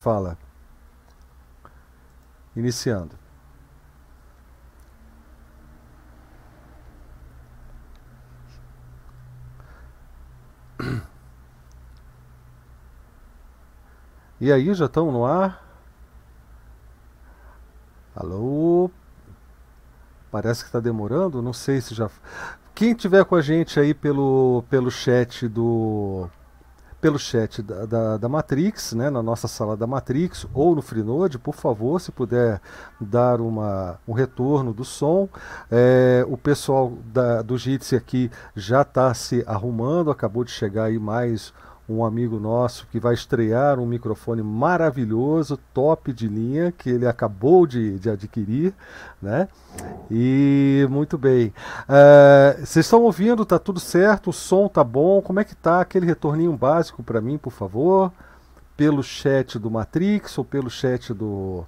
Fala. Iniciando. E aí, já estão no ar? Alô? Parece que está demorando, não sei se já. Quem tiver com a gente aí pelo, pelo chat do pelo chat da, da, da, Matrix, né, na nossa sala da Matrix, ou no Freenode, por favor, se puder dar uma, um retorno do som. É, o pessoal da, do Jitsi aqui já está se arrumando, acabou de chegar aí mais um amigo nosso que vai estrear um microfone maravilhoso, top de linha, que ele acabou de, de adquirir, né? E muito bem. Uh, vocês estão ouvindo? Tá tudo certo? O som tá bom? Como é que tá? Aquele retorninho básico para mim, por favor, pelo chat do Matrix ou pelo chat do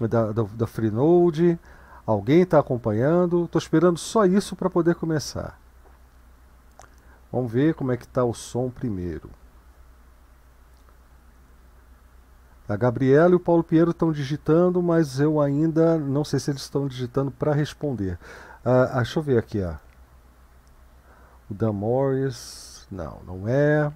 da, da, da Freenode. Alguém está acompanhando? Estou esperando só isso para poder começar. Vamos ver como é que está o som primeiro. A Gabriela e o Paulo Pinheiro estão digitando, mas eu ainda não sei se eles estão digitando para responder. Ah, ah, deixa eu ver aqui. Ó. O Dan Morris. Não, não é.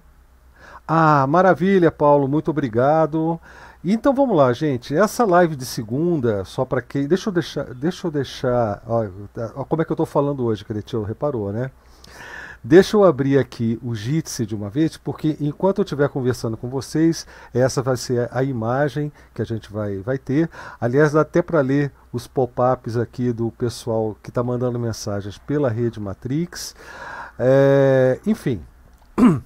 Ah, maravilha, Paulo, muito obrigado. Então vamos lá, gente. Essa live de segunda, só para quem. Deixa eu deixar. Deixa eu deixar. Ó, como é que eu estou falando hoje, Cretinho? Reparou, né? Deixa eu abrir aqui o Jitsi de uma vez, porque enquanto eu estiver conversando com vocês, essa vai ser a imagem que a gente vai, vai ter. Aliás, dá até para ler os pop-ups aqui do pessoal que está mandando mensagens pela rede Matrix. É, enfim.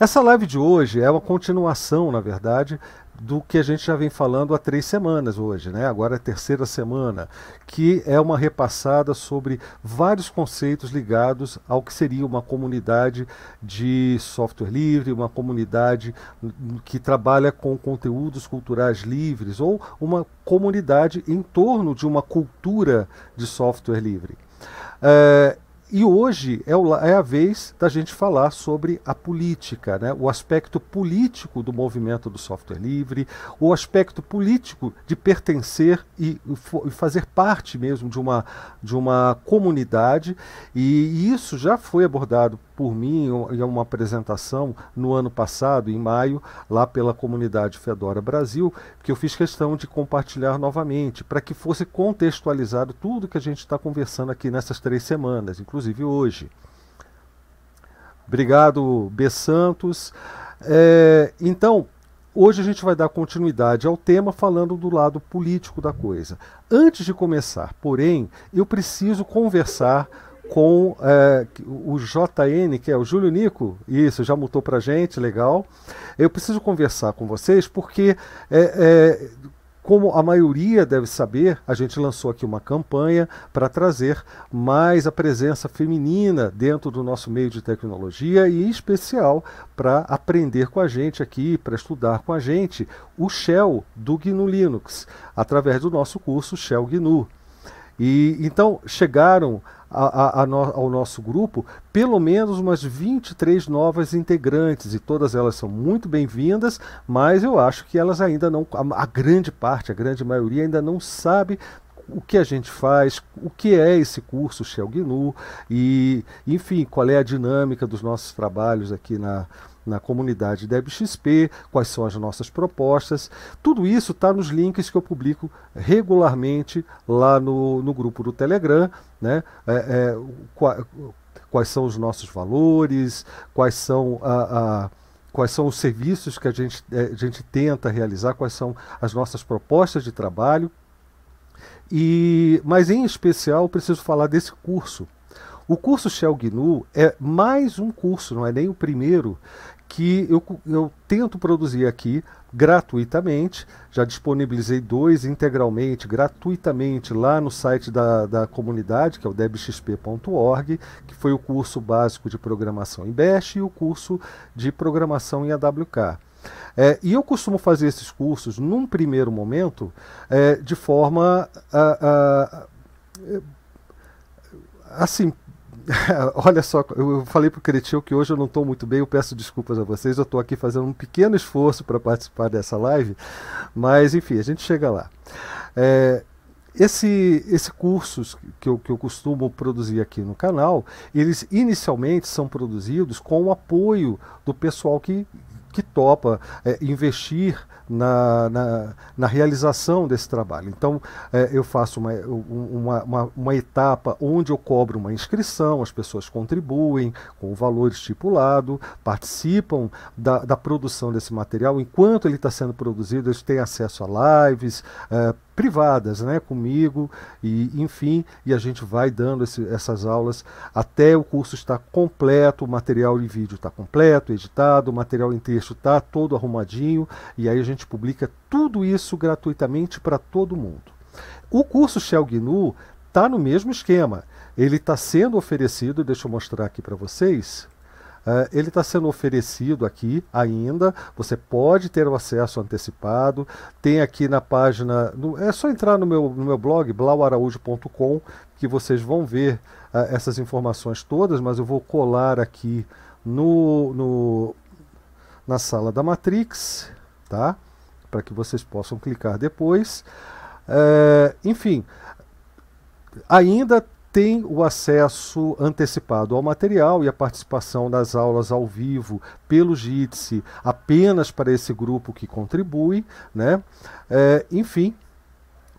Essa live de hoje é uma continuação, na verdade, do que a gente já vem falando há três semanas hoje, né? agora é a terceira semana, que é uma repassada sobre vários conceitos ligados ao que seria uma comunidade de software livre, uma comunidade que trabalha com conteúdos culturais livres, ou uma comunidade em torno de uma cultura de software livre. É, e hoje é, o, é, a vez da gente falar sobre a política, né? o aspecto político do movimento do software livre, o aspecto político de pertencer e, e fazer parte mesmo de uma, de uma comunidade, e isso já foi abordado por mim em uma apresentação no ano passado, em maio, lá pela comunidade Fedora Brasil, que eu fiz questão de compartilhar novamente, para que fosse contextualizado tudo que a gente está conversando aqui nessas três semanas, inclusive hoje. Obrigado, B. Santos. É, então, hoje a gente vai dar continuidade ao tema falando do lado político da coisa. Antes de começar, porém, eu preciso conversar com é, o JN, que é o Júlio Nico, isso, já mutou para gente, legal. Eu preciso conversar com vocês porque, é, é, como a maioria deve saber, a gente lançou aqui uma campanha para trazer mais a presença feminina dentro do nosso meio de tecnologia e, em especial, para aprender com a gente aqui, para estudar com a gente o Shell do GNU Linux, através do nosso curso Shell GNU. E então chegaram a, a, no, ao nosso grupo pelo menos umas 23 novas integrantes e todas elas são muito bem-vindas, mas eu acho que elas ainda não, a, a grande parte, a grande maioria ainda não sabe o que a gente faz, o que é esse curso Shell GNU e, enfim, qual é a dinâmica dos nossos trabalhos aqui na, na comunidade DebXP, quais são as nossas propostas. Tudo isso está nos links que eu publico regularmente lá no, no grupo do Telegram. Né? É, é, quais, são os nossos valores, quais são a, a quais são os serviços que a gente, é, a gente tenta realizar, quais são as nossas propostas de trabalho. E, mas em especial, preciso falar desse curso. O curso Shell GNU é mais um curso, não é nem o primeiro, que eu, eu tento produzir aqui gratuitamente. Já disponibilizei dois integralmente, gratuitamente, lá no site da, da comunidade, que é o debxp.org, que foi o curso básico de programação em Bash e o curso de programação em AWK. É, e eu costumo fazer esses cursos, num primeiro momento, é, de forma a, a, a, assim olha só, eu falei para o Cretil que hoje eu não estou muito bem, eu peço desculpas a vocês, eu estou aqui fazendo um pequeno esforço para participar dessa live, mas enfim, a gente chega lá. É, esse, esse cursos que eu, que eu costumo produzir aqui no canal, eles inicialmente são produzidos com o apoio do pessoal que, que topa é, investir na, na, na, realização desse trabalho. Então, é, eu faço uma, uma, uma, uma, etapa onde eu cobro uma inscrição, as pessoas contribuem com o valor estipulado, participam da, da produção desse material. Enquanto ele está sendo produzido, eles têm acesso a lives, é, privadas, né, comigo e enfim, e a gente vai dando esse, essas aulas até o curso estar completo, o material em vídeo está completo, editado, o material em texto está todo arrumadinho e aí a gente publica tudo isso gratuitamente para todo mundo. O curso Shell GNU está no mesmo esquema. Ele está sendo oferecido, deixa eu mostrar aqui para vocês. Uh, ele está sendo oferecido aqui ainda. Você pode ter o acesso antecipado. Tem aqui na página. No, é só entrar no meu, no meu blog, blauaraújo.com, que vocês vão ver uh, essas informações todas, mas eu vou colar aqui no, no na sala da Matrix, tá? Para que vocês possam clicar depois. Uh, enfim, ainda tem o acesso antecipado ao material e a participação das aulas ao vivo pelo Jitsi apenas para esse grupo que contribui, né? É, enfim,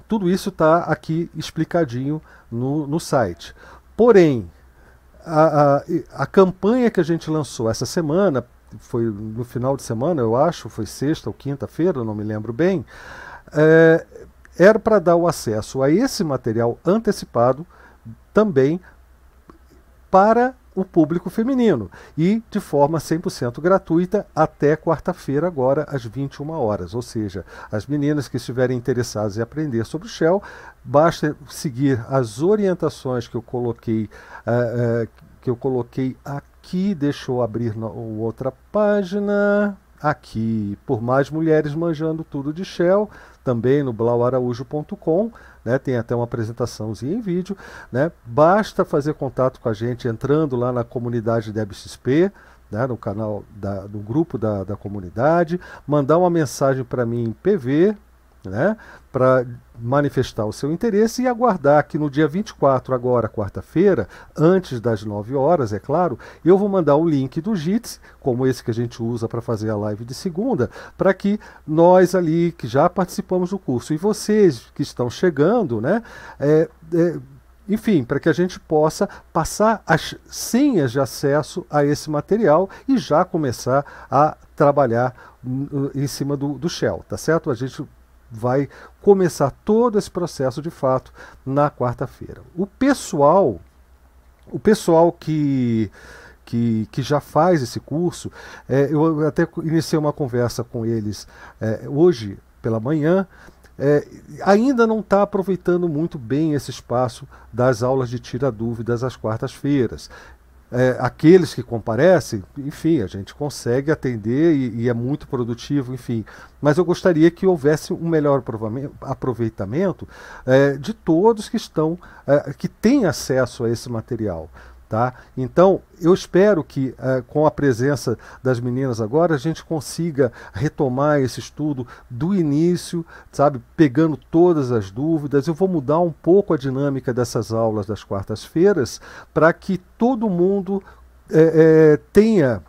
tudo isso está aqui explicadinho no, no site. Porém, a, a, a campanha que a gente lançou essa semana, foi no final de semana, eu acho, foi sexta ou quinta-feira, não me lembro bem, é, era para dar o acesso a esse material antecipado também para o público feminino. E de forma 100% gratuita até quarta-feira agora às 21 horas, ou seja, as meninas que estiverem interessadas em aprender sobre o Shell, basta seguir as orientações que eu coloquei uh, uh, que eu coloquei aqui, deixa eu abrir no, outra página, aqui, por mais mulheres manjando tudo de Shell, também no blauaraújo.com, né, tem até uma apresentaçãozinha em vídeo, né, basta fazer contato com a gente entrando lá na comunidade DebXP, né, no canal, da, no grupo da, da comunidade, mandar uma mensagem para mim em PV, né, para manifestar o seu interesse e aguardar que no dia 24, agora quarta-feira, antes das 9 horas, é claro, eu vou mandar o link do JITS, como esse que a gente usa para fazer a live de segunda, para que nós ali que já participamos do curso e vocês que estão chegando, né, é, é, enfim, para que a gente possa passar as senhas de acesso a esse material e já começar a trabalhar em cima do, do Shell, tá certo? A gente vai começar todo esse processo de fato na quarta-feira. O pessoal, o pessoal que que, que, já faz esse curso. É, eu até iniciei uma conversa com eles é, hoje pela manhã. É, ainda não está aproveitando muito bem esse espaço das aulas de tira dúvidas às quartas-feiras é, aqueles que comparecem, enfim, a gente consegue atender e, e, é muito produtivo, enfim. Mas eu gostaria que houvesse um melhor aproveitamento é, de todos que estão, é, que têm acesso a esse material. Tá? Então, eu espero que uh, com a presença das meninas agora a gente consiga retomar esse estudo do início, sabe, pegando todas as dúvidas. Eu vou mudar um pouco a dinâmica dessas aulas das quartas-feiras para que todo mundo é, é, tenha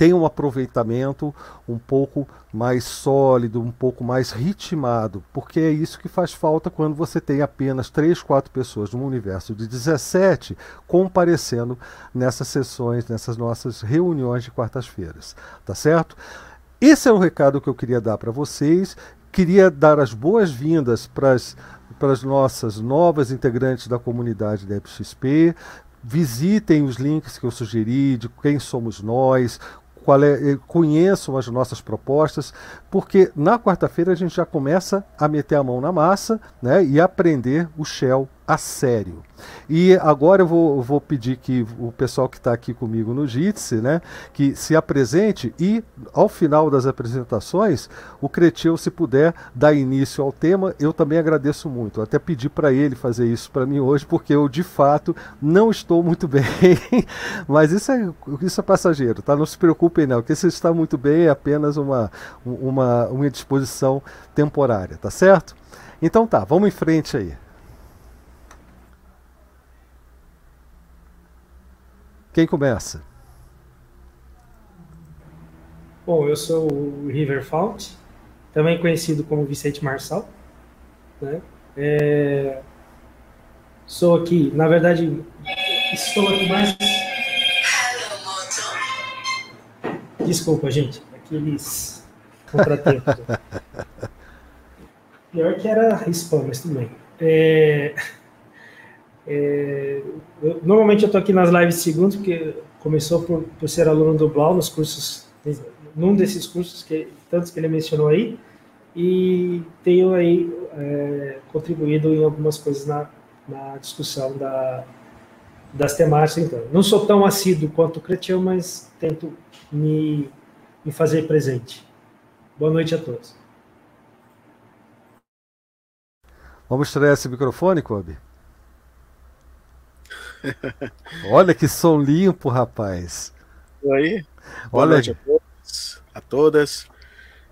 tem um aproveitamento um pouco mais sólido, um pouco mais ritmado, porque é isso que faz falta quando você tem apenas 3, 4 pessoas num universo de 17 comparecendo nessas sessões, nessas nossas reuniões de quartas-feiras, tá certo? Esse é o recado que eu queria dar para vocês. Queria dar as boas-vindas para as nossas novas integrantes da comunidade da EPXP, visitem os links que eu sugeri de quem somos nós, qual é, conheçam as nossas propostas, porque na quarta-feira a gente já começa a meter a mão na massa né, e aprender o Shell a sério. E agora eu vou, vou pedir que o pessoal que está aqui comigo no Jitsi, né, que se apresente e, ao final das apresentações, o Cretil, se puder, dar início ao tema, eu também agradeço muito. Até pedi para ele fazer isso para mim hoje, porque eu, de fato, não estou muito bem, mas isso é, isso é passageiro, tá? Não se preocupem não, que se está muito bem é apenas uma, uma, uma disposição temporária, tá certo? Então tá, vamos em frente aí. Quem começa? Bom, eu sou o River Fault, também conhecido como Vicente Marçal. Né? É... Sou aqui, na verdade, estou aqui mais. Desculpa, gente, aqueles contratempos. Pior que era spam, mas tudo bem. É... É, eu, normalmente eu estou aqui nas lives segundos, porque começou por, por ser aluno do Blau nos cursos, num desses cursos, que tantos que ele mencionou aí, e tenho aí é, contribuído em algumas coisas na, na discussão da, das temáticas. Então, não sou tão assíduo quanto o Cretil, mas tento me, me fazer presente. Boa noite a todos. Vamos tirar esse microfone, Kobe? Olha que som limpo, rapaz. E aí? Boa Olha... noite a todos, a todas.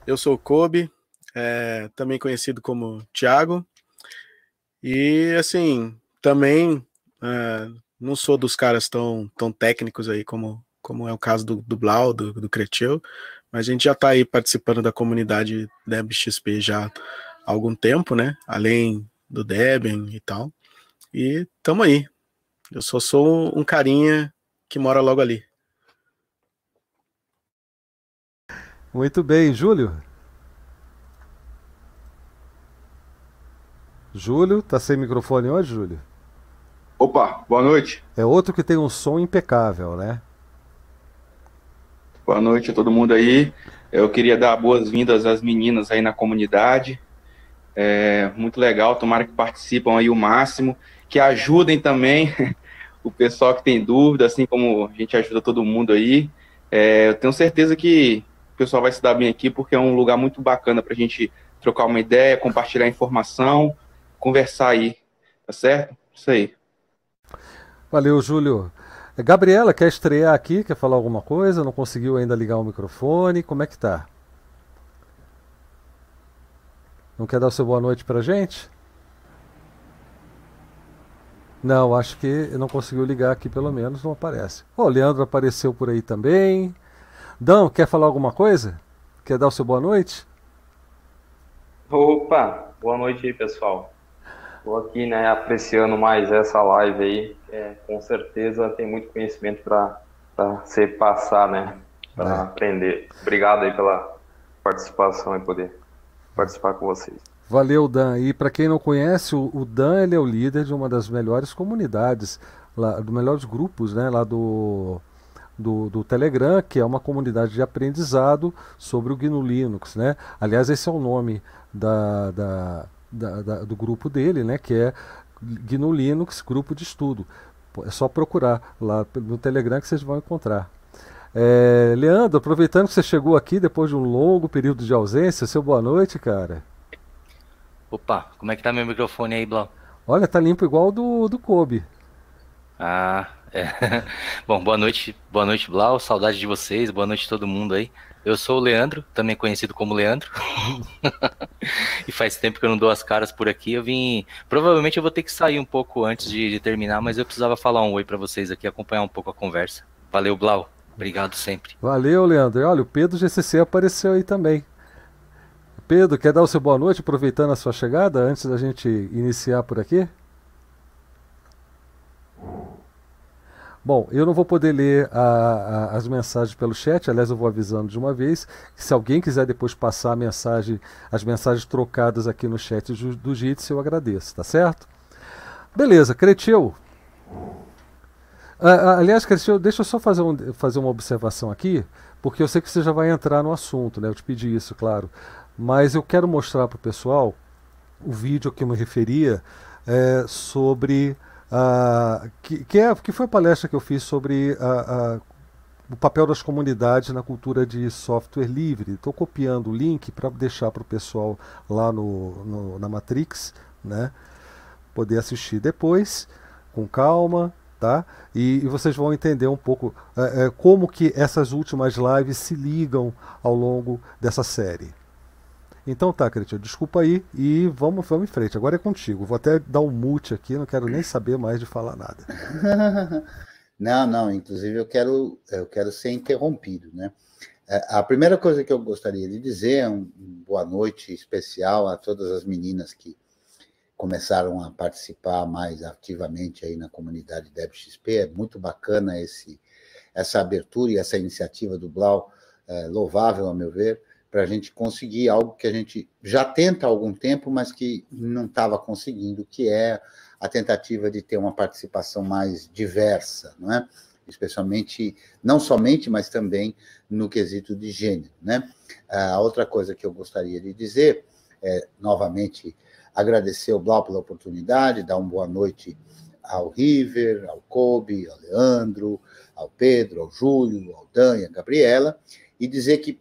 Eu sou o Kobe, é, também conhecido como Thiago. E assim, também é, não sou dos caras tão, tão técnicos aí como, como é o caso do, do Blau, do, do Cretil, mas a gente já está aí participando da comunidade DebXP já há algum tempo, né? Além do Debian e tal. E estamos aí, eu só sou um carinha que mora logo ali. Muito bem, Júlio. Júlio, tá sem microfone hoje, Júlio? Opa, boa noite. É outro que tem um som impecável, né? Boa noite a todo mundo aí. Eu queria dar boas-vindas às meninas aí na comunidade. É muito legal, tomara que participam aí o máximo que ajudem também o pessoal que tem dúvida, assim como a gente ajuda todo mundo aí. É, eu tenho certeza que o pessoal vai se dar bem aqui, porque é um lugar muito bacana para a gente trocar uma ideia, compartilhar informação, conversar aí, tá certo? Isso aí. Valeu, Júlio. Gabriela, quer estrear aqui? Quer falar alguma coisa? Não conseguiu ainda ligar o microfone? Como é que tá? Não quer dar o seu boa noite pra gente? Não, acho que não conseguiu ligar aqui, pelo menos não aparece. Ó, oh, o Leandro apareceu por aí também. Dão, quer falar alguma coisa? Quer dar o seu boa noite? Opa, boa noite aí, pessoal. Estou aqui, né, apreciando mais essa live aí. É, com certeza tem muito conhecimento para ser passar, né, para é. aprender. Obrigado aí pela participação e poder participar com vocês. Valeu, Dan. E para quem não conhece, o, o Dan ele é o líder de uma das melhores comunidades, lá, dos melhores grupos né, lá do, do, do, Telegram, que é uma comunidade de aprendizado sobre o GNU Linux. Né? Aliás, esse é o nome da, da, da, da do grupo dele, né, que é GNU Linux Grupo de Estudo. É só procurar lá no Telegram que vocês vão encontrar. É, Leandro, aproveitando que você chegou aqui depois de um longo período de ausência, seu boa noite, cara. Opa, como é que tá meu microfone aí, Blau? Olha, tá limpo igual do, do Kobe. Ah, é. Bom, boa noite, boa noite, Blau. Saudade de vocês, boa noite a todo mundo aí. Eu sou o Leandro, também conhecido como Leandro. e faz tempo que eu não dou as caras por aqui. Eu vim. Provavelmente eu vou ter que sair um pouco antes de, de terminar, mas eu precisava falar um oi para vocês aqui, acompanhar um pouco a conversa. Valeu, Blau. Obrigado sempre. Valeu, Leandro. Olha, o Pedro GCC apareceu aí também. Pedro, quer dar o seu boa noite, aproveitando a sua chegada, antes da gente iniciar por aqui? Bom, eu não vou poder ler a, a, as mensagens pelo chat, aliás, eu vou avisando de uma vez. Se alguém quiser depois passar a mensagem, as mensagens trocadas aqui no chat do, do Jitsi, eu agradeço, tá certo? Beleza, Cretil. Ah, aliás, Cretil, deixa eu só fazer, um, fazer uma observação aqui, porque eu sei que você já vai entrar no assunto, né? Eu te pedi isso, claro. Mas eu quero mostrar para o pessoal o vídeo que eu me referia é, sobre. Uh, que, que, é, que foi a palestra que eu fiz sobre uh, uh, o papel das comunidades na cultura de software livre. Estou copiando o link para deixar para o pessoal lá no, no, na Matrix, né? Poder assistir depois, com calma, tá? E, e vocês vão entender um pouco é, é, como que essas últimas lives se ligam ao longo dessa série. Então tá, Cristian, desculpa aí e vamos, vamos em frente. Agora é contigo. Vou até dar um mute aqui, não quero nem saber mais de falar nada. Não, não, inclusive eu quero, eu quero ser interrompido, né? É, a primeira coisa que eu gostaria de dizer é um, boa noite especial a todas as meninas que começaram a participar mais ativamente aí na comunidade DebXP. É muito bacana esse, essa abertura e essa iniciativa do Blau, é, louvável, a meu ver, para a gente conseguir algo que a gente já tenta há algum tempo, mas que não estava conseguindo, que é a tentativa de ter uma participação mais diversa, não é? especialmente, não somente, mas também no quesito de gênero. Né? A outra coisa que eu gostaria de dizer é, novamente, agradecer ao Blau pela oportunidade, dar uma boa noite ao River, ao Kobe, ao Leandro, ao Pedro, ao Júlio, ao Dan e à Gabriela, e dizer que,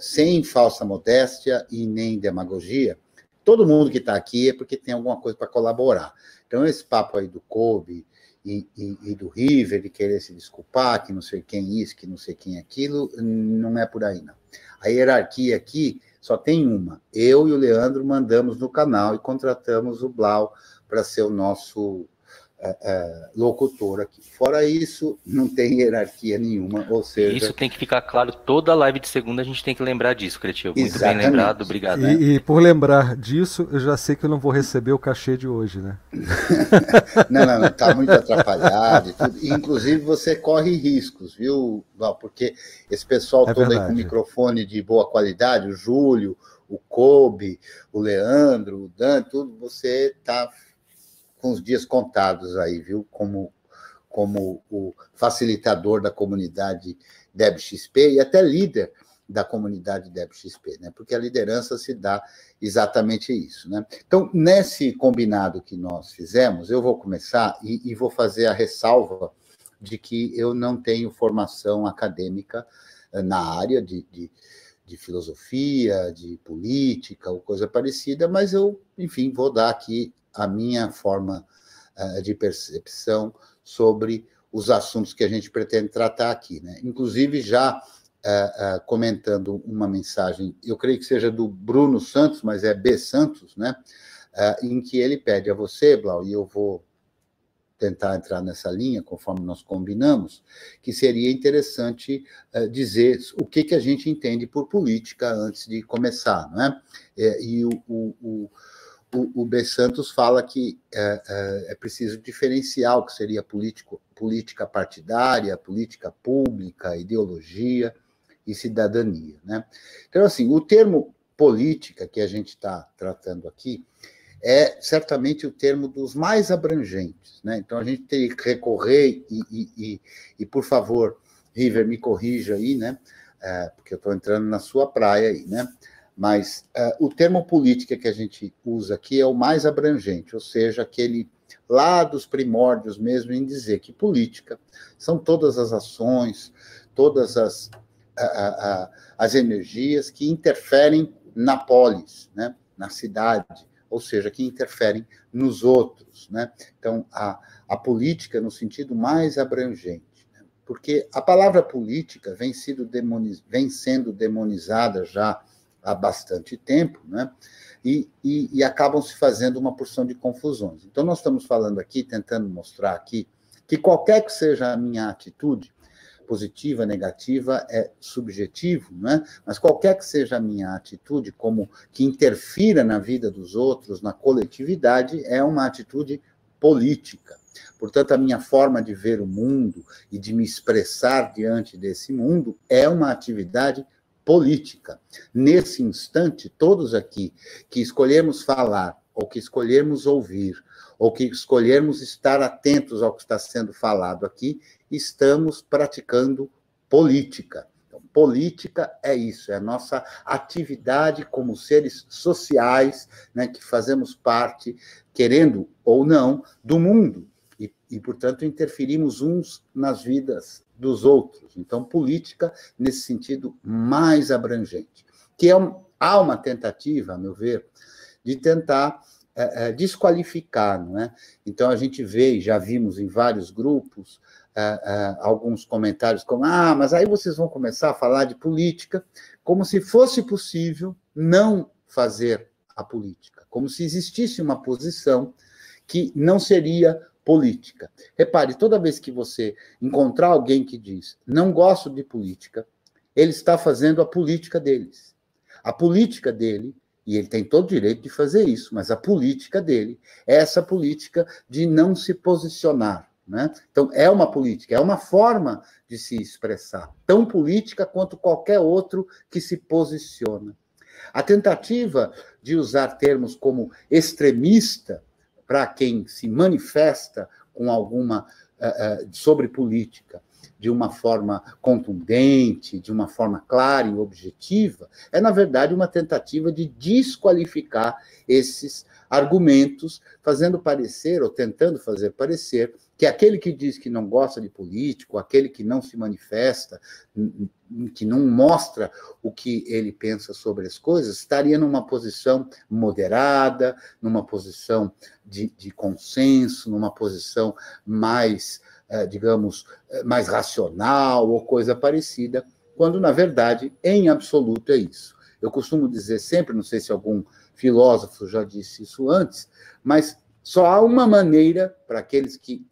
sem falsa modéstia e nem demagogia, todo mundo que está aqui é porque tem alguma coisa para colaborar. Então, esse papo aí do Kobe e, e, e, do River, de querer se desculpar, que não sei quem isso, que não sei quem aquilo, não é por aí, não. A hierarquia aqui só tem uma. Eu e o Leandro mandamos no canal e contratamos o Blau para ser o nosso é, é, locutor aqui. Fora isso, não tem hierarquia nenhuma, ou seja... Isso tem que ficar claro, toda live de segunda a gente tem que lembrar disso, Cretil. Muito Exatamente. bem lembrado, obrigado. E, e, por lembrar disso, eu já sei que eu não vou receber o cachê de hoje, né? não, não, está muito atrapalhado e tudo. inclusive, você corre riscos, viu, Porque esse pessoal é todo verdade. aí com microfone de boa qualidade, o Júlio, o Kobe, o Leandro, o Dan, tudo, você está com os dias contados aí, viu? Como, como o facilitador da comunidade DebXP e até líder da comunidade DebXP, né? Porque a liderança se dá exatamente isso, né? Então, nesse combinado que nós fizemos, eu vou começar e, e vou fazer a ressalva de que eu não tenho formação acadêmica eh, na área de, de, de filosofia, de política ou coisa parecida, mas eu, enfim, vou dar aqui a minha forma uh, de percepção sobre os assuntos que a gente pretende tratar aqui. Né? Inclusive, já uh, uh, comentando uma mensagem, eu creio que seja do Bruno Santos, mas é B. Santos, né? em que ele pede a você, Blau, e eu vou tentar entrar nessa linha, conforme nós combinamos, que seria interessante dizer o que, que a gente entende por política antes de começar, não é? é e o, o, o, o B. Santos fala que é, é, é, preciso diferenciar o que seria político, política partidária, política pública, ideologia e cidadania. Né? Então, assim, o termo política que a gente está tratando aqui é certamente o termo dos mais abrangentes. Né? Então, a gente tem que recorrer e, e, e, e por favor, River, me corrija aí, né? É, porque eu estou entrando na sua praia aí, né? Mas uh, o termo política que a gente usa aqui é o mais abrangente, ou seja, aquele lá dos primórdios mesmo em dizer que política são todas as ações, todas as, as energias que interferem na polis, né, na cidade, ou seja, que interferem nos outros. Né? Então, a, a política no sentido mais abrangente. Né? Porque a palavra política vem, sido demoniz, vem sendo demonizada já há bastante tempo, né? E, e, e, acabam se fazendo uma porção de confusões. Então, nós estamos falando aqui, tentando mostrar aqui, que qualquer que seja a minha atitude, positiva, negativa, é subjetivo, né? mas qualquer que seja a minha atitude, como que interfira na vida dos outros, na coletividade, é uma atitude política. Portanto, a minha forma de ver o mundo e de me expressar diante desse mundo é uma atividade política política. Nesse instante, todos aqui que escolhemos falar, ou que escolhemos ouvir, ou que escolhermos estar atentos ao que está sendo falado aqui, estamos praticando política. Então, política é isso, é a nossa atividade como seres sociais, né, que fazemos parte, querendo ou não, do mundo. E, e, portanto, interferimos uns nas vidas dos outros. Então, política, nesse sentido mais abrangente. Que é um, há uma tentativa, a meu ver, de tentar é, é, desqualificar, não é? Então, a gente vê, já vimos em vários grupos, uh, uh, alguns comentários como: ah, mas aí vocês vão começar a falar de política, como se fosse possível não fazer a política, como se existisse uma posição que não seria política. Repare, toda vez que você encontrar alguém que diz não gosto de política, ele está fazendo a política deles. A política dele e ele tem todo o direito de fazer isso, mas a política dele é essa política de não se posicionar, né? Então, é uma política, é uma forma de se expressar, tão política quanto qualquer outro que se posiciona. A tentativa de usar termos como extremista para quem se manifesta com alguma uh, uh, sobre política de uma forma contundente, de uma forma clara e objetiva, é na verdade uma tentativa de desqualificar esses argumentos, fazendo parecer ou tentando fazer parecer que aquele que diz que não gosta de político, aquele que não se manifesta, que não mostra o que ele pensa sobre as coisas, estaria numa posição moderada, numa posição de, de consenso, numa posição mais, eh, digamos, eh, mais racional ou coisa parecida, quando, na verdade, em absoluto é isso. Eu costumo dizer sempre, não sei se algum filósofo já disse isso antes, mas só há uma maneira para aqueles que,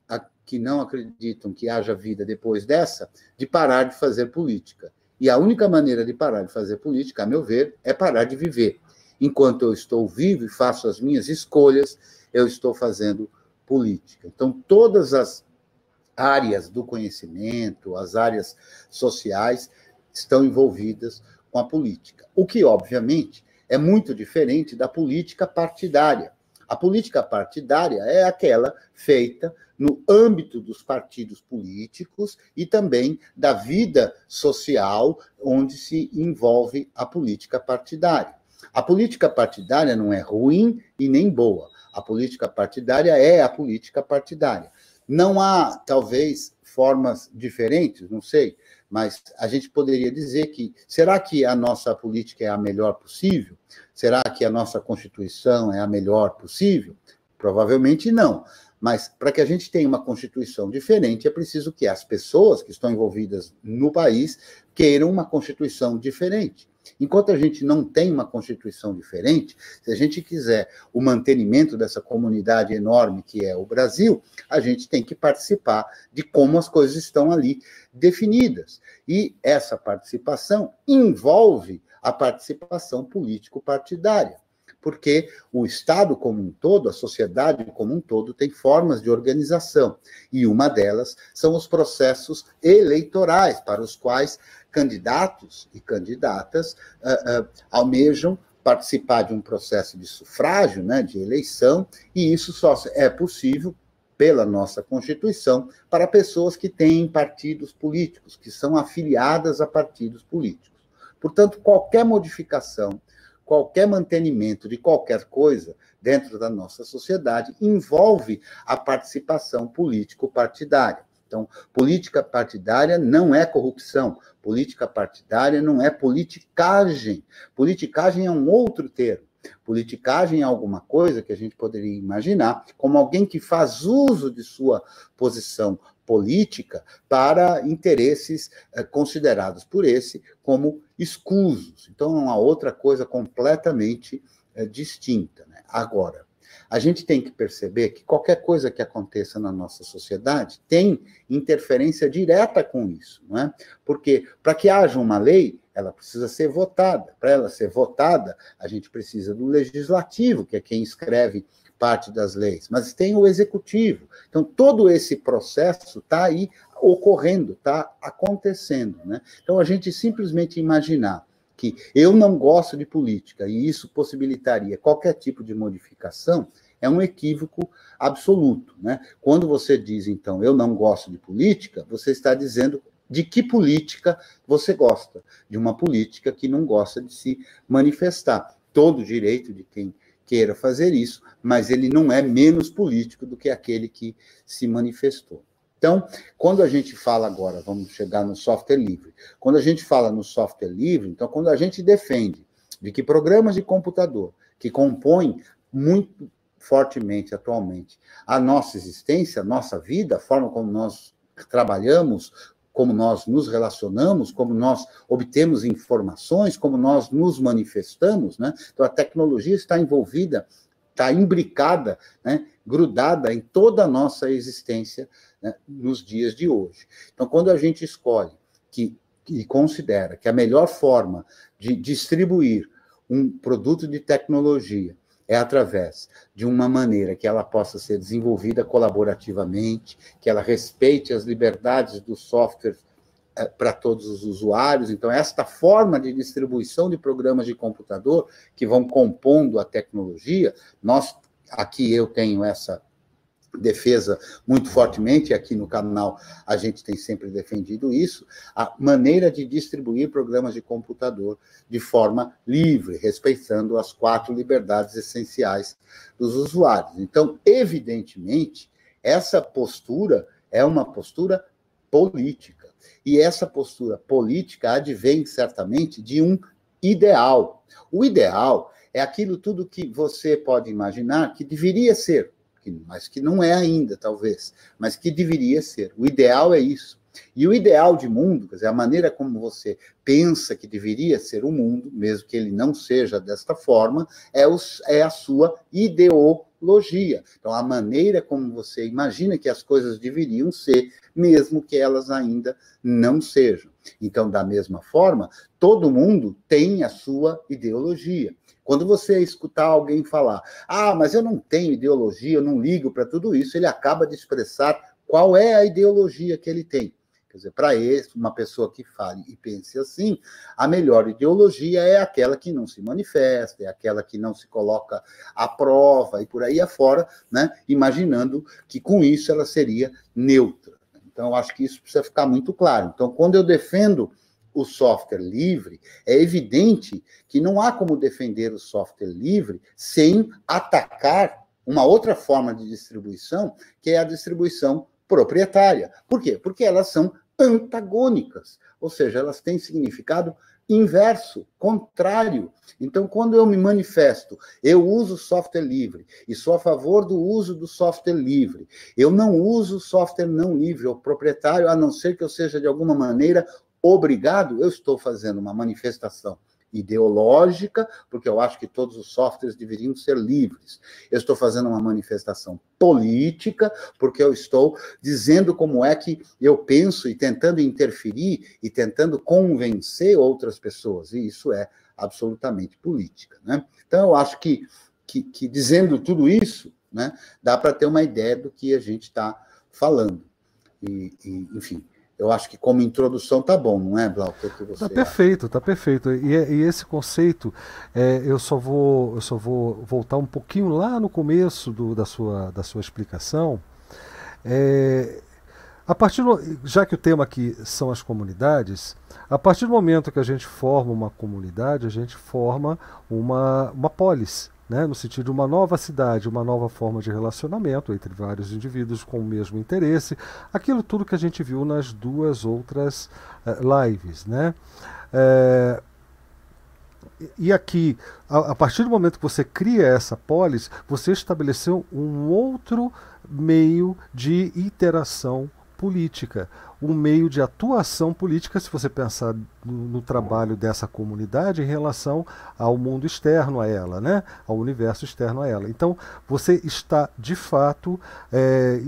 que não acreditam que haja vida depois dessa, de parar de fazer política. E a única maneira de parar de fazer política, a meu ver, é parar de viver. Enquanto eu estou vivo e faço as minhas escolhas, eu estou fazendo política. Então, todas as áreas do conhecimento, as áreas sociais, estão envolvidas com a política. O que, obviamente, é muito diferente da política partidária. A política partidária é aquela feita no âmbito dos partidos políticos e também da vida social onde se envolve a política partidária. A política partidária não é ruim e nem boa. A política partidária é a política partidária. Não há, talvez, formas diferentes, não sei, mas a gente poderia dizer que será que a nossa política é a melhor possível? Será que a nossa Constituição é a melhor possível? Provavelmente não. Mas para que a gente tenha uma Constituição diferente, é preciso que as pessoas que estão envolvidas no país queiram uma Constituição diferente. Enquanto a gente não tem uma Constituição diferente, se a gente quiser o mantenimento dessa comunidade enorme que é o Brasil, a gente tem que participar de como as coisas estão ali definidas. E essa participação envolve a participação político-partidária porque o Estado como um todo, a sociedade como um todo, tem formas de organização. E uma delas são os processos eleitorais, para os quais candidatos e candidatas uh, uh, almejam participar de um processo de sufrágio, né, de eleição, e isso só é possível pela nossa Constituição para pessoas que têm partidos políticos, que são afiliadas a partidos políticos. Portanto, qualquer modificação, qualquer mantenimento de qualquer coisa dentro da nossa sociedade envolve a participação político-partidária. Então, política partidária não é corrupção, política partidária não é politicagem. Politicagem é um outro termo. Politicagem é alguma coisa que a gente poderia imaginar como alguém que faz uso de sua posição política para interesses eh, considerados por esse como escusos. Então, é uma outra coisa completamente eh, distinta. Né? Agora, a gente tem que perceber que qualquer coisa que aconteça na nossa sociedade tem interferência direta com isso, não é? Porque para que haja uma lei, ela precisa ser votada. Para ela ser votada, a gente precisa do legislativo, que é quem escreve parte das leis, mas tem o executivo. Então, todo esse processo está aí ocorrendo, está acontecendo. Né? Então, a gente simplesmente imaginar que eu não gosto de política e isso possibilitaria qualquer tipo de modificação, é um equívoco absoluto. Né? Quando você diz, então, eu não gosto de política, você está dizendo de que política você gosta, de uma política que não gosta de se manifestar. Todo direito de quem queira fazer isso, mas ele não é menos político do que aquele que se manifestou. Então, quando a gente fala agora, vamos chegar no software livre. Quando a gente fala no software livre, então quando a gente defende de que programas de computador que compõem muito fortemente atualmente a nossa existência, a nossa vida, a forma como nós trabalhamos, como nós nos relacionamos, como nós obtemos informações, como nós nos manifestamos, né? Então a tecnologia está envolvida, está imbricada, né? grudada em toda a nossa existência né? nos dias de hoje. Então quando a gente escolhe que e considera que a melhor forma de distribuir um produto de tecnologia é através de uma maneira que ela possa ser desenvolvida colaborativamente, que ela respeite as liberdades do software é, para todos os usuários. Então, esta forma de distribuição de programas de computador que vão compondo a tecnologia, nós aqui eu tenho essa defesa muito fortemente, aqui no canal a gente tem sempre defendido isso, a maneira de distribuir programas de computador de forma livre, respeitando as quatro liberdades essenciais dos usuários. Então, evidentemente, essa postura é uma postura política. E essa postura política advém certamente de um ideal. O ideal é aquilo tudo que você pode imaginar que deveria ser mas que não é ainda, talvez, mas que deveria ser. O ideal é isso. E o ideal de mundo, quer dizer, a maneira como você pensa que deveria ser o mundo, mesmo que ele não seja desta forma, é, é a sua ideologia. Então, a maneira como você imagina que as coisas deveriam ser, mesmo que elas ainda não sejam. Então, da mesma forma, todo mundo tem a sua ideologia. Quando você escutar alguém falar, ah, mas eu não tenho ideologia, eu não ligo para tudo isso, ele acaba de expressar qual é a ideologia que ele tem. Quer dizer, para uma pessoa que fale e pense assim, a melhor ideologia é aquela que não se manifesta, é aquela que não se coloca à prova e por aí afora, né? imaginando que com isso ela seria neutra. Então, acho que isso precisa ficar muito claro. Então, quando eu defendo o software livre, é evidente que não há como defender o software livre sem atacar uma outra forma de distribuição, que é a distribuição proprietária. Por quê? Porque elas são antagônicas, ou seja, elas têm significado inverso, contrário. Então, quando eu me manifesto, eu uso software livre e sou a favor do uso do software livre. Eu não uso software não livre ou proprietário, a não ser que eu seja de alguma maneira obrigado, eu estou fazendo uma manifestação ideológica, porque eu acho que todos os softwares deveriam ser livres. Eu estou fazendo uma manifestação política, porque eu estou dizendo como é que eu penso e tentando interferir e tentando convencer outras pessoas, e isso é absolutamente política. Né? Então, eu acho que, que, que dizendo tudo isso, né, dá para ter uma ideia do que a gente está falando. E, e, enfim, eu acho que como introdução tá bom, não é, Blau? Que que tá perfeito, tá perfeito. E, e esse conceito, é, eu só vou, eu só vou voltar um pouquinho lá no começo do, da, sua, da sua explicação. É, a partir do, já que o tema aqui são as comunidades, a partir do momento que a gente forma uma comunidade, a gente forma uma, uma polis né, no sentido de uma nova cidade, uma nova forma de relacionamento entre vários indivíduos com o mesmo interesse, aquilo tudo que a gente viu nas duas outras uh, lives. Né? É, e aqui, a, a, partir do momento que você cria essa polis, você estabeleceu um outro meio de interação política, um meio de atuação política, se você pensar no, no, trabalho dessa comunidade em relação ao mundo externo a ela, né? ao universo externo a ela. Então, você está de fato. É,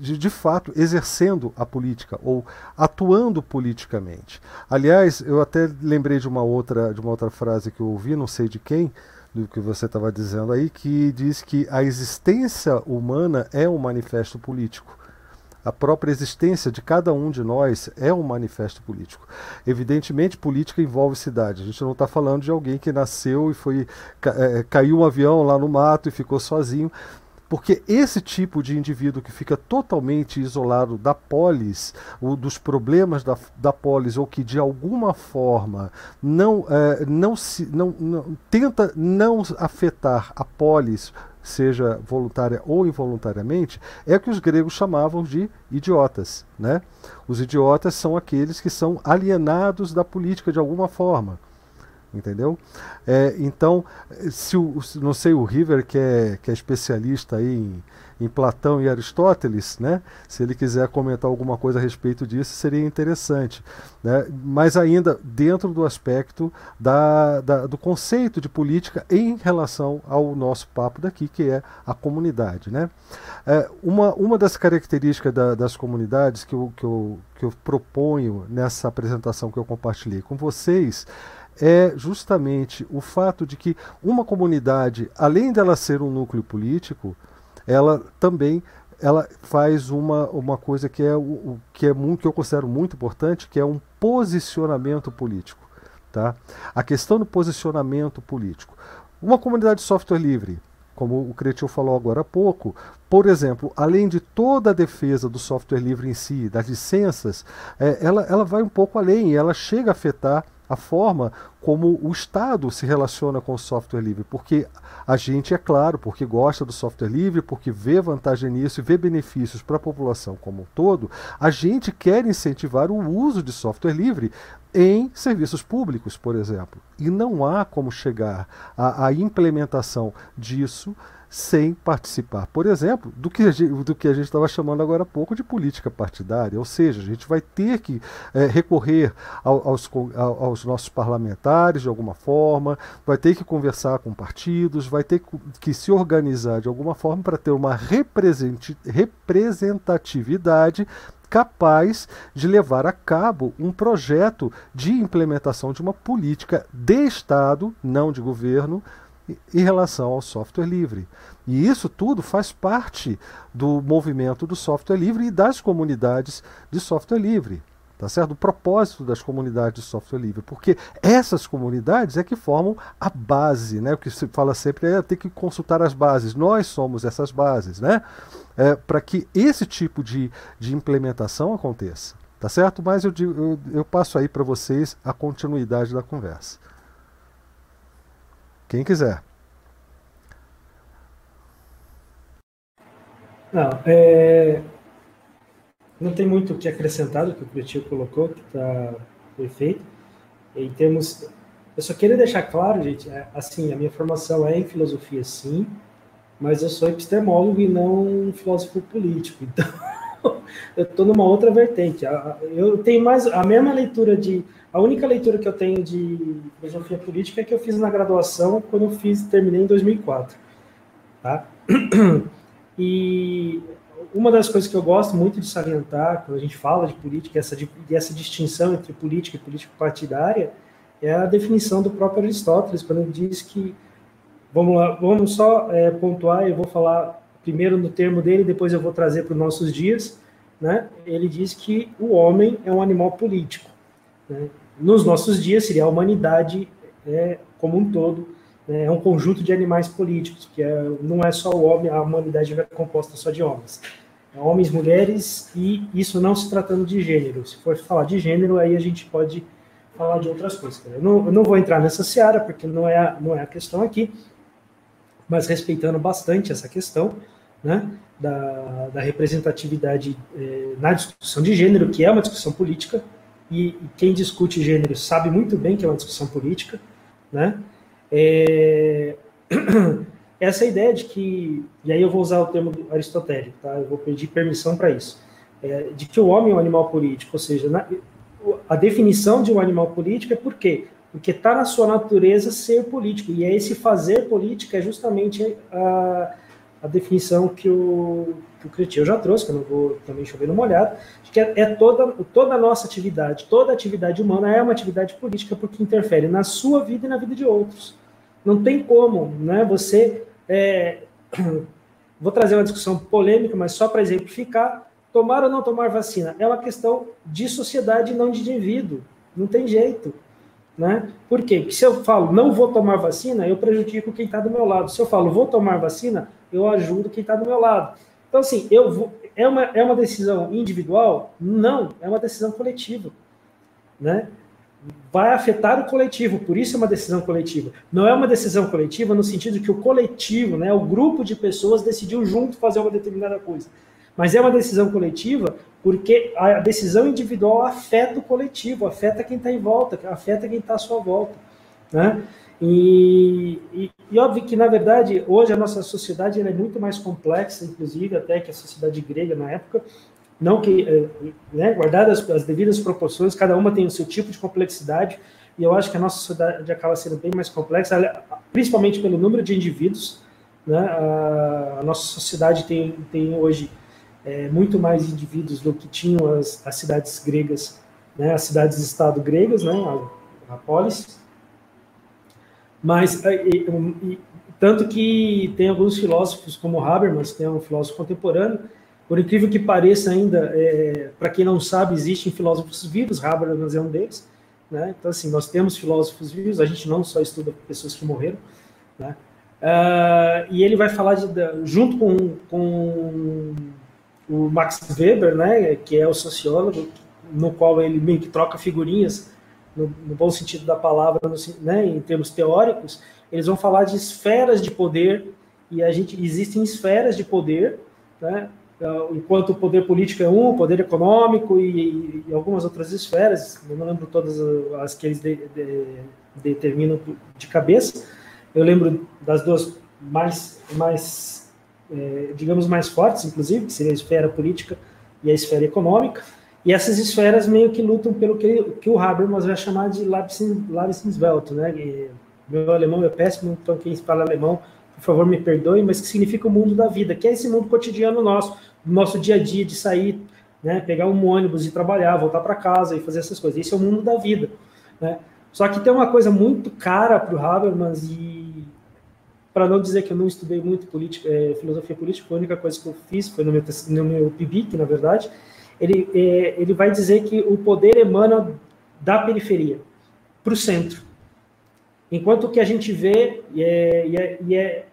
de, de, fato exercendo a política ou atuando politicamente. Aliás, eu até lembrei de uma outra de uma outra frase que eu ouvi, não sei de quem, do que você estava dizendo aí, que diz que a existência humana é um manifesto político. A própria existência de cada um de nós é um manifesto político. Evidentemente, política envolve cidade. A gente não está falando de alguém que nasceu e foi é, caiu um avião lá no mato e ficou sozinho. Porque esse tipo de indivíduo que fica totalmente isolado da polis, ou dos problemas da, da polis, ou que de alguma forma não, é, não, se, não, não tenta não afetar a polis, seja voluntária ou involuntariamente, é o que os gregos chamavam de idiotas. Né? Os idiotas são aqueles que são alienados da política de alguma forma entendeu? É, então, se o, não sei, o River, que é, que é especialista em, em, Platão e Aristóteles, né? se ele quiser comentar alguma coisa a respeito disso, seria interessante. Né? Mas ainda dentro do aspecto da, da, do conceito de política em relação ao nosso papo daqui, que é a comunidade. Né? É, uma, uma das características da, das comunidades que eu, que, eu, que eu proponho nessa apresentação que eu compartilhei com vocês é justamente o fato de que uma comunidade, além dela ser um núcleo político, ela também ela faz uma, uma coisa que é o que é muito que eu considero muito importante, que é um posicionamento político, tá? A questão do posicionamento político. Uma comunidade de software livre, como o Cretil falou agora há pouco, por exemplo, além de toda a defesa do software livre em si, das licenças, é, ela, ela vai um pouco além, ela chega a afetar a forma como o Estado se relaciona com o software livre, porque a gente, é claro, porque gosta do software livre, porque vê vantagem nisso e vê benefícios para a população como um todo, a gente quer incentivar o uso de software livre em serviços públicos, por exemplo. E não há como chegar à, à implementação disso sem participar, por exemplo, do que a gente, estava chamando agora há pouco de política partidária. Ou seja, a gente vai ter que é, recorrer ao, aos, aos nossos parlamentares de alguma forma, vai ter que conversar com partidos, vai ter que se organizar de alguma forma para ter uma representatividade capaz de levar a cabo um projeto de implementação de uma política de Estado, não de governo, em relação ao software livre. E isso tudo faz parte do movimento do software livre e das comunidades de software livre. Tá certo? O propósito das comunidades de software livre, porque essas comunidades é que formam a base, né? O que se fala sempre é ter que consultar as bases. Nós somos essas bases, né? É, Para que esse tipo de, de implementação aconteça, tá certo? Mas eu, eu, eu passo aí para vocês a continuidade da conversa. Quem quiser. Não, é... não tem muito o que acrescentar do que o Cretil colocou, que está perfeito. Em termos. Eu só queria deixar claro, gente, é, assim, a minha formação é em filosofia, sim, mas eu sou epistemólogo e não um filósofo político. Então, eu estou numa outra vertente. Eu tenho mais a mesma leitura de a única leitura que eu tenho de filosofia política é que eu fiz na graduação, quando eu fiz, terminei em 2004. Tá? E uma das coisas que eu gosto muito de salientar, quando a gente fala de política, essa, de, essa distinção entre política e política partidária, é a definição do próprio Aristóteles, quando ele diz que, vamos lá, vamos só é, pontuar, eu vou falar primeiro no termo dele, depois eu vou trazer para os nossos dias, né? ele diz que o homem é um animal político. Né? Nos nossos dias seria a humanidade é, como um todo, né? é um conjunto de animais políticos, que é, não é só o homem, a humanidade é composta só de homens. É homens, mulheres, e isso não se tratando de gênero. Se for falar de gênero, aí a gente pode falar de outras coisas. Eu não, eu não vou entrar nessa seara, porque não é, a, não é a questão aqui, mas respeitando bastante essa questão, né, da, da representatividade eh, na discussão de gênero, que é uma discussão política, e, quem discute gênero sabe muito bem que é uma discussão política, né? É... Essa ideia de que, e aí eu vou usar o termo aristotélico, tá? Eu vou pedir permissão para isso, é, de que o homem é um animal político, ou seja, na, a definição de um animal político é por quê? Porque está na sua natureza ser político, e é esse fazer política é justamente a, a definição que o, que o Cretil já trouxe, que eu não vou também chover no molhado, de que é, é, toda, toda a nossa atividade, toda atividade humana é uma atividade política porque interfere na sua vida e na vida de outros. Não tem como, né? Você. É, vou trazer uma discussão polêmica, mas só para exemplificar: tomar ou não tomar vacina é uma questão de sociedade, não de indivíduo. Não tem jeito. Né? Por quê? Porque se eu falo não vou tomar vacina, eu prejudico quem está do meu lado. Se eu falo vou tomar vacina, eu ajudo quem está do meu lado. Então, assim, eu vou, é, uma, é uma decisão individual? Não, é uma decisão coletiva. Né? Vai afetar o coletivo, por isso é uma decisão coletiva. Não é uma decisão coletiva no sentido que o coletivo, né, o grupo de pessoas decidiu junto fazer uma determinada coisa. Mas é uma decisão coletiva porque a decisão individual afeta o coletivo, afeta quem está em volta, afeta quem está à sua volta. Né? E, e, e, óbvio que, na verdade, hoje a nossa sociedade é muito mais complexa, inclusive, até que a sociedade grega na época, não que, eh, né, guardadas as devidas proporções, cada uma tem o seu tipo de complexidade, e eu acho que a nossa sociedade acaba sendo bem mais complexa, principalmente pelo número de indivíduos. Né? A, nossa sociedade tem, tem hoje é, muito mais indivíduos do que tinham as, as cidades gregas, né? as cidades-estado gregas, né? a, a polis. Mas, é, e, e, tanto que tem alguns filósofos, como Habermas, que é um filósofo contemporâneo, por incrível que pareça ainda, é, para quem não sabe, existem filósofos vivos, Habermas é um deles, né? Então, assim, nós temos filósofos vivos, a gente não só estuda pessoas que morreram, né? Uh, e ele vai falar de, junto com, com o Max Weber, né, que é o sociólogo, no qual ele meio que troca figurinhas, no, no bom sentido da palavra, no, né, em termos teóricos, eles vão falar de esferas de poder, e a gente existem esferas de poder, né, então, enquanto o poder político é um, o poder econômico e, e, algumas outras esferas, não lembro todas as que eles de, de, determinam de cabeça, eu lembro das duas mais, mais é, digamos, mais fortes, inclusive, que seria a esfera política e a esfera econômica, e essas esferas meio que lutam pelo que, que o Habermas vai chamar de Labsinswelt, né? E meu alemão é péssimo, então quem fala alemão, por favor, me perdoe, mas que significa o mundo da vida, que é esse mundo cotidiano nosso, nosso dia a dia de sair, né, pegar um ônibus e trabalhar, voltar para casa e fazer essas coisas. Esse é o mundo da vida. Né? Só que tem uma coisa muito cara para o Habermas e para não dizer que eu não estudei muito política, é, filosofia política, a única coisa que eu fiz foi no meu, no meu PIBIC, na verdade, ele, é, ele vai dizer que o poder emana da periferia para o centro. Enquanto que a gente vê, e é, e é, e é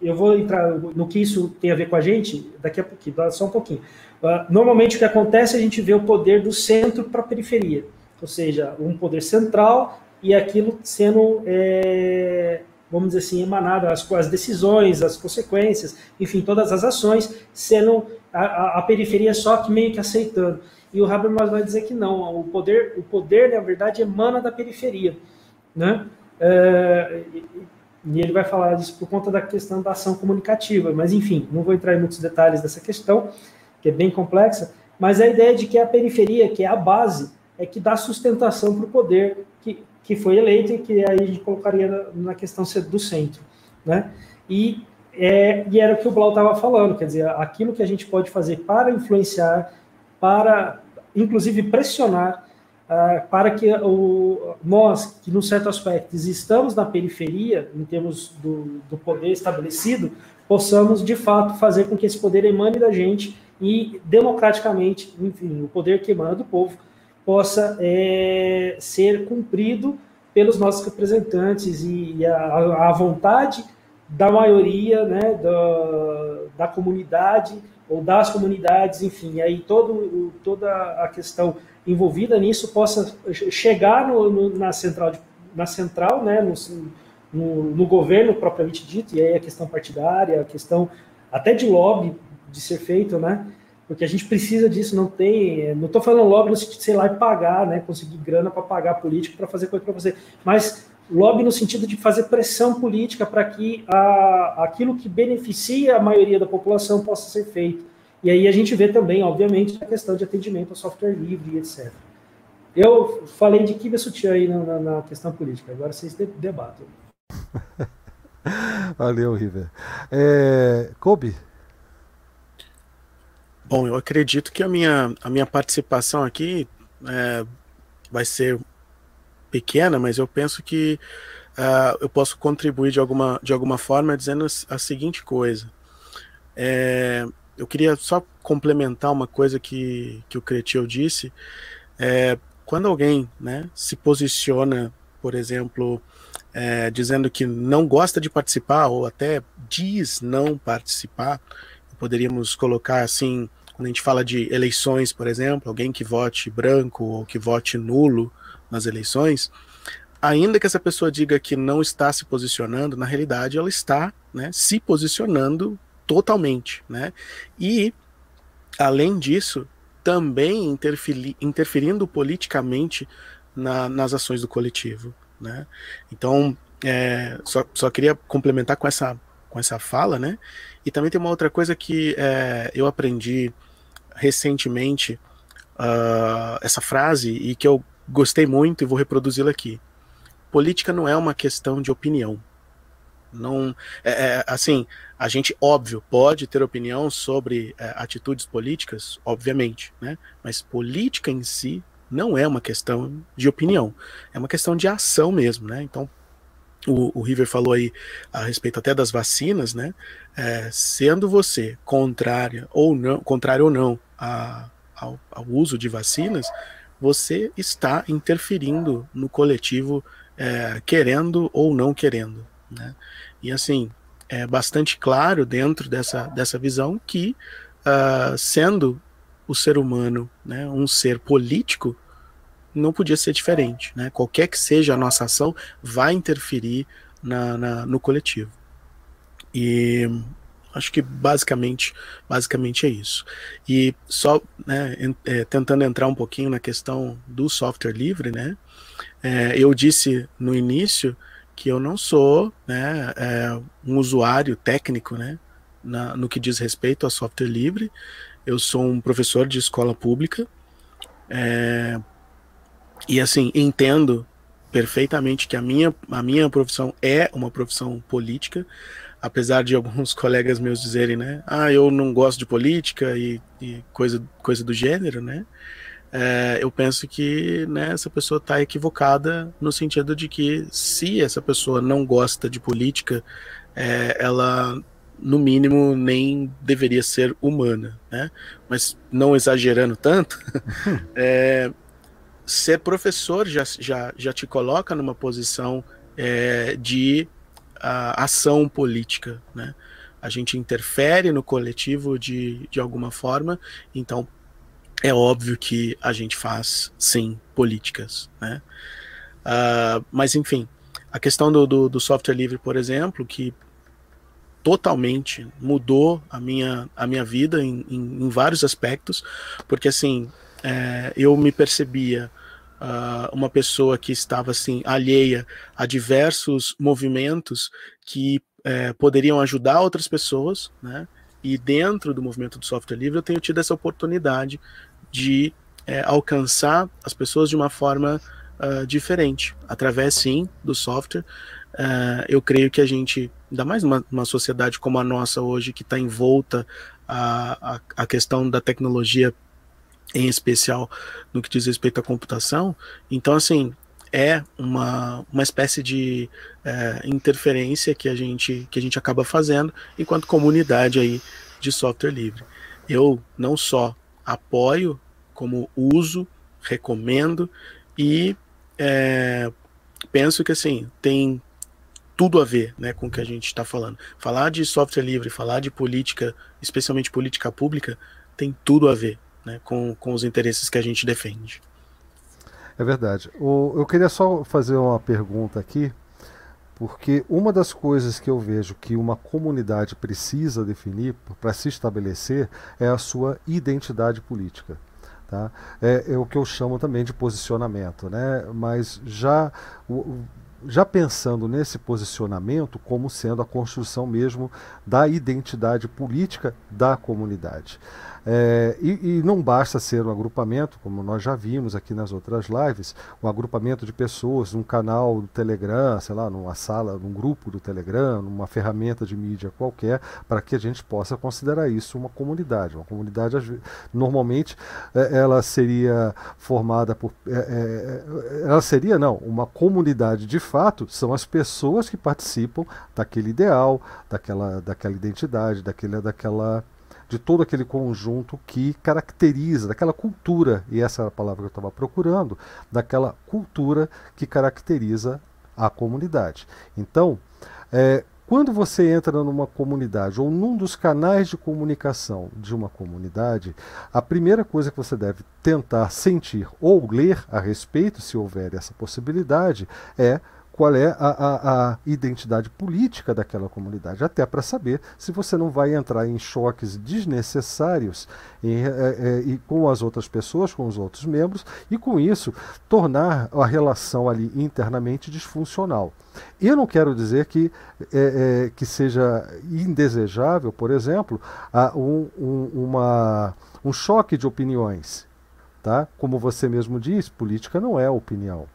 eu vou entrar no que isso tem a ver com a gente daqui a pouquinho, só um pouquinho. Uh, normalmente o que acontece é a gente vê o poder do centro para a periferia, ou seja, um poder central e aquilo sendo, é, vamos dizer assim, emanado, as, as decisões, as consequências, enfim, todas as ações sendo a, a, periferia só que meio que aceitando. E o Habermas vai dizer que não, o poder, o poder na verdade emana da periferia, né? É, e ele vai falar disso por conta da questão da ação comunicativa. Mas, enfim, não vou entrar em muitos detalhes dessa questão, que é bem complexa, mas a ideia de que a periferia, que é a base, é que dá sustentação para o poder que, que foi eleito e que aí a gente colocaria na, na questão do centro. Né? E, é, e era o que o Blau estava falando, quer dizer, aquilo que a gente pode fazer para influenciar, para, inclusive, pressionar ah, para que o, nós, que, num certo aspecto, estamos na periferia, em termos do, do poder estabelecido, possamos, de fato, fazer com que esse poder emane da gente e, democraticamente, enfim, o poder que emana do povo, possa é, ser cumprido pelos nossos representantes e, e a, a, vontade da maioria né, da, da comunidade ou das comunidades, enfim, aí todo, toda a questão envolvida nisso possa chegar no, no, na central, na central né, no, no, no, governo propriamente dito, e aí a questão partidária, a questão até de lobby de ser feito, né? Porque a gente precisa disso, não tem. Não estou falando lobby sei lá, pagar, né? Conseguir grana para pagar político para fazer coisa para você. Mas lobby no sentido de fazer pressão política para que a, aquilo que beneficia a maioria da população possa ser feito. E aí a gente vê também, obviamente, a questão de atendimento ao software livre, etc. Eu falei de Kiba Sutiã aí na, na, questão política, agora vocês debatem. Valeu, River. É, Kobe? Bom, eu acredito que a minha, a minha participação aqui é, vai ser pequena, mas eu penso que uh, eu posso contribuir de alguma, de alguma forma dizendo a seguinte coisa. É, eu queria só complementar uma coisa que, que o Cretil disse. É, quando alguém né, se posiciona, por exemplo, é, dizendo que não gosta de participar ou até diz não participar, poderíamos colocar assim, quando a gente fala de eleições, por exemplo, alguém que vote branco ou que vote nulo nas eleições, ainda que essa pessoa diga que não está se posicionando, na realidade ela está né, se posicionando totalmente. Né? E, além disso, também interferi interferindo politicamente na, nas ações do coletivo. Né? Então, é, só, só queria complementar com essa, com essa fala, né? E também tem uma outra coisa que é, eu aprendi recentemente, uh, essa frase, e que eu gostei muito e vou reproduzi-la aqui. Política não é uma questão de opinião. Não, é, é, assim, a gente, óbvio, pode ter opinião sobre é, atitudes políticas, obviamente, né? Mas política em si não é uma questão de opinião, é uma questão de ação mesmo, né? Então, o, o River falou aí a respeito até das vacinas, né? É, sendo você contrária ou não, contrário ou não a, ao, ao, uso de vacinas, você está interferindo no coletivo, é, querendo ou não querendo, né? E assim, é bastante claro dentro dessa, dessa visão que, uh, sendo o ser humano né, um ser político, não podia ser diferente. Né? Qualquer que seja a nossa ação, vai interferir na, na no coletivo. E acho que basicamente, basicamente é isso. E só né, é, tentando entrar um pouquinho na questão do software livre, né? É, eu disse no início que eu não sou né, é, um usuário técnico né, na, no que diz respeito a software livre. Eu sou um professor de escola pública. É, e assim, entendo perfeitamente que a minha, a minha profissão é uma profissão política, apesar de alguns colegas meus dizerem, né, ah, eu não gosto de política e, e coisa, coisa do gênero, né, é, eu penso que né, essa pessoa está equivocada no sentido de que se essa pessoa não gosta de política, é, ela no mínimo nem deveria ser humana, né? Mas não exagerando tanto, é, ser professor já, já, já te coloca numa posição de a, ação política, né? A gente interfere no coletivo de, de alguma forma, então é óbvio que a gente faz, sim, políticas, né? Uh, mas, enfim, a questão do, do, do, software livre, por exemplo, que totalmente mudou a minha, a minha vida em, em, em vários aspectos, porque, assim, é, eu me percebia uh, uma pessoa que estava, assim, alheia a diversos movimentos que é, poderiam ajudar outras pessoas, né? E dentro do movimento do software livre eu tenho tido essa oportunidade de é, alcançar as pessoas de uma forma uh, diferente, através sim do software. Uh, eu creio que a gente, ainda mais uma, uma sociedade como a nossa hoje, que está envolta a, a, a questão da tecnologia, em especial no que diz respeito à computação, então assim é uma, uma espécie de é, interferência que a gente que a gente acaba fazendo enquanto comunidade aí de software livre. Eu não só apoio, como uso, recomendo e é, penso que assim tem tudo a ver né, com o que a gente está falando. Falar de software livre, falar de política, especialmente política pública, tem tudo a ver né, com, com os interesses que a gente defende. É verdade. O, eu queria só fazer uma pergunta aqui, porque uma das coisas que eu vejo que uma comunidade precisa definir para se estabelecer é a sua identidade política. Tá? É, é, o que eu chamo também de posicionamento, né? mas já, já pensando nesse posicionamento como sendo a construção mesmo da identidade política da comunidade. É, e, e, não basta ser um agrupamento, como nós já vimos aqui nas outras lives, um agrupamento de pessoas num canal do Telegram, sei lá, numa sala, num grupo do Telegram, numa ferramenta de mídia qualquer, para que a gente possa considerar isso uma comunidade. Uma comunidade, normalmente, é, ela seria formada por. É, é, ela seria, não, uma comunidade de fato são as pessoas que participam daquele ideal, daquela, daquela identidade, daquele, daquela de todo aquele conjunto que caracteriza, daquela cultura, e essa era a palavra que eu estava procurando, daquela cultura que caracteriza a comunidade. Então, é, quando você entra numa comunidade ou num dos canais de comunicação de uma comunidade, a primeira coisa que você deve tentar sentir ou ler a respeito, se houver essa possibilidade, é qual é a, a, a, identidade política daquela comunidade, até para saber se você não vai entrar em choques desnecessários em, é, é, com as outras pessoas, com os outros membros, e com isso tornar a relação ali internamente disfuncional. Eu não quero dizer que, é, é que seja indesejável, por exemplo, um, um, uma, um choque de opiniões. Tá? Como você mesmo diz, política não é opinião.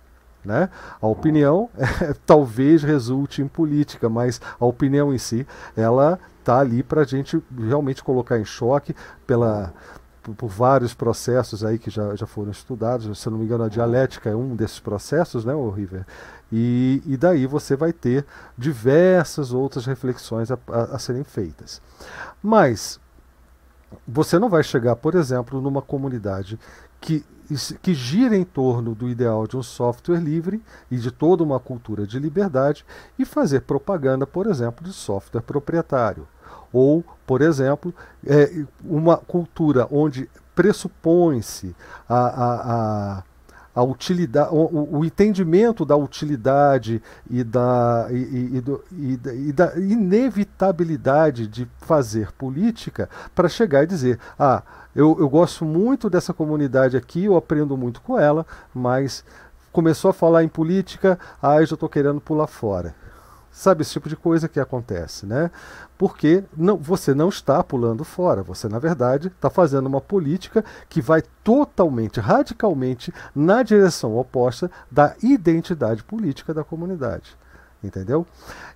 Né? A opinião é, talvez resulte em política, mas a opinião em si, ela está ali para a gente realmente colocar em choque pela, por, vários processos aí que já, já foram estudados. Se eu não me engano, a dialética é um desses processos, né, River? E, e daí você vai ter diversas outras reflexões a, a, a serem feitas. Mas você não vai chegar, por exemplo, numa comunidade que que gira em torno do ideal de um software livre e de toda uma cultura de liberdade e fazer propaganda, por exemplo, de software proprietário. Ou, por exemplo, é, uma cultura onde pressupõe-se a, a, a a utilidade, o, o, entendimento da utilidade e da, e, e, do, e, e, da inevitabilidade de fazer política para chegar e dizer: ah, eu, eu gosto muito dessa comunidade aqui, eu aprendo muito com ela, mas começou a falar em política, ah, eu já estou querendo pular fora. Sabe esse tipo de coisa que acontece, né? Porque não, você não está pulando fora, você na verdade está fazendo uma política que vai totalmente, radicalmente na direção oposta da identidade política da comunidade entendeu?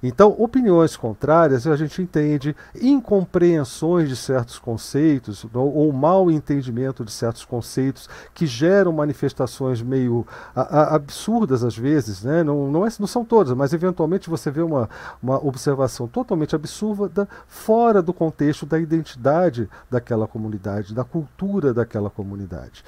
Então, opiniões contrárias a gente entende, incompreensões de certos conceitos ou, ou mal entendimento de certos conceitos que geram manifestações meio a, a, absurdas às vezes, né? não, não, é, não são todas, mas eventualmente você vê uma, uma observação totalmente absurda fora do contexto da identidade daquela comunidade, da cultura daquela comunidade.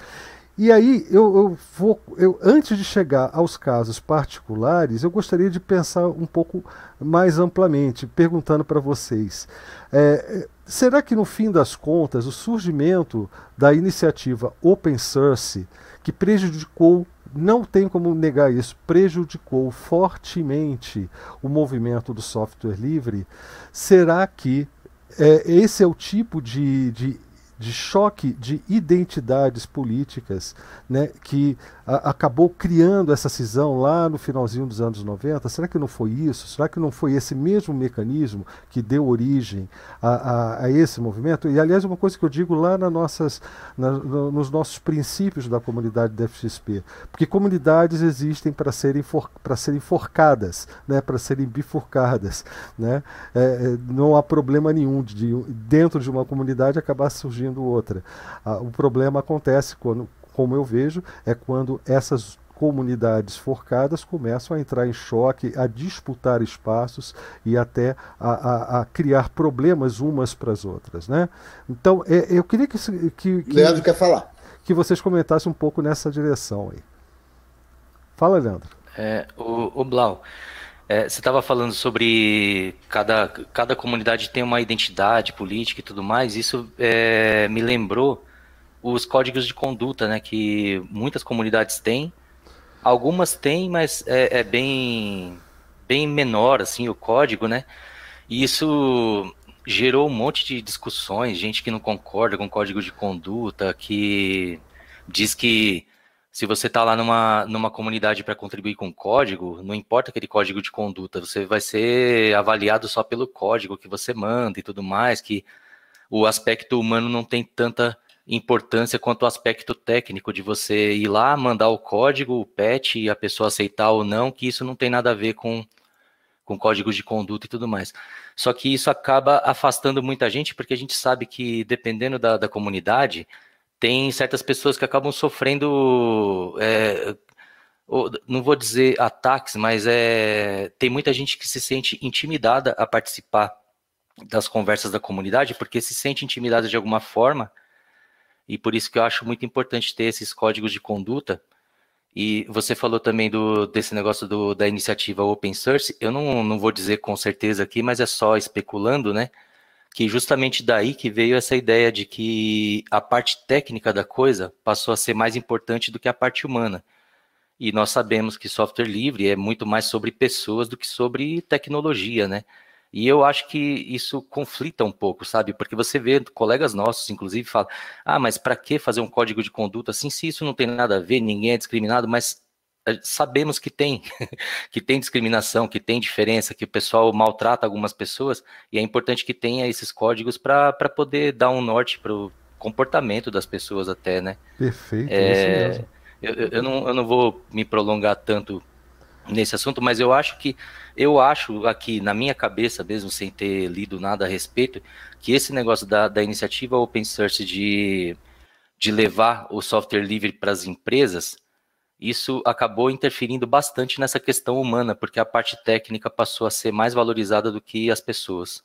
E aí, eu, eu vou, eu, antes de chegar aos casos particulares, eu gostaria de pensar um pouco mais amplamente, perguntando para vocês: é, será que no fim das contas o surgimento da iniciativa Open Source, que prejudicou, não tem como negar isso, prejudicou fortemente o movimento do software livre, será que é, esse é o tipo de, de de choque de identidades políticas, né, que a, acabou criando essa cisão lá no finalzinho dos anos 90? Será que não foi isso? Será que não foi esse mesmo mecanismo que deu origem a, a, a esse movimento? E, aliás, uma coisa que eu digo lá na nossas, na, no, nos nossos princípios da comunidade da FXP, porque comunidades existem para serem, for, serem forcadas, né, para serem bifurcadas. Né? É, é, não há problema nenhum de, de, dentro de uma comunidade acabar surgindo outra. Ah, o problema acontece quando, como eu vejo, é quando essas comunidades forcadas começam a entrar em choque, a disputar espaços e até a, a, a criar problemas umas para as outras. Né? Então, é, eu queria que, que, que. Leandro quer falar. Que vocês comentassem um pouco nessa direção aí. Fala, Leandro. É, o, o Blau. É, você estava falando sobre cada, cada comunidade tem uma identidade política e tudo mais. Isso é, me lembrou os códigos de conduta, né? Que muitas comunidades têm. Algumas têm, mas é, é bem, bem menor assim o código, né? E isso gerou um monte de discussões, gente que não concorda com o código de conduta, que diz que se você está lá numa, numa comunidade para contribuir com código, não importa aquele código de conduta, você vai ser avaliado só pelo código que você manda e tudo mais, que o aspecto humano não tem tanta importância quanto o aspecto técnico de você ir lá, mandar o código, o patch, e a pessoa aceitar ou não, que isso não tem nada a ver com, com códigos de conduta e tudo mais. Só que isso acaba afastando muita gente, porque a gente sabe que, dependendo da, da comunidade, tem certas pessoas que acabam sofrendo, é, não vou dizer ataques, mas é, tem muita gente que se sente intimidada a participar das conversas da comunidade, porque se sente intimidada de alguma forma, e por isso que eu acho muito importante ter esses códigos de conduta, E você falou também do, desse negócio do, da iniciativa open source. Eu não, não vou dizer com certeza aqui, mas é só especulando, né? Que justamente daí que veio essa ideia de que a parte técnica da coisa passou a ser mais importante do que a parte humana. E nós sabemos que software livre é muito mais sobre pessoas do que sobre tecnologia, né? E eu acho que isso conflita um pouco, sabe? Porque você vê colegas nossos, inclusive, falam: ah, mas para que fazer um código de conduta assim, se isso não tem nada a ver, ninguém é discriminado, mas sabemos que tem, que tem discriminação, que tem diferença, que o pessoal maltrata algumas pessoas, e é importante que tenha esses códigos para poder dar um norte para o comportamento das pessoas até, né? Perfeito, é, mesmo. Eu, eu, não, eu não vou me prolongar tanto nesse assunto, mas eu acho que eu acho aqui na minha cabeça, mesmo sem ter lido nada a respeito, que esse negócio da, da iniciativa open source de, de levar o software livre para as empresas, isso acabou interferindo bastante nessa questão humana, porque a parte técnica passou a ser mais valorizada do que as pessoas.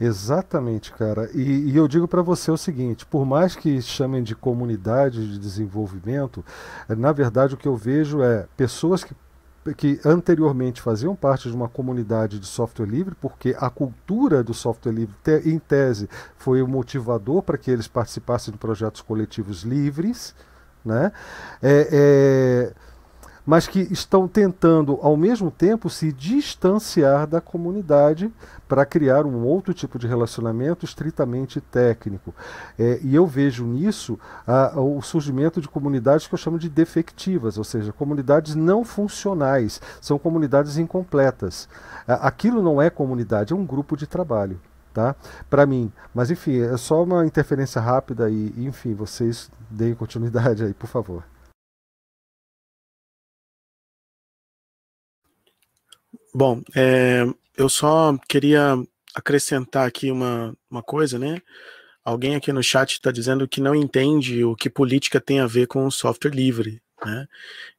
Exatamente, cara. E, e eu digo para você o seguinte: por mais que chamem de comunidade de desenvolvimento, na verdade o que eu vejo é pessoas que que anteriormente faziam parte de uma comunidade de software livre, porque a cultura do software livre, em tese, foi o motivador para que eles participassem de projetos coletivos livres, né? É, é mas que estão tentando, ao mesmo tempo, se distanciar da comunidade para criar um outro tipo de relacionamento estritamente técnico. É, e eu vejo nisso a, o surgimento de comunidades que eu chamo de defectivas, ou seja, comunidades não funcionais, são comunidades incompletas. Aquilo não é comunidade, é um grupo de trabalho. Tá? Para mim, mas enfim, é só uma interferência rápida e, enfim, vocês deem continuidade aí, por favor. Bom, é, eu só queria acrescentar aqui uma, uma coisa, né? Alguém aqui no chat está dizendo que não entende o que política tem a ver com software livre. Né?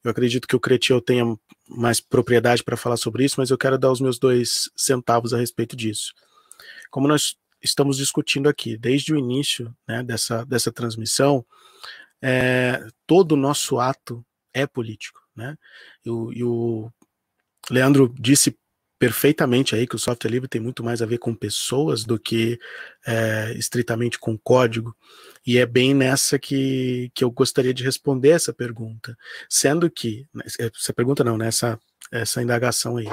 Eu acredito que o Cretil tenha mais propriedade para falar sobre isso, mas eu quero dar os meus dois centavos a respeito disso. Como nós estamos discutindo aqui desde o início né, dessa, dessa transmissão, é, todo o nosso ato é político. Né? E o, e o Leandro disse perfeitamente aí que o software livre tem muito mais a ver com pessoas do que é, estritamente com código. E é bem nessa que, que eu gostaria de responder essa pergunta. Sendo que, né, essa pergunta não, né, essa indagação aí.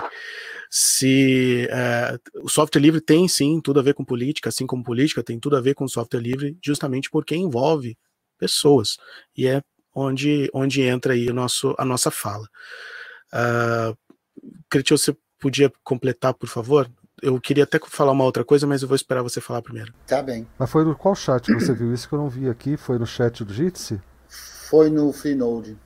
Se é, o software livre tem sim tudo a ver com política, assim como política tem tudo a ver com software livre, justamente porque envolve pessoas. E é onde, onde entra aí o nosso, a nossa fala. Uh, Cretil, você podia completar, por favor? Eu queria até falar uma outra coisa, mas eu vou esperar você falar primeiro. Tá bem. Mas foi no qual chat você viu isso que eu não vi aqui? Foi no chat do Jitsi? Foi no Freenode.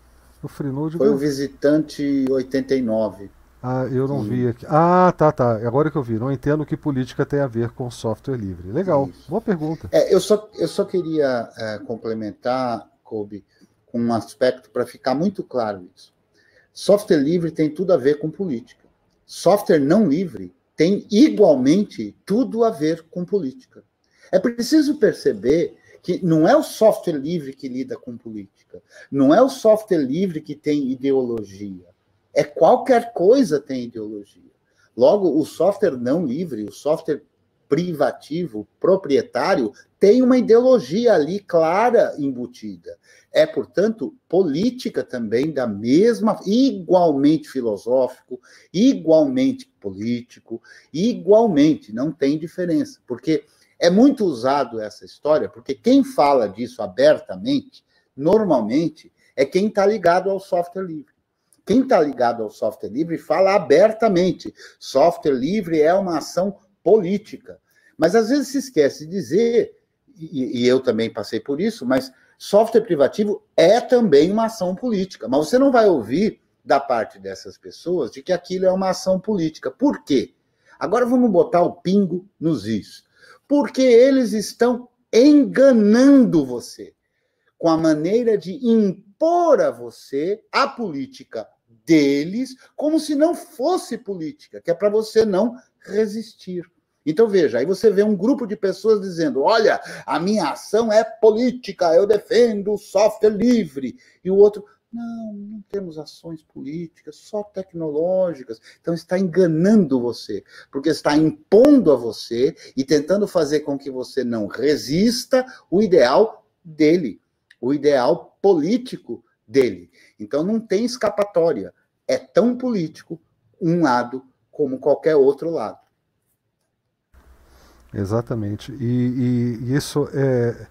No Freenode? Foi o visitante 89. Ah, eu não vi aqui. Ah, tá, tá. Agora que eu vi. Não entendo que política tem a ver com software livre. Legal. Isso. Boa pergunta. É, eu, só, eu só queria é, complementar, Kobe, com um aspecto para ficar muito claro isso. Software livre tem tudo a ver com política. Software não livre tem igualmente tudo a ver com política. É preciso perceber que não é o software livre que lida com política, não é o software livre que tem ideologia. É qualquer coisa tem ideologia. Logo, o software não livre, o software privativo, proprietário, tem uma ideologia ali clara embutida. É, portanto, política também da mesma, igualmente filosófico, igualmente político, igualmente, não tem diferença. Porque é muito usado essa história, porque quem fala disso abertamente, normalmente, é quem está ligado ao software livre. Quem está ligado ao software livre fala abertamente: software livre é uma ação política. Mas às vezes se esquece de dizer, e, e eu também passei por isso, mas software privativo é também uma ação política. Mas você não vai ouvir da parte dessas pessoas de que aquilo é uma ação política. Por quê? Agora vamos botar o pingo nos is. Porque eles estão enganando você com a maneira de impor a você a política deles como se não fosse política, que é para você não resistir. Então veja, aí você vê um grupo de pessoas dizendo: olha, a minha ação é política, eu defendo o software livre. E o outro, Não, não temos ações políticas, só tecnológicas. Então está enganando você, porque está impondo a você e tentando fazer com que você não resista o ideal dele, o ideal político dele. Então não tem escapatória. É tão político um lado como qualquer outro lado. Exatamente. E, e, e isso é,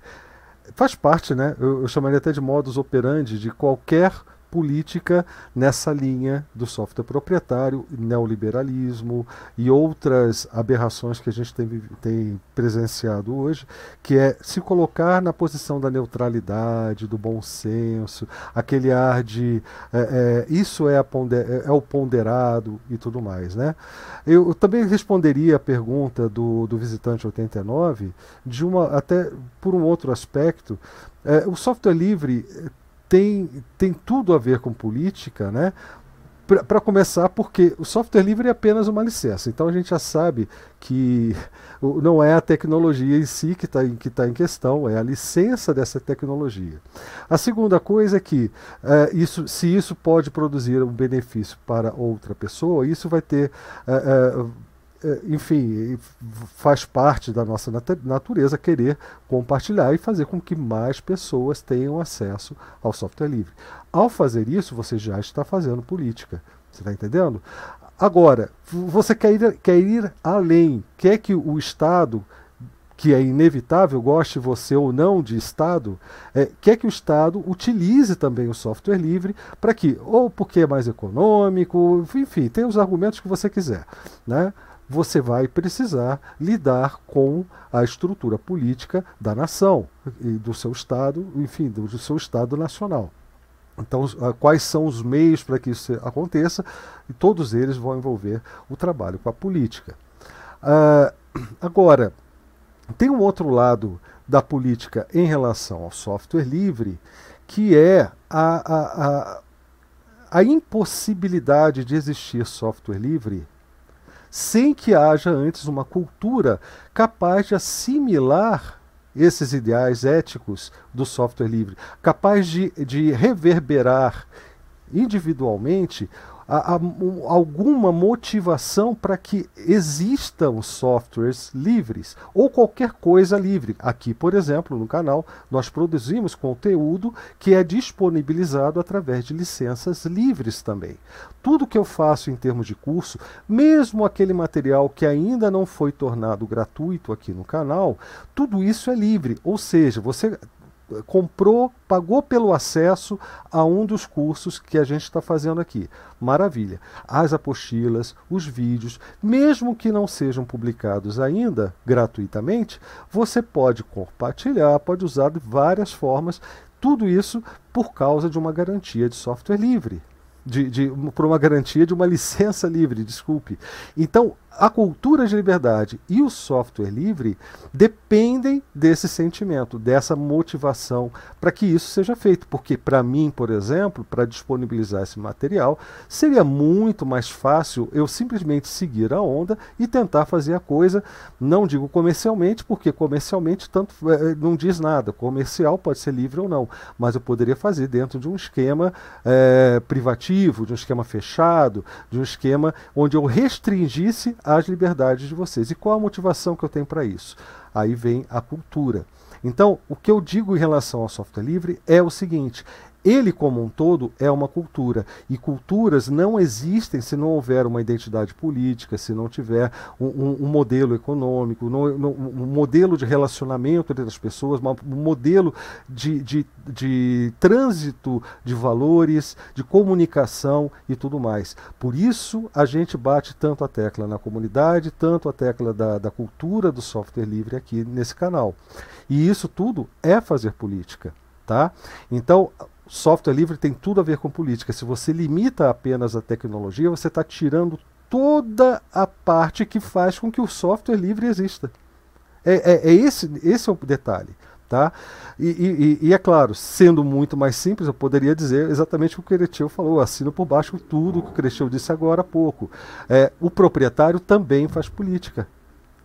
faz parte, né? Eu, eu chamaria até de modus operandi de qualquer política nessa linha do software proprietário, neoliberalismo e outras aberrações que a gente tem, tem presenciado hoje, que é se colocar na posição da neutralidade, do bom senso, aquele ar de é, é, isso é, ponder, é, é, o ponderado e tudo mais. Né? Eu, eu, também responderia a pergunta do, do visitante 89 de uma até por um outro aspecto. É, o software livre tem, tem tudo a ver com política, né? Para começar, porque o software livre é apenas uma licença. Então a gente já sabe que não é a tecnologia em si que está que tá em questão, é a licença dessa tecnologia. A segunda coisa é que é, isso, se isso pode produzir um benefício para outra pessoa, isso vai ter. É, é, enfim, faz parte da nossa natureza querer compartilhar e fazer com que mais pessoas tenham acesso ao software livre. Ao fazer isso, você já está fazendo política. Você está entendendo? Agora, você quer ir, quer ir além, quer que o Estado, que é inevitável, goste você ou não de Estado, é, quer que o Estado utilize também o software livre para que, ou porque é mais econômico, enfim, tem os argumentos que você quiser. Né? Você vai precisar lidar com a estrutura política da nação e do seu Estado, enfim, do seu Estado nacional. Então, quais são os meios para que isso aconteça? E todos eles vão envolver o trabalho com a política. Uh, agora, tem um outro lado da política em relação ao software livre, que é a, a, a, a impossibilidade de existir software livre sem que haja antes uma cultura capaz de assimilar esses ideais éticos do software livre, capaz de, de reverberar individualmente a, a, alguma motivação para que existam softwares livres ou qualquer coisa livre. Aqui, por exemplo, no canal, nós produzimos conteúdo que é disponibilizado através de licenças livres também. Tudo que eu faço em termos de curso, mesmo aquele material que ainda não foi tornado gratuito aqui no canal, tudo isso é livre. Ou seja, você comprou, pagou pelo acesso a um dos cursos que a gente está fazendo aqui. Maravilha. As apostilas, os vídeos, mesmo que não sejam publicados ainda gratuitamente, você pode compartilhar, pode usar de várias formas. Tudo isso por causa de uma garantia de software livre de, de, por uma garantia de uma licença livre, desculpe. Então, a cultura de liberdade e o software livre dependem desse sentimento, dessa motivação para que isso seja feito. Porque, para mim, por exemplo, para disponibilizar esse material, seria muito mais fácil eu simplesmente seguir a onda e tentar fazer a coisa, não digo comercialmente, porque comercialmente tanto é, não diz nada. Comercial pode ser livre ou não, mas eu poderia fazer dentro de um esquema é, privativo, de um esquema fechado, de um esquema onde eu restringisse as liberdades de vocês. E qual a motivação que eu tenho para isso? Aí vem a cultura. Então, o que eu digo em relação ao software livre é o seguinte: ele, como um todo, é uma cultura. E culturas não existem se não houver uma identidade política, se não tiver um, um, um modelo econômico, um modelo de relacionamento entre as pessoas, um modelo de, de, de trânsito de valores, de comunicação e tudo mais. Por isso, a gente bate tanto a tecla na comunidade, tanto a tecla da, da cultura do software livre aqui nesse canal. E isso tudo é fazer política. Tá? Então, software livre tem tudo a ver com política. Se você limita apenas a tecnologia, você está tirando toda a parte que faz com que o software livre exista. É, é, é esse, esse é o detalhe. Tá? E, e, e, é claro, sendo muito mais simples, eu poderia dizer exatamente o que o Cretil falou, assino por baixo tudo o que o Cretil disse agora há pouco. É, o proprietário também faz política.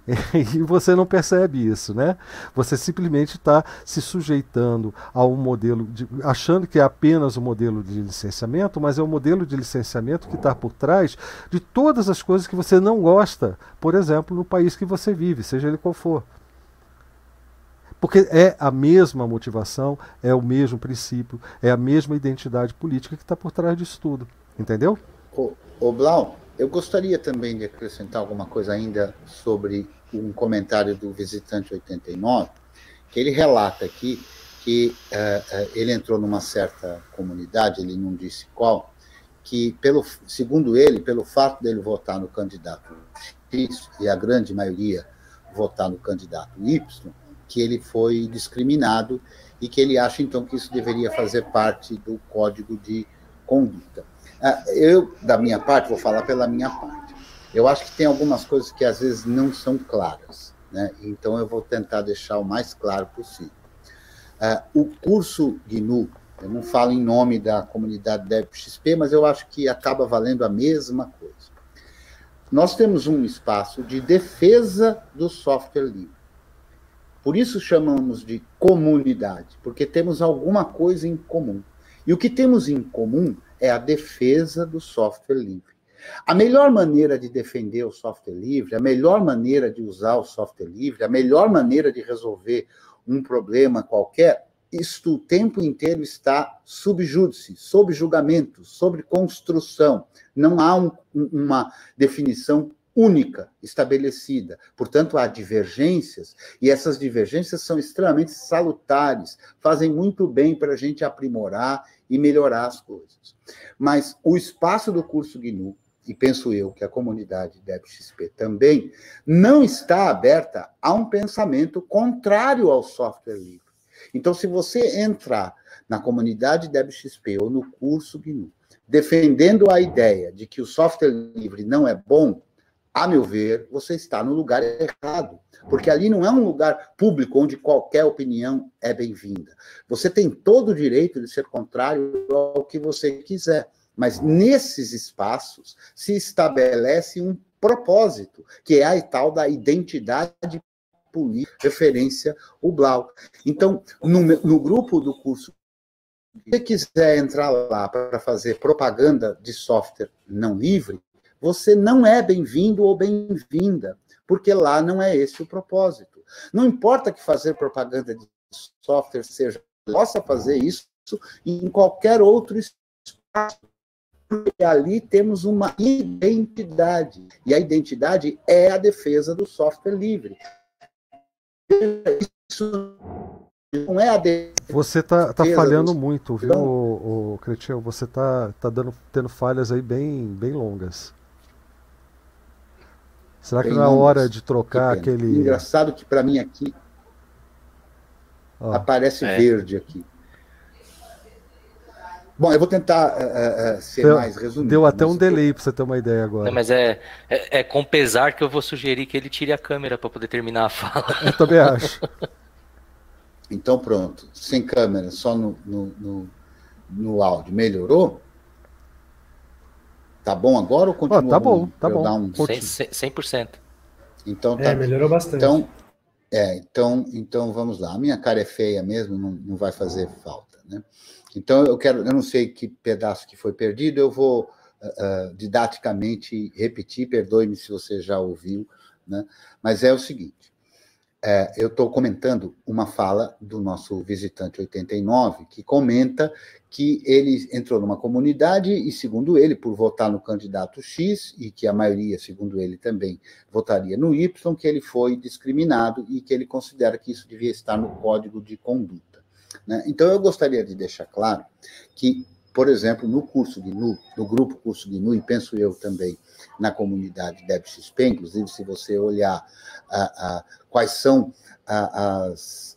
E você não percebe isso, né? Você simplesmente está se sujeitando a um modelo, de, achando que é apenas o um modelo de licenciamento, mas é o um modelo de licenciamento que está por trás de todas as coisas que você não gosta, por exemplo, no país que você vive, seja ele qual for. Porque é a mesma motivação, é o mesmo princípio, é a mesma identidade política que está por trás disso tudo. Entendeu? Ô, ô Blau, eu gostaria também de acrescentar alguma coisa ainda sobre um comentário do visitante 89, que ele relata aqui que uh, ele entrou numa certa comunidade, ele não disse qual, que pelo segundo ele, pelo fato dele votar no candidato X e a grande maioria votar no candidato Y, que ele foi discriminado e que ele acha então que isso deveria fazer parte do código de conduta. Ah, eu, da minha parte, vou falar pela minha parte. Eu acho que tem algumas coisas que às vezes não são claras, né? Então eu vou tentar deixar o mais claro possível. Uh, o curso GNU, eu não falo em nome da comunidade DevXP, mas eu acho que acaba valendo a mesma coisa. Nós temos um espaço de defesa do software livre. Por isso chamamos de comunidade, porque temos alguma coisa em comum. E o que temos em comum é a defesa do software livre. A melhor maneira de defender o software livre, a melhor maneira de usar o software livre, a melhor maneira de resolver um problema qualquer, isto o tempo inteiro está sob júdice, sob julgamento, sob construção. Não há um, uma definição única estabelecida. Portanto, há divergências, e essas divergências são extremamente salutares, fazem muito bem para a gente aprimorar e melhorar as coisas. Mas o espaço do curso GNU, e penso eu que a comunidade DebXP também, não está aberta a um pensamento contrário ao software livre. Então, se você entrar na comunidade DebXP ou no curso GNU, defendendo a ideia de que o software livre não é bom, a meu ver, você está no lugar errado. Porque ali não é um lugar público onde qualquer opinião é bem-vinda. Você tem todo o direito de ser contrário ao que você quiser. Mas nesses espaços se estabelece um propósito, que é a tal da identidade política, referência o Blau. Então, no, no grupo do curso se quiser entrar lá para fazer propaganda de software não livre, você não é bem-vindo ou bem-vinda, porque lá não é esse o propósito. Não importa que fazer propaganda de software seja, possa fazer isso em qualquer outro espaço, porque ali temos uma identidade, e a identidade é a defesa do software livre. Isso não é a defesa. Você está tá falhando muito, viu, o, o Cretinho? Você está tá dando, tendo falhas aí bem, bem longas. Será que não é hora de trocar aquele. Engraçado que para mim aqui oh. aparece é. verde aqui. Bom, eu vou tentar uh, uh, ser deu, mais resumido. Deu até um delay para você ter uma ideia agora. Não, mas é, é, é, com pesar que eu vou sugerir que ele tire a câmera para poder terminar a fala. Eu também acho. Então pronto, sem câmera, só no, no, no, no áudio. Melhorou? Tá bom agora ou continua? Oh, tá bom, tá bom. Um... 100%. 100%. Então, tá... É, melhorou bastante. Então, é, então, então vamos lá. A minha cara é feia mesmo, não, não vai fazer falta, né? Então eu quero, eu não sei que pedaço que foi perdido, eu vou uh, didaticamente repetir, perdoe-me se você já ouviu, né? Mas é o seguinte: é, eu estou comentando uma fala do nosso visitante 89, que comenta que ele entrou numa comunidade e, segundo ele, por votar no candidato X, e que a maioria, segundo ele, também votaria no Y, que ele foi discriminado e que ele considera que isso devia estar no código de conduta. Né? Então, eu gostaria de deixar claro que, por exemplo, no curso de NU, no grupo curso de NU, e penso eu também na comunidade DebXP, inclusive, se você olhar a, a, quais são a, as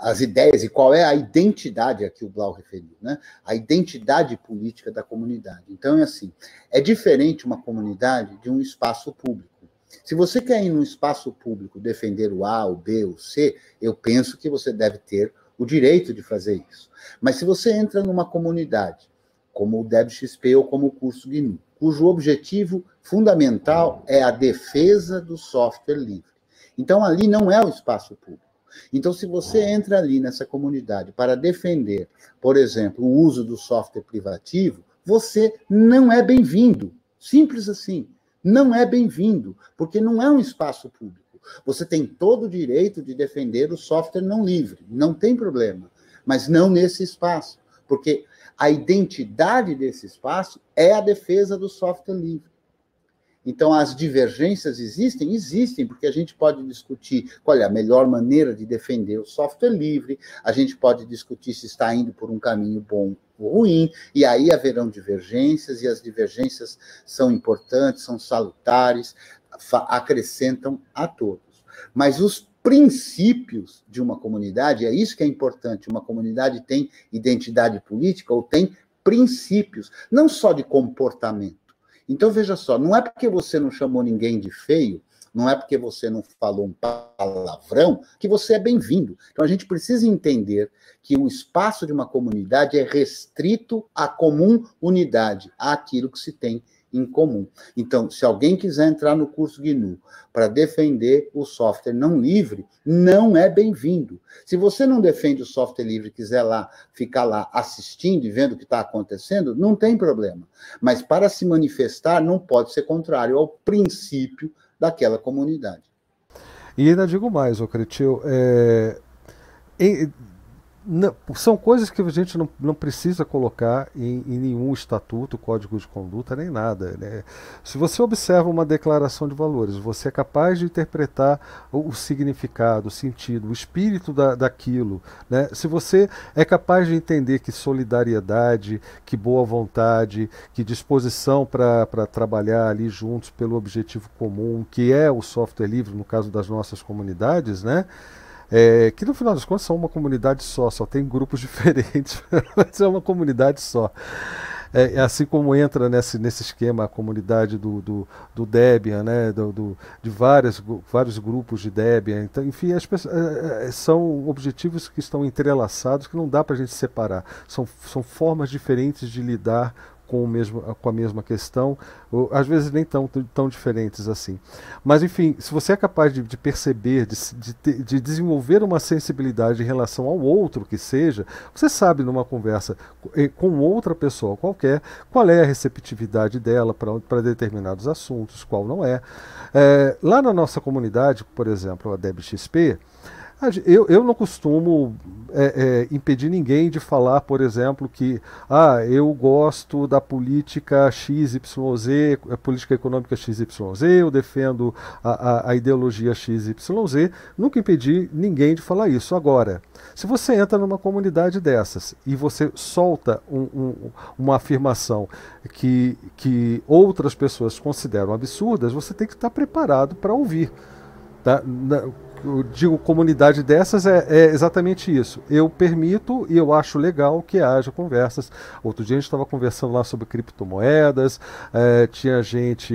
as ideias e qual é a identidade a que o Blau referiu, né? A identidade política da comunidade. Então, é assim, é diferente uma comunidade de um espaço público. Se você quer ir num espaço público defender o A, o B, o C, eu penso que você deve ter o direito de fazer isso. Mas se você entra numa comunidade, como o DebXP ou como o curso GNU, cujo objetivo fundamental é a defesa do software livre, Então ali não é o espaço público. Então, se você entra ali nessa comunidade para defender, por exemplo, o uso do software privativo, você não é bem-vindo. Simples assim. Não é bem-vindo, porque não é um espaço público. Você tem todo o direito de defender o software não livre, não tem problema, mas não nesse espaço, porque a identidade desse espaço é a defesa do software livre. Então, as divergências existem? Existem, porque a gente pode discutir qual é a melhor maneira de defender o software livre, a gente pode discutir se está indo por um caminho bom ou ruim, e aí haverão divergências, e as divergências são importantes, são salutares, acrescentam a todos. Mas os princípios de uma comunidade, é isso que é importante, uma comunidade tem identidade política ou tem princípios, não só de comportamento. Então, veja só, não é porque você não chamou ninguém de feio, não é porque você não falou um palavrão que você é bem-vindo. Então, a gente precisa entender que o espaço de uma comunidade é restrito à comum unidade, àquilo que se tem em comum. Então, se alguém quiser entrar no curso GNU para defender o software não livre, não é bem-vindo. Se você não defende o software livre e quiser lá ficar lá assistindo e vendo o que está acontecendo, não tem problema. Mas para se manifestar, não pode ser contrário ao princípio daquela comunidade. E ainda digo mais, ô Cretil, é, não, são coisas que a gente não, não precisa colocar em, em, nenhum estatuto, código de conduta, nem nada. Né? Se você observa uma declaração de valores, você é capaz de interpretar o, o significado, o sentido, o espírito da, daquilo. Né? Se você é capaz de entender que solidariedade, que boa vontade, que disposição para trabalhar ali juntos pelo objetivo comum, que é o software livre, no caso das nossas comunidades, né? É, que no final das contas são uma comunidade só, só tem grupos diferentes, mas é uma comunidade só. É, é, assim como entra nesse, nesse esquema a comunidade do, do, do Debian, né, do, do, de várias, vários grupos de Debian. Então, enfim, as é, é, são objetivos que estão entrelaçados que não dá para a gente separar. São, são formas diferentes de lidar com, o mesmo, com a mesma questão, ou, às vezes nem tão, tão diferentes assim. Mas, enfim, se você é capaz de, de perceber, de, de, de, desenvolver uma sensibilidade em relação ao outro que seja, você sabe numa conversa com outra pessoa qualquer qual é a receptividade dela para determinados assuntos, qual não é. é. Lá na nossa comunidade, por exemplo, a DebXP, eu, eu não costumo é, é, impedir ninguém de falar, por exemplo, que ah, eu gosto da política XYZ, a política econômica XYZ, eu defendo a, a, a ideologia XYZ. Nunca impedi ninguém de falar isso. Agora, se você entra numa comunidade dessas e você solta um, um, uma afirmação que, que outras pessoas consideram absurdas, você tem que estar preparado para ouvir. Tá? Eu digo comunidade dessas é, é, exatamente isso. Eu permito e eu acho legal que haja conversas. Outro dia a gente estava conversando lá sobre criptomoedas, é, tinha gente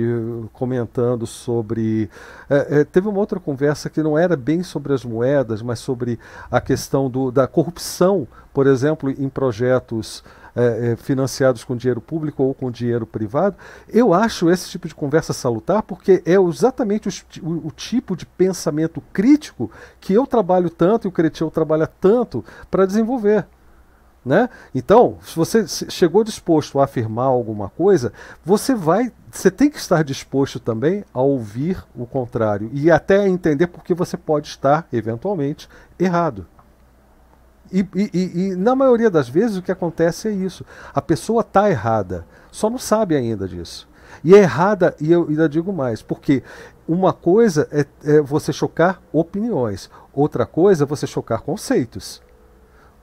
comentando sobre. É, é, teve uma outra conversa que não era bem sobre as moedas, mas sobre a questão do, da corrupção, por exemplo, em projetos é, é, financiados com dinheiro público ou com dinheiro privado, eu acho esse tipo de conversa salutar porque é exatamente o, o, o tipo de pensamento crítico que eu trabalho tanto e o Cretil trabalha tanto para desenvolver. Né? Então, se você chegou disposto a afirmar alguma coisa, você vai, você tem que estar disposto também a ouvir o contrário e até entender porque você pode estar eventualmente errado. E, e, e, na maioria das vezes o que acontece é isso. A pessoa está errada, só não sabe ainda disso. E é errada, e eu ainda digo mais, porque uma coisa é, é você chocar opiniões, outra coisa é você chocar conceitos.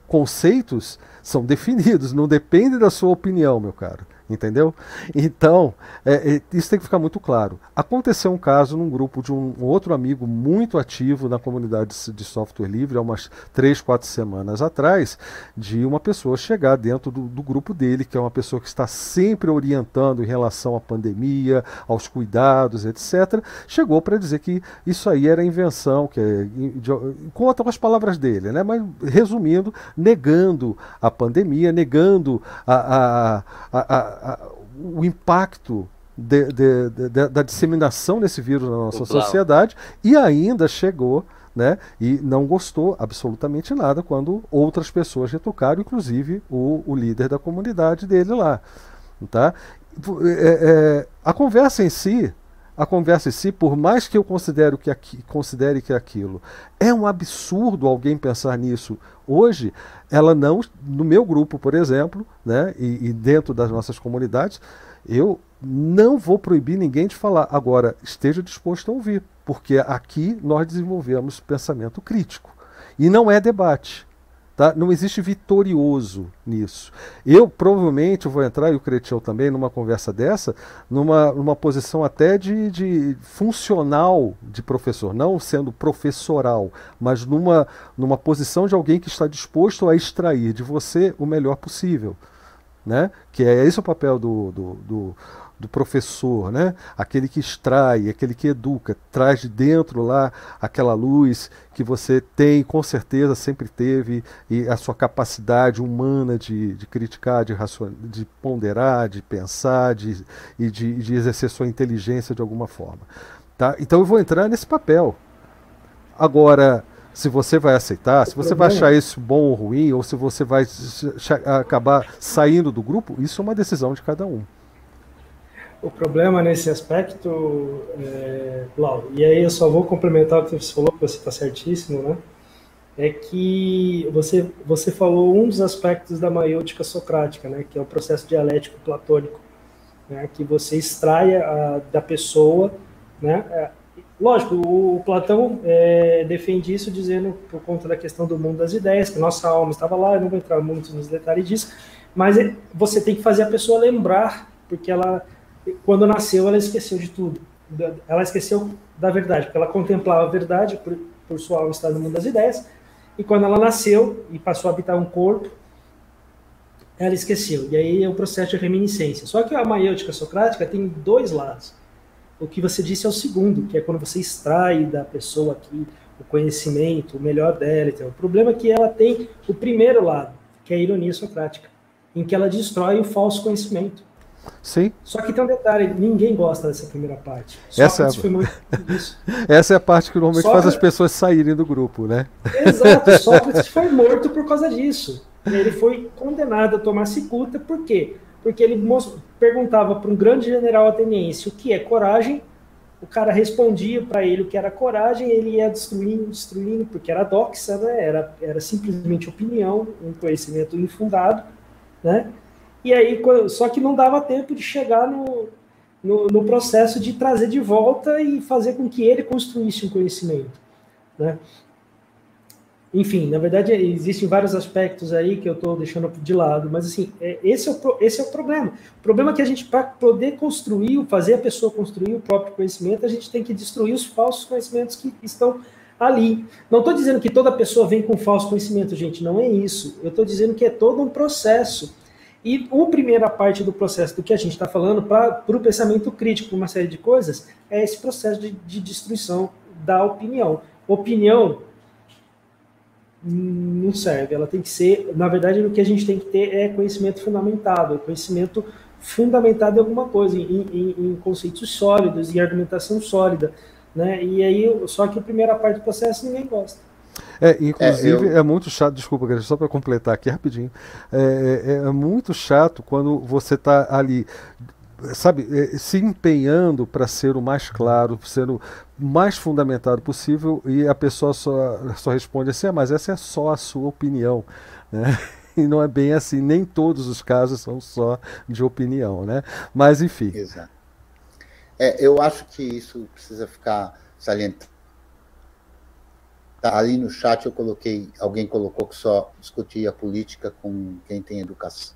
Conceitos são definidos, não depende da sua opinião, meu caro entendeu? Então, é, é, isso tem que ficar muito claro. Aconteceu um caso num grupo de um, um outro amigo muito ativo na comunidade de software livre, há umas três, quatro semanas atrás, de uma pessoa chegar dentro do, do grupo dele, que é uma pessoa que está sempre orientando em relação à pandemia, aos cuidados, etc. Chegou para dizer que isso aí era invenção, que é, de, conta com as palavras dele, né? mas resumindo, negando a pandemia, negando a, a, a, a a, o impacto de, de, de, da disseminação desse vírus na nossa sociedade e ainda chegou né, e não gostou absolutamente nada quando outras pessoas retrucaram, inclusive o, o líder da comunidade dele lá. Tá? É, é, a conversa em si a conversa em si, por mais que eu considere que, aqui, considere que aquilo é um absurdo alguém pensar nisso hoje, ela não, no meu grupo, por exemplo, né, e, e dentro das nossas comunidades, eu não vou proibir ninguém de falar. Agora, esteja disposto a ouvir, porque aqui nós desenvolvemos pensamento crítico. E não é debate. Tá? Não existe vitorioso nisso. Eu provavelmente vou entrar, e o Cretiel também, numa conversa dessa, numa, numa posição até de, de funcional de professor, não sendo professoral, mas numa, numa posição de alguém que está disposto a extrair de você o melhor possível. Né? Que é esse o papel do, do, do do professor, né? aquele que extrai, aquele que educa, traz de dentro lá aquela luz que você tem, com certeza sempre teve, e a sua capacidade humana de, de criticar, de, de ponderar, de pensar de, e de, de exercer sua inteligência de alguma forma. Tá? Então eu vou entrar nesse papel. Agora, se você vai aceitar, se você vai achar isso bom ou ruim, ou se você vai acabar saindo do grupo, isso é uma decisão de cada um. O problema nesse aspecto, é, Lau, e aí eu só vou complementar o que você falou, que você está certíssimo, né? É que você, você falou um dos aspectos da maiêutica socrática, né? Que é o processo dialético platônico, né? Que você extrai a, da pessoa, né? É, lógico, o, o Platão é, defende isso dizendo, por conta da questão do mundo das ideias, que nossa alma estava lá, eu não vou entrar muito nos detalhes disso, mas é, você tem que fazer a pessoa lembrar, porque ela quando nasceu, ela esqueceu de tudo. Ela esqueceu da verdade, porque ela contemplava a verdade por, por sua alma estar no mundo das ideias. E quando ela nasceu e passou a habitar um corpo, ela esqueceu. E aí é o processo de reminiscência. Só que a maiêutica socrática tem dois lados. O que você disse é o segundo, que é quando você extrai da pessoa aqui o conhecimento, o melhor dela. Então, o problema é que ela tem o primeiro lado, que é a ironia socrática, em que ela destrói o falso conhecimento. Sim. Só que tem um detalhe, ninguém gosta dessa primeira parte. Essa é, muito Essa é a parte que normalmente Sócrates... faz as pessoas saírem do grupo, né? Exato, Sócrates foi morto por causa disso. Ele foi condenado a tomar cicuta, por quê? Porque ele perguntava para um grande general ateniense o que é coragem, o cara respondia para ele o que era coragem, ele ia destruindo, destruindo, porque era doxa, né? era, era simplesmente opinião, um conhecimento infundado, né? E aí, só que não dava tempo de chegar no, no, no, processo de trazer de volta e fazer com que ele construísse um conhecimento. Né? Enfim, na verdade, existem vários aspectos aí que eu estou deixando de lado, mas assim, é, esse, é o, esse é o problema. O problema é que a gente, para poder construir, fazer a pessoa construir o próprio conhecimento, a gente tem que destruir os falsos conhecimentos que estão ali. Não estou dizendo que toda pessoa vem com falso conhecimento, gente, não é isso. Eu estou dizendo que é todo um processo e a primeira parte do processo do que a gente está falando para o pensamento crítico, uma série de coisas, é esse processo de, de destruição da opinião. Opinião não serve, ela tem que ser, na verdade, o que a gente tem que ter é conhecimento fundamentado, é conhecimento fundamentado em alguma coisa, em, em, em conceitos sólidos, em argumentação sólida, né? E aí, só que a primeira parte do processo ninguém gosta. É, inclusive é, eu... é muito chato, desculpa, só para completar aqui rapidinho. É, é, é, muito chato quando você está ali, sabe, é, se empenhando para ser o mais claro, ser o mais fundamentado possível e a pessoa só, só responde assim: ah, mas essa é só a sua opinião. Né? E não é bem assim, nem todos os casos são só de opinião, né? Mas enfim. Exato. É, eu acho que isso precisa ficar salientado ali no chat eu coloquei, alguém colocou que só discutia política com quem tem educação,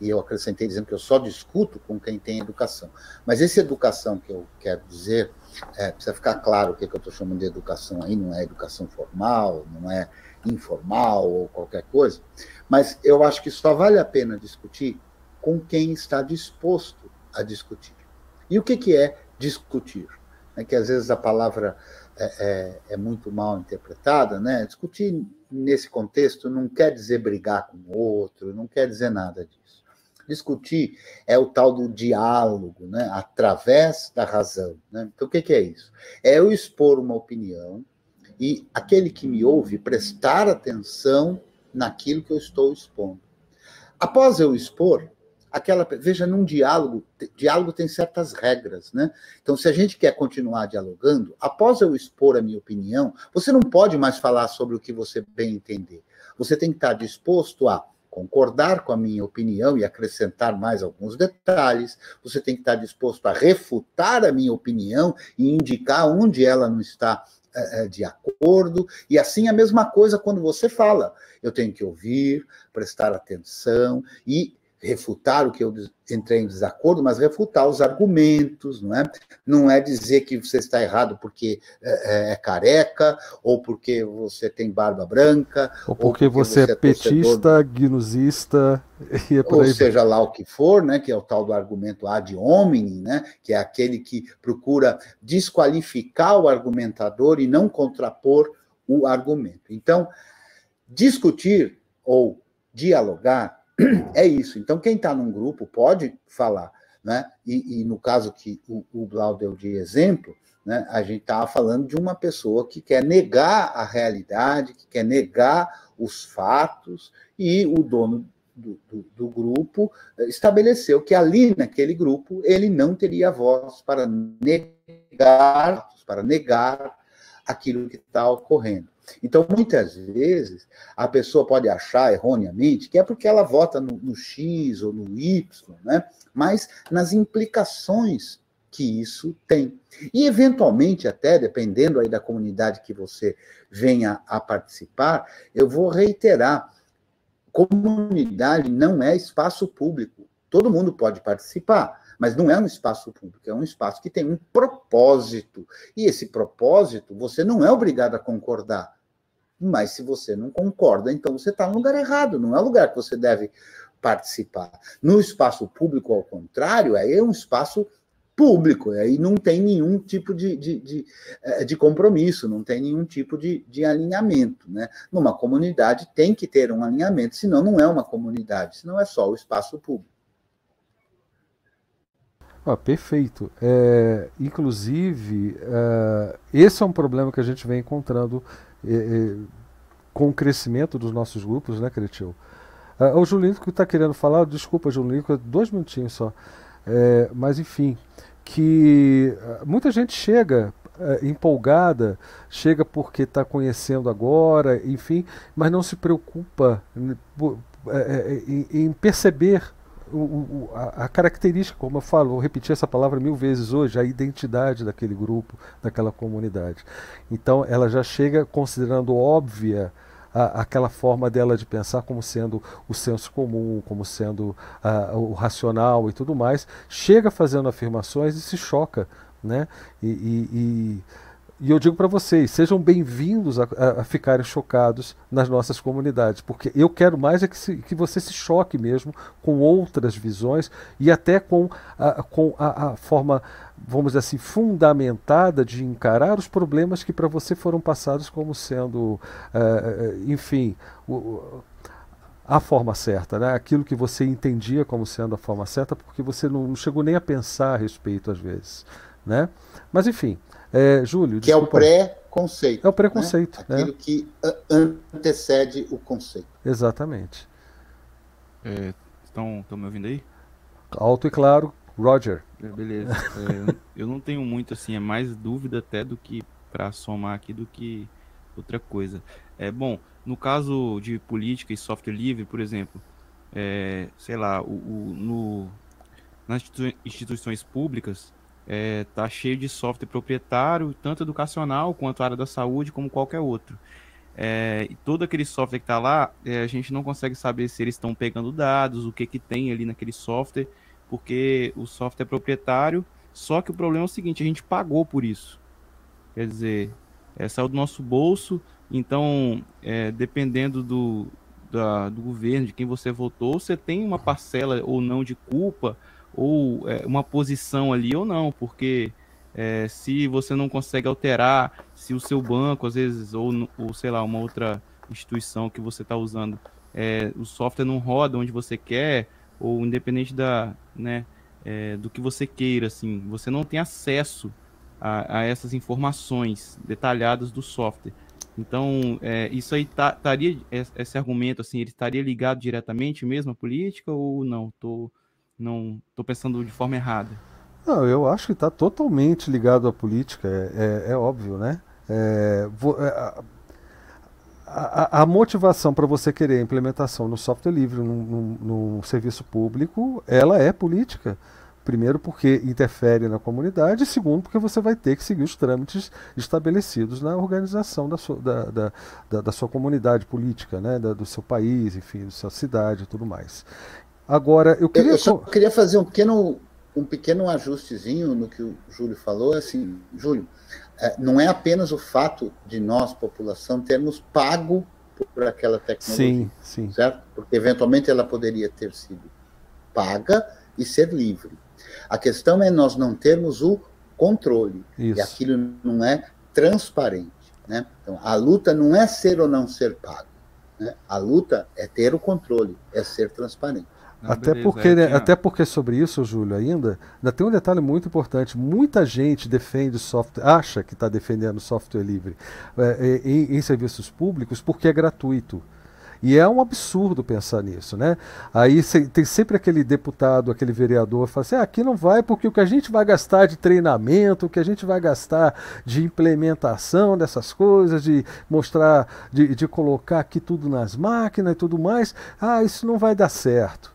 e eu acrescentei dizendo que eu só discuto com quem tem educação. Mas essa educação que eu quero dizer, é, precisa ficar claro o que, que eu estou chamando de educação aí, não é educação formal, não é informal ou qualquer coisa, mas eu acho que só vale a pena discutir com quem está disposto a discutir. E o que, que é discutir? É que às vezes a palavra é, é, é, muito mal interpretada, né? Discutir nesse contexto não quer dizer brigar com o outro, não quer dizer nada disso. Discutir é o tal do diálogo, né? através da razão. Né? Então, o que, que é isso? É eu expor uma opinião e aquele que me ouve prestar atenção naquilo que eu estou expondo. Após eu expor, aquela veja num diálogo, diálogo tem certas regras, né? Então, se a gente quer continuar dialogando, após eu expor a minha opinião, você não pode mais falar sobre o que você bem entender. Você tem que estar disposto a concordar com a minha opinião e acrescentar mais alguns detalhes, você tem que estar disposto a refutar a minha opinião e indicar onde ela não está é, de acordo, e assim a mesma coisa quando você fala. Eu tenho que ouvir, prestar atenção e refutar o que eu entrei em desacordo, mas refutar os argumentos, não é? Não é dizer que você está errado porque é, é, é careca, ou porque você tem barba branca, ou porque, ou porque você, é, é petista, gnusista, e é ou seja lá o que for, né? Que é o tal do argumento ad hominem, né? Que é aquele que procura desqualificar o argumentador e não contrapor o argumento. Então, discutir ou dialogar é isso. Então, quem está num grupo pode falar. Né? E, e no caso que o, o Blau deu de exemplo, né, a gente estava falando de uma pessoa que quer negar a realidade, que quer negar os fatos, e o dono do, do, do, grupo estabeleceu que ali naquele grupo ele não teria voz para negar, para negar aquilo que está ocorrendo. Então, muitas vezes, a pessoa pode achar erroneamente que é porque ela vota no, no X ou no Y, né? mas nas implicações que isso tem. E, eventualmente, até, dependendo aí da comunidade que você venha a participar, eu vou reiterar, comunidade não é espaço público. Todo mundo pode participar, mas não é um espaço público, é um espaço que tem um propósito. E esse propósito, você não é obrigado a concordar. Mas se você não concorda, então você está no lugar errado, não é lugar que você deve participar. No espaço público, ao contrário, aí é um espaço público, aí não tem nenhum tipo de, de, de, eh, de compromisso, não tem nenhum tipo de, de alinhamento. Né? Numa comunidade tem que ter um alinhamento, senão não é uma comunidade, senão é só o espaço público. Ah, perfeito. É, inclusive, é, esse é um problema que a gente vem encontrando é, é com o crescimento dos nossos grupos, né, Cretil? É, o Julinho que está querendo falar, desculpa, Julinho, dois minutinhos só. É, mas, enfim, que muita gente chega empolgada, chega porque está conhecendo agora, enfim, mas não se preocupa em, em perceber o, o, a, a, característica, como eu falo, vou repetir essa palavra mil vezes hoje, a identidade daquele grupo, daquela comunidade. Então, ela já chega considerando óbvia a, aquela forma dela de pensar como sendo o senso comum, como sendo o racional e tudo mais, chega fazendo afirmações e se choca. Né? e, e, e e eu digo para vocês, sejam bem-vindos a, a, ficarem chocados nas nossas comunidades, porque eu quero mais é que, se, que você se choque mesmo com outras visões e até com a, com a, a forma, vamos dizer assim, fundamentada de encarar os problemas que para você foram passados como sendo, uh, enfim, o, a forma certa, né? aquilo que você entendia como sendo a forma certa, porque você não chegou nem a pensar a respeito às vezes. Né? Mas enfim, é, Júlio. Que desculpa. é o pré-conceito. É o preconceito. Né? Aquilo é. que antecede o conceito. Exatamente. É, estão, estão me ouvindo aí? Alto e claro, Roger. É, beleza. É, eu não tenho muito assim, é mais dúvida até do que para somar aqui do que outra coisa. É bom, no caso de política e software livre, por exemplo, é, sei lá, o, o no, nas instituições públicas é, tá cheio de software proprietário, tanto educacional quanto área da saúde, como qualquer outro. É, e todo aquele software que está lá, é, a gente não consegue saber se eles estão pegando dados, o que, que tem ali naquele software, porque o software é proprietário, só que o problema é o seguinte, a gente pagou por isso. Quer dizer, é, saiu do nosso bolso, então, é, dependendo do, da, do governo, de quem você votou, você tem uma parcela ou não de culpa, ou é, uma posição ali ou não, porque é, se você não consegue alterar, se o seu banco, às vezes, ou, ou sei lá, uma outra instituição que você está usando, é, o software não roda onde você quer, ou independente da, né, é, do que você queira, assim, você não tem acesso a, a essas informações detalhadas do software. Então, é, isso aí estaria, tá, esse argumento, assim, ele estaria ligado diretamente mesmo à política ou não? Tô, não, tô pensando de forma errada. Não, eu acho que está totalmente ligado à política, é, é, é óbvio, né? É, é a, a, motivação para você querer a implementação no software livre, num, serviço público, ela é política. Primeiro, porque interfere na comunidade, e segundo, porque você vai ter que seguir os trâmites estabelecidos na organização da sua, da, da, da, da sua comunidade política, né? Do seu país, enfim, da sua cidade e tudo mais. Agora, eu queria. Eu, eu só queria fazer um pequeno, um pequeno ajustezinho no que o Júlio falou. Assim, Júlio, é, não é apenas o fato de nós, população, termos pago por aquela tecnologia. Sim, sim. Certo? Porque eventualmente ela poderia ter sido paga e ser livre. A questão é nós não termos o controle. Isso. E aquilo não é transparente. Né? Então, a luta não é ser ou não ser pago. Né? A luta é ter o controle, é ser transparente. Não, até, beleza, porque, é, né, até porque sobre isso, Júlio, ainda, ainda tem um detalhe muito importante. Muita gente defende software, acha que está defendendo software livre é, é em, em serviços públicos porque é gratuito. E é um absurdo pensar nisso, né? Aí tem sempre aquele deputado, aquele vereador, fala assim: ah, aqui não vai porque o que a gente vai gastar de treinamento, o que a gente vai gastar de implementação dessas coisas, de mostrar, de, de colocar aqui tudo nas máquinas e tudo mais, ah, isso não vai dar certo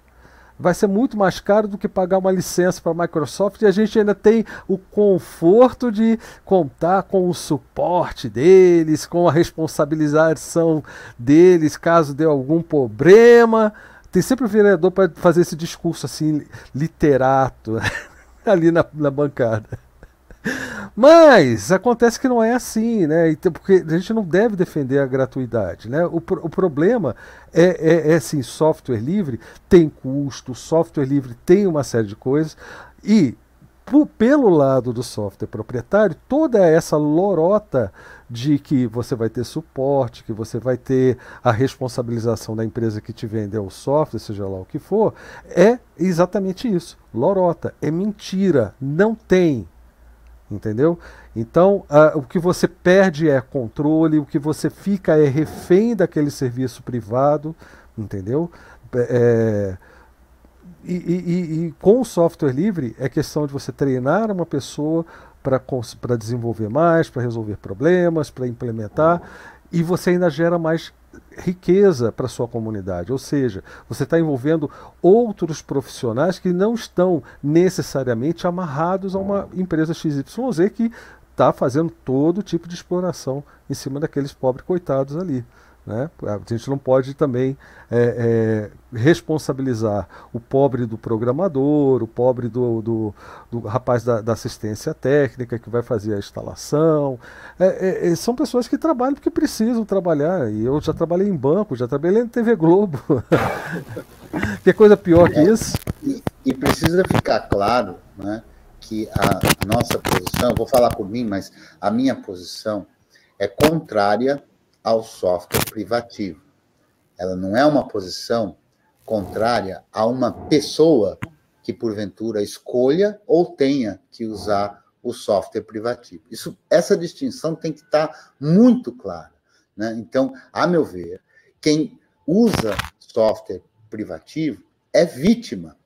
vai ser muito mais caro do que pagar uma licença para a Microsoft e a gente ainda tem o conforto de contar com o suporte deles, com a responsabilização deles caso dê algum problema. Tem sempre o vereador para fazer esse discurso assim literato ali na, na bancada. Mas acontece que não é assim, né? Porque a gente não deve defender a gratuidade, né? O, o problema é, é, é assim, software livre tem custo, software livre tem uma série de coisas e pelo lado do software proprietário, toda essa lorota de que você vai ter suporte, que você vai ter a responsabilização da empresa que te vendeu o software, seja lá o que for, é exatamente isso. Lorota, é mentira, não tem entendeu? Então, uh, o que você perde é controle, o que você fica é refém daquele serviço privado, entendeu? É, e, e, e, com o software livre é questão de você treinar uma pessoa para desenvolver mais, para resolver problemas, para implementar, e você ainda gera mais riqueza para sua comunidade, ou seja, você está envolvendo outros profissionais que não estão necessariamente amarrados a uma empresa XYZ que está fazendo todo tipo de exploração em cima daqueles pobres coitados ali. Né? A gente não pode também é, é, responsabilizar o pobre do programador, o pobre do, do, do rapaz da, da, assistência técnica que vai fazer a instalação. É, é, é são pessoas que trabalham porque precisam trabalhar. E eu já trabalhei em banco, já trabalhei na TV Globo. que coisa pior que isso? E, e precisa ficar claro né, que a nossa posição, vou falar por mim, mas a minha posição é contrária ao software privativo. Ela não é uma posição contrária a uma pessoa que porventura escolha ou tenha que usar o software privativo. Isso, essa distinção tem que estar muito clara. Né? Então, a meu ver, quem usa software privativo é vítima.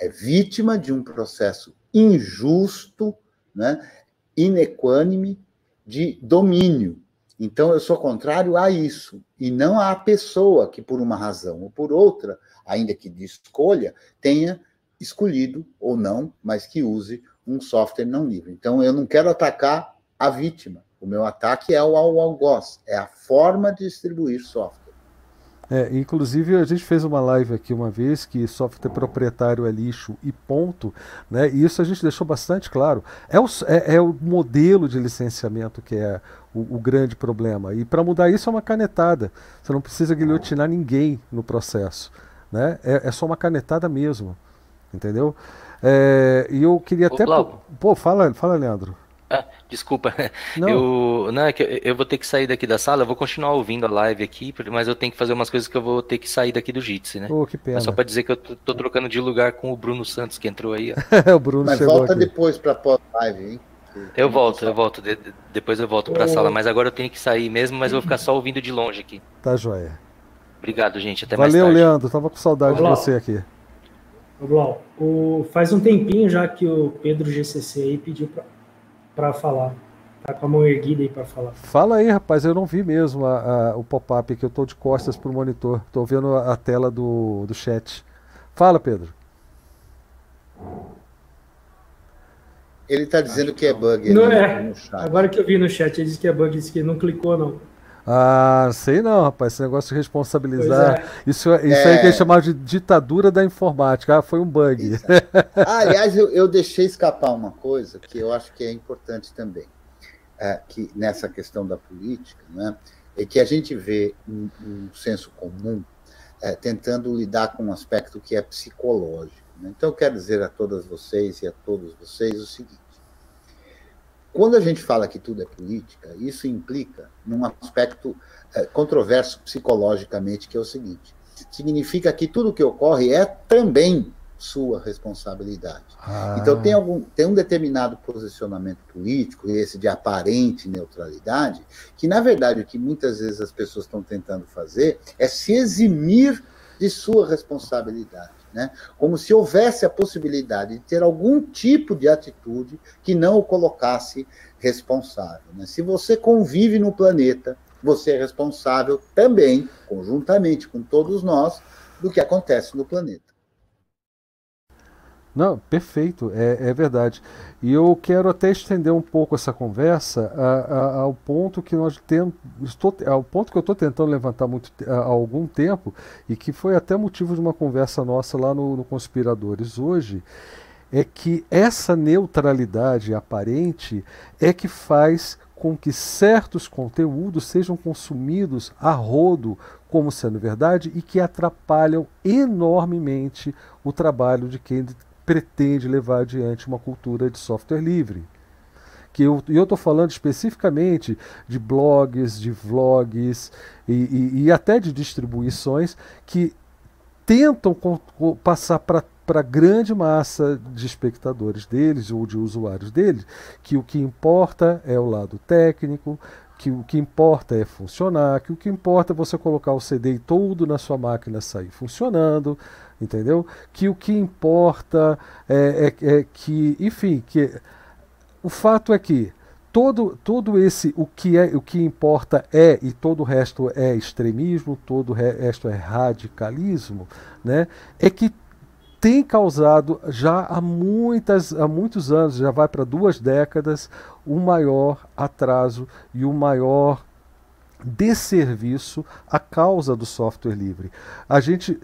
É vítima de um processo injusto, né? inequânime de domínio. Então, eu sou contrário a isso, e não à pessoa que, por uma razão ou por outra, ainda que de escolha, tenha escolhido ou não, mas que use um software não livre. Então, eu não quero atacar a vítima. O meu ataque é ao algoz, é a forma de distribuir software. É, inclusive a gente fez uma live aqui uma vez que software proprietário é lixo e ponto, né? E isso a gente deixou bastante claro. É o, é, é o modelo de licenciamento que é o, o grande problema. E para mudar isso é uma canetada. Você não precisa guilhotinar ninguém no processo, né? É, é só uma canetada mesmo, entendeu? É, e eu queria Ô, até. Pô, fala, fala, Leandro. Ah, desculpa. Não. Eu, não, é que eu vou ter que sair daqui da sala, eu vou continuar ouvindo a live aqui, mas eu tenho que fazer umas coisas que eu vou ter que sair daqui do Jitsi, né? Oh, que pena. só para dizer que eu tô, tô, trocando de lugar com o Bruno Santos que entrou aí. o Bruno mas volta aqui. depois para pós-live, hein? Eu volto, eu volto. De, depois eu volto para a sala, mas agora eu tenho que sair mesmo, mas eu vou ficar só ouvindo de longe aqui. Tá joia. Obrigado, gente. Até Valeu, mais tarde. Valeu, Leandro. Tava com saudade de você aqui. Blau, o, faz um tempinho já que o Pedro GCC aí pediu para falar. Tá com a mão erguida aí para falar. Fala aí, rapaz. Eu não vi mesmo a, a, o pop-up que eu tô de costas pro monitor. Tô vendo a, a tela do, do chat. Fala, Pedro. Ele tá dizendo que é bug. Não é. Agora que eu vi no chat, ele disse que é bug, disse que não clicou, não. Ah, sei não, rapaz. Esse negócio de responsabilizar. É. Isso, isso é. aí que é chamado de ditadura da informática. Ah, foi um bug. ah, aliás, eu, eu, deixei escapar uma coisa que eu acho que é importante também. É, que nessa questão da política, né, é que a gente vê um, um senso comum é, tentando lidar com um aspecto que é psicológico. Né? Então, eu quero dizer a todas vocês e a todos vocês o seguinte quando a gente fala que tudo é política, isso implica num aspecto é, controverso psicologicamente, que é o seguinte: significa que tudo que ocorre é também sua responsabilidade. Ah. Então tem, algum, tem um determinado posicionamento político, esse de aparente neutralidade, que na verdade o que muitas vezes as pessoas estão tentando fazer é se eximir de sua responsabilidade né? como se houvesse a possibilidade de ter algum tipo de atitude que não o colocasse responsável. Né? Se você convive no planeta, você é responsável também, conjuntamente com todos nós, do que acontece no planeta. Não, perfeito, é, é, verdade. E eu quero até estender um pouco essa conversa a, a, ao ponto que nós temos, estou, ao ponto que eu estou tentando levantar muito, há algum tempo e que foi até motivo de uma conversa nossa lá no, no Conspiradores hoje, é que essa neutralidade aparente é que faz com que certos conteúdos sejam consumidos a rodo como sendo verdade e que atrapalham enormemente o trabalho de quem pretende levar adiante uma cultura de software livre. Que eu estou falando especificamente de blogs, de vlogs e, e, e até de distribuições que tentam passar para para a grande massa de espectadores deles ou de usuários deles que o que importa é o lado técnico, que o que importa é funcionar, que o que importa é você colocar o CD todo na sua máquina sair funcionando, entendeu? Que o que importa é, é, é, que, enfim, que o fato é que todo, todo esse o que é o que importa é e todo o resto é extremismo, todo o resto é radicalismo, né? É que tem causado já há muitas há muitos anos, já vai para duas décadas, o maior atraso e o maior desserviço à causa do software livre. A gente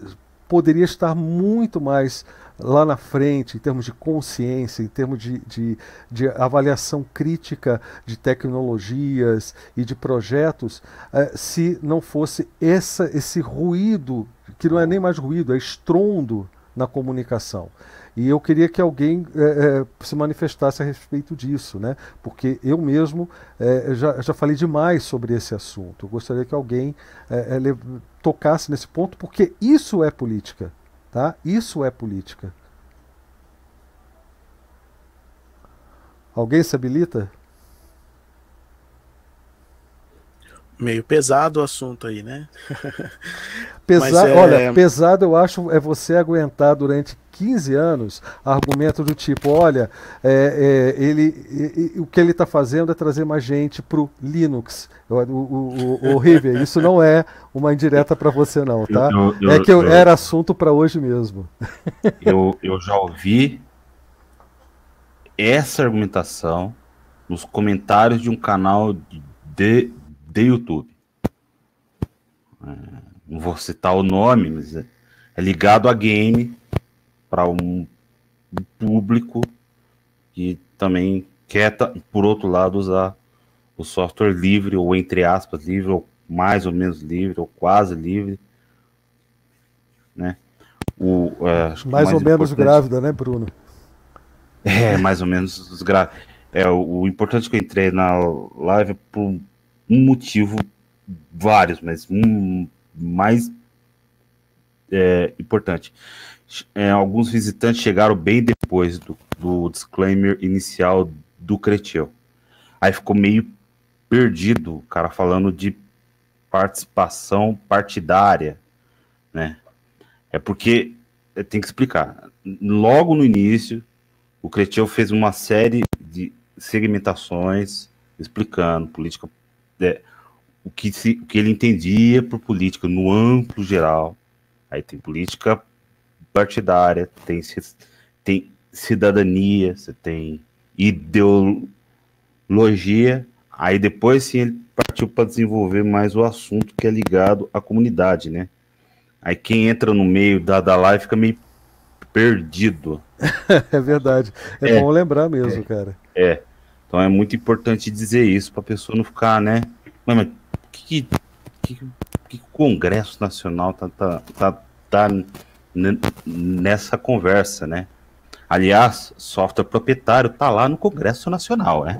poderia estar muito mais lá na frente, em termos de consciência, em termos de, de, de avaliação crítica de tecnologias e de projetos, eh, se não fosse essa, esse ruído, que não é nem mais ruído, é estrondo na comunicação. E eu queria que alguém é, é, se manifestasse a respeito disso, né? porque eu mesmo é, já, já falei demais sobre esse assunto. Eu gostaria que alguém tocasse nesse ponto, porque isso é política. Tá? Isso é política. Alguém se habilita? Meio pesado o assunto aí, né? Pesado, é... Olha, pesado eu acho é você aguentar durante 15 anos argumento do tipo, olha, é, é, ele, o que ele está fazendo é trazer mais gente para o Linux. O, o, o, horrível, isso não é uma indireta para você não, tá? Eu, eu, é que eu, era assunto para hoje mesmo. Eu, eu já ouvi essa argumentação nos comentários de um canal de, de YouTube. É, não vou citar o nome, mas é, é ligado a game para um público que também quer, por outro lado, usar o software livre, ou entre aspas, livre, ou mais ou menos livre, ou quase livre. Né? O, é, mais, mais, ou menos grávida, né, Bruno? É, mais ou menos grávida. É, o, o importante que eu entrei na live é por um motivo, vários, mas um mais é, importante. É, alguns visitantes chegaram bem depois do, do disclaimer inicial do Cretil. Aí ficou meio perdido, cara falando de participação partidária, né? É porque tem que explicar. Logo no início, o Cretil fez uma série de segmentações explicando política, é, o, que se, o que ele entendia por política no amplo geral. Aí tem política partidária, tem, tem cidadania, você tem ideologia. Aí depois sim ele partiu para desenvolver mais o assunto que é ligado à comunidade, né? Aí quem entra no meio da, da live fica meio perdido. é verdade. É, é, bom lembrar mesmo, é, cara. É. Então é muito importante dizer isso para a pessoa não ficar, né? Mas, mas que, que, que, o Congresso Nacional tá, tá, tá, tá nessa conversa, né? Aliás, software proprietário tá lá no Congresso Nacional, né?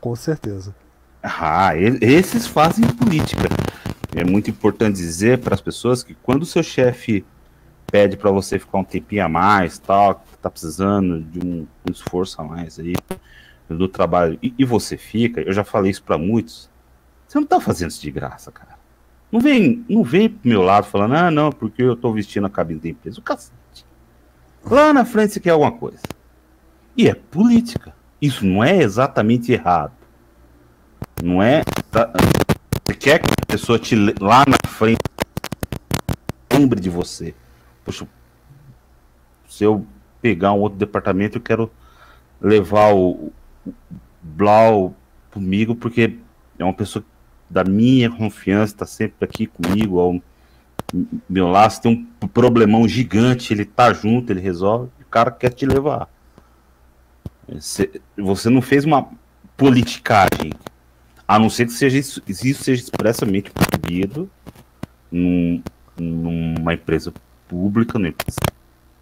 Com certeza. Ah, esses fazem política. É muito importante dizer para as pessoas que quando o seu chefe pede para você ficar um tempinho a mais, tal, tá precisando de um, um esforço a mais aí do trabalho, e, e você fica, eu já falei isso para muitos, você não tá fazendo isso de graça, cara. Não vem, não vem pro meu lado falando, ah, não, porque eu tô vestindo a cabine da empresa. O cacete. Lá na frente você quer alguma coisa. E é política. Isso não é exatamente errado. Não é. Você quer que a pessoa te lá na frente lembre de você. Poxa, se eu pegar um outro departamento, eu quero levar o Blau comigo, porque é uma pessoa da minha confiança, está sempre aqui comigo, ao meu laço, tem um problemão gigante, ele tá junto, ele resolve, o cara quer te levar. Você, você não fez uma politicagem a não ser que seja isso, isso seja expressamente proibido num, numa empresa pública, numa empresa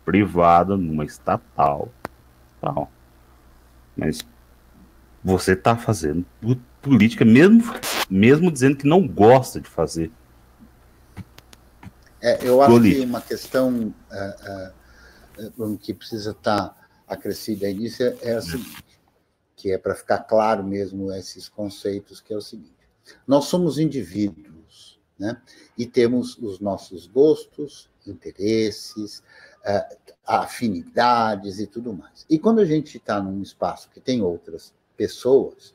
privada, numa estatal, tal. Mas você está fazendo política mesmo, mesmo dizendo que não gosta de fazer. É, eu acho política. que uma questão uh, uh, que precisa estar acrescida aí nisso é, é a seguinte que é para ficar claro mesmo esses conceitos, que é o seguinte: nós somos indivíduos, né? E temos os nossos gostos, interesses, afinidades e tudo mais. E quando a gente está num espaço que tem outras pessoas,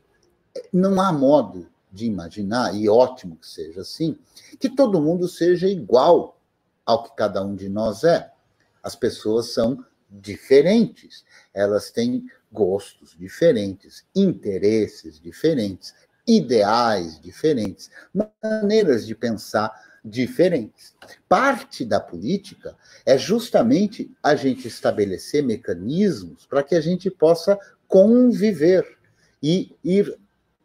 não há modo de imaginar, e ótimo que seja assim, que todo mundo seja igual ao que cada um de nós é. As pessoas são diferentes, elas têm gostos diferentes, interesses diferentes, ideais diferentes, maneiras de pensar diferentes. Parte da política é justamente a gente estabelecer mecanismos para que a gente possa conviver e ir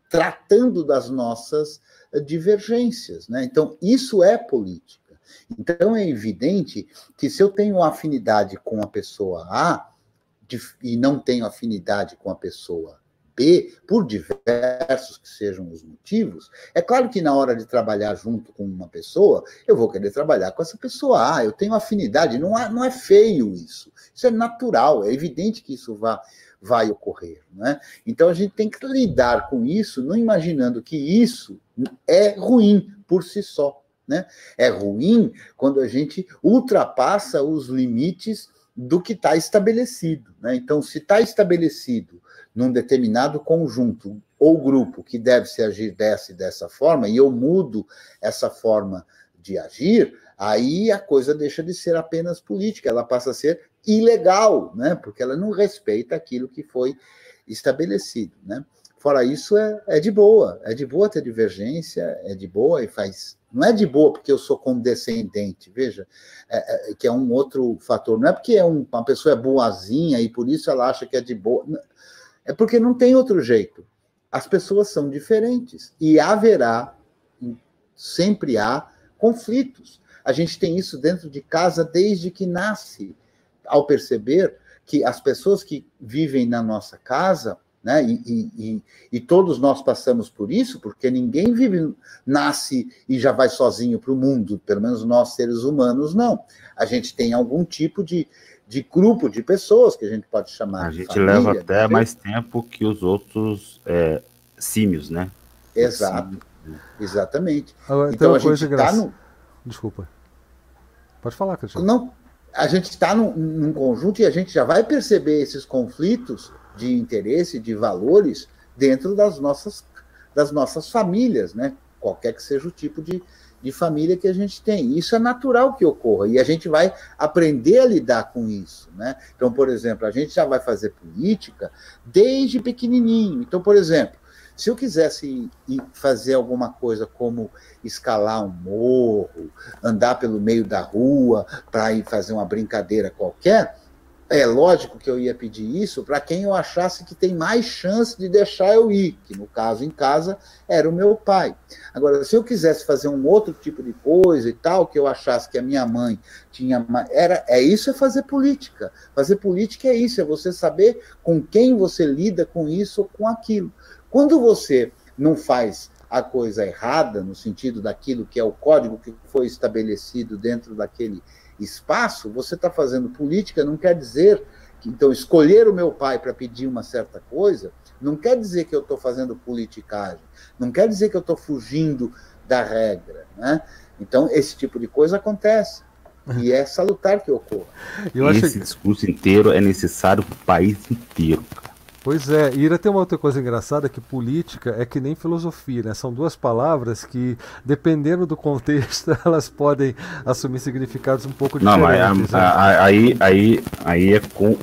tratando das nossas divergências. Né? Então, isso é política. Então, é evidente que se eu tenho afinidade com a pessoa A, e não tenho afinidade com a pessoa B, por diversos que sejam os motivos, é claro que na hora de trabalhar junto com uma pessoa, eu vou querer trabalhar com essa pessoa A, eu tenho afinidade, não, há, não é feio isso, isso é natural, é evidente que isso vai, vai ocorrer. Né? Então a gente tem que lidar com isso, não imaginando que isso é ruim por si só. Né? É ruim quando a gente ultrapassa os limites do que está estabelecido. Né? Então, se está estabelecido num determinado conjunto ou grupo que deve se agir dessa e dessa forma, e eu mudo essa forma de agir, aí a coisa deixa de ser apenas política, ela passa a ser ilegal, né? porque ela não respeita aquilo que foi estabelecido. Né? Fora isso, é, é de boa, é de boa ter divergência, é de boa e faz não é de boa porque eu sou condescendente, veja, é, é, que é um outro fator. Não é porque é um, uma pessoa é boazinha e por isso ela acha que é de boa. É porque não tem outro jeito. As pessoas são diferentes e haverá, sempre há, conflitos. A gente tem isso dentro de casa desde que nasce, ao perceber que as pessoas que vivem na nossa casa Né? E, e, e, todos nós passamos por isso, porque ninguém vive, nasce e já vai sozinho para o mundo, pelo menos nós seres humanos não. A gente tem algum tipo de, de grupo de pessoas que a gente pode chamar. A gente família, leva até né? mais tempo que os outros é, símios, né? Exato, exatamente. Agora, então a gente está no. Desculpa. Pode falar, Cristiano. Não, a gente está num, num conjunto e a gente já vai perceber esses conflitos de interesse, de valores dentro das nossas, das nossas famílias, né? Qualquer que seja o tipo de, de família que a gente tem. Isso é natural que ocorra e a gente vai aprender a lidar com isso, né? Então, por exemplo, a gente já vai fazer política desde pequenininho. Então, por exemplo, se eu quisesse fazer alguma coisa como escalar um morro, andar pelo meio da rua para ir fazer uma brincadeira qualquer, é lógico que eu ia pedir isso para quem eu achasse que tem mais chance de deixar eu ir, que no caso em casa era o meu pai. Agora, se eu quisesse fazer um outro tipo de coisa e tal, que eu achasse que a minha mãe tinha era é isso é fazer política. Fazer política é isso, é você saber com quem você lida com isso ou com aquilo. Quando você não faz a coisa errada no sentido daquilo que é o código que foi estabelecido dentro daquele espaço, você está fazendo política, não quer dizer que, então, escolher o meu pai para pedir uma certa coisa, não quer dizer que eu estou fazendo politicagem, não quer dizer que eu estou fugindo da regra. Né? Então, esse tipo de coisa acontece. E é salutar que ocorra. Esse discurso inteiro é necessário para o país inteiro. Pois é, e ainda tem uma outra coisa engraçada que política é que nem filosofia, né? São duas palavras que, dependendo do contexto, elas podem assumir significados um pouco Não, diferentes. Não, né? aí, aí, aí é com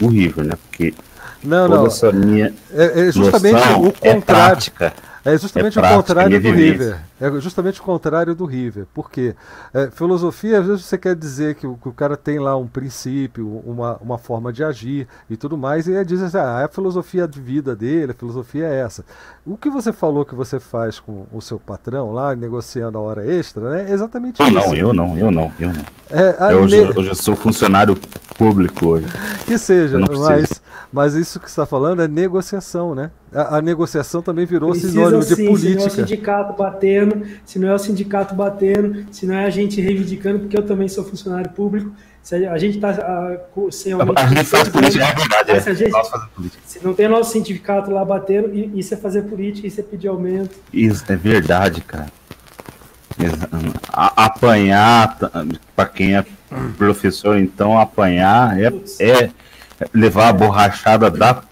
o River, né? Porque não, não. essa minha é, é justamente o é contrário. É prática. É justamente é prática, o contrário do River. É justamente o contrário do River. Por quê? É, filosofia, às vezes você quer dizer que o, que o, cara tem lá um princípio, uma, uma forma de agir e tudo mais, e diz assim, ah, a filosofia de vida dele, a filosofia é essa. O que você falou que você faz com o seu patrão lá, negociando a hora extra, né? É exatamente não, isso. Não, eu não, eu não, eu não. É, eu, ne... eu já sou funcionário público hoje. Que seja, mas, mas isso que você está falando é negociação, né? A, a negociação também virou Precisa, sinônimo de política. Se não é o sindicato batendo, se não é o sindicato batendo, se não é a gente reivindicando, porque eu também sou funcionário público, se a gente está sem aumento. A gente faz política, é verdade. É. Gente, se não tem nosso sindicato lá batendo, isso é fazer política, isso é pedir aumento. Isso é verdade, cara. Apanhar, para quem é professor, então, apanhar é, é levar a borrachada da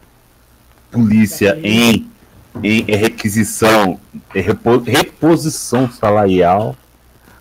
polícia em, em requisição, em reposição salarial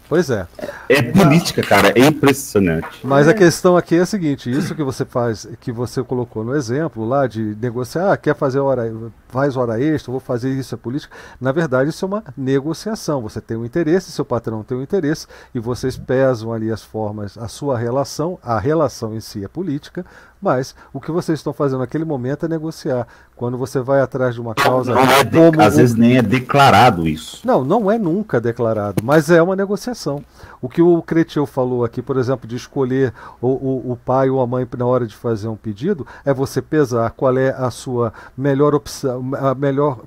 Pois é. É política, cara, é impressionante. Mas a questão aqui é a seguinte: isso que você faz, que você colocou no exemplo lá de negociar, ah, quer fazer hora, faz hora extra, vou fazer isso é política. Na verdade, isso é uma negociação. Você tem um interesse, seu patrão tem um interesse, e vocês pesam ali as formas, a sua relação, a relação em si é política, mas o que vocês estão fazendo naquele momento é negociar. Quando você vai atrás de uma causa. Não, é de, como às vezes nem é declarado isso. Não, não é nunca declarado, mas é uma negociação. O que o Cretil falou aqui, por exemplo, de escolher o, o, o, pai ou a mãe na hora de fazer um pedido, é você pesar qual é a sua melhor opção, a melhor,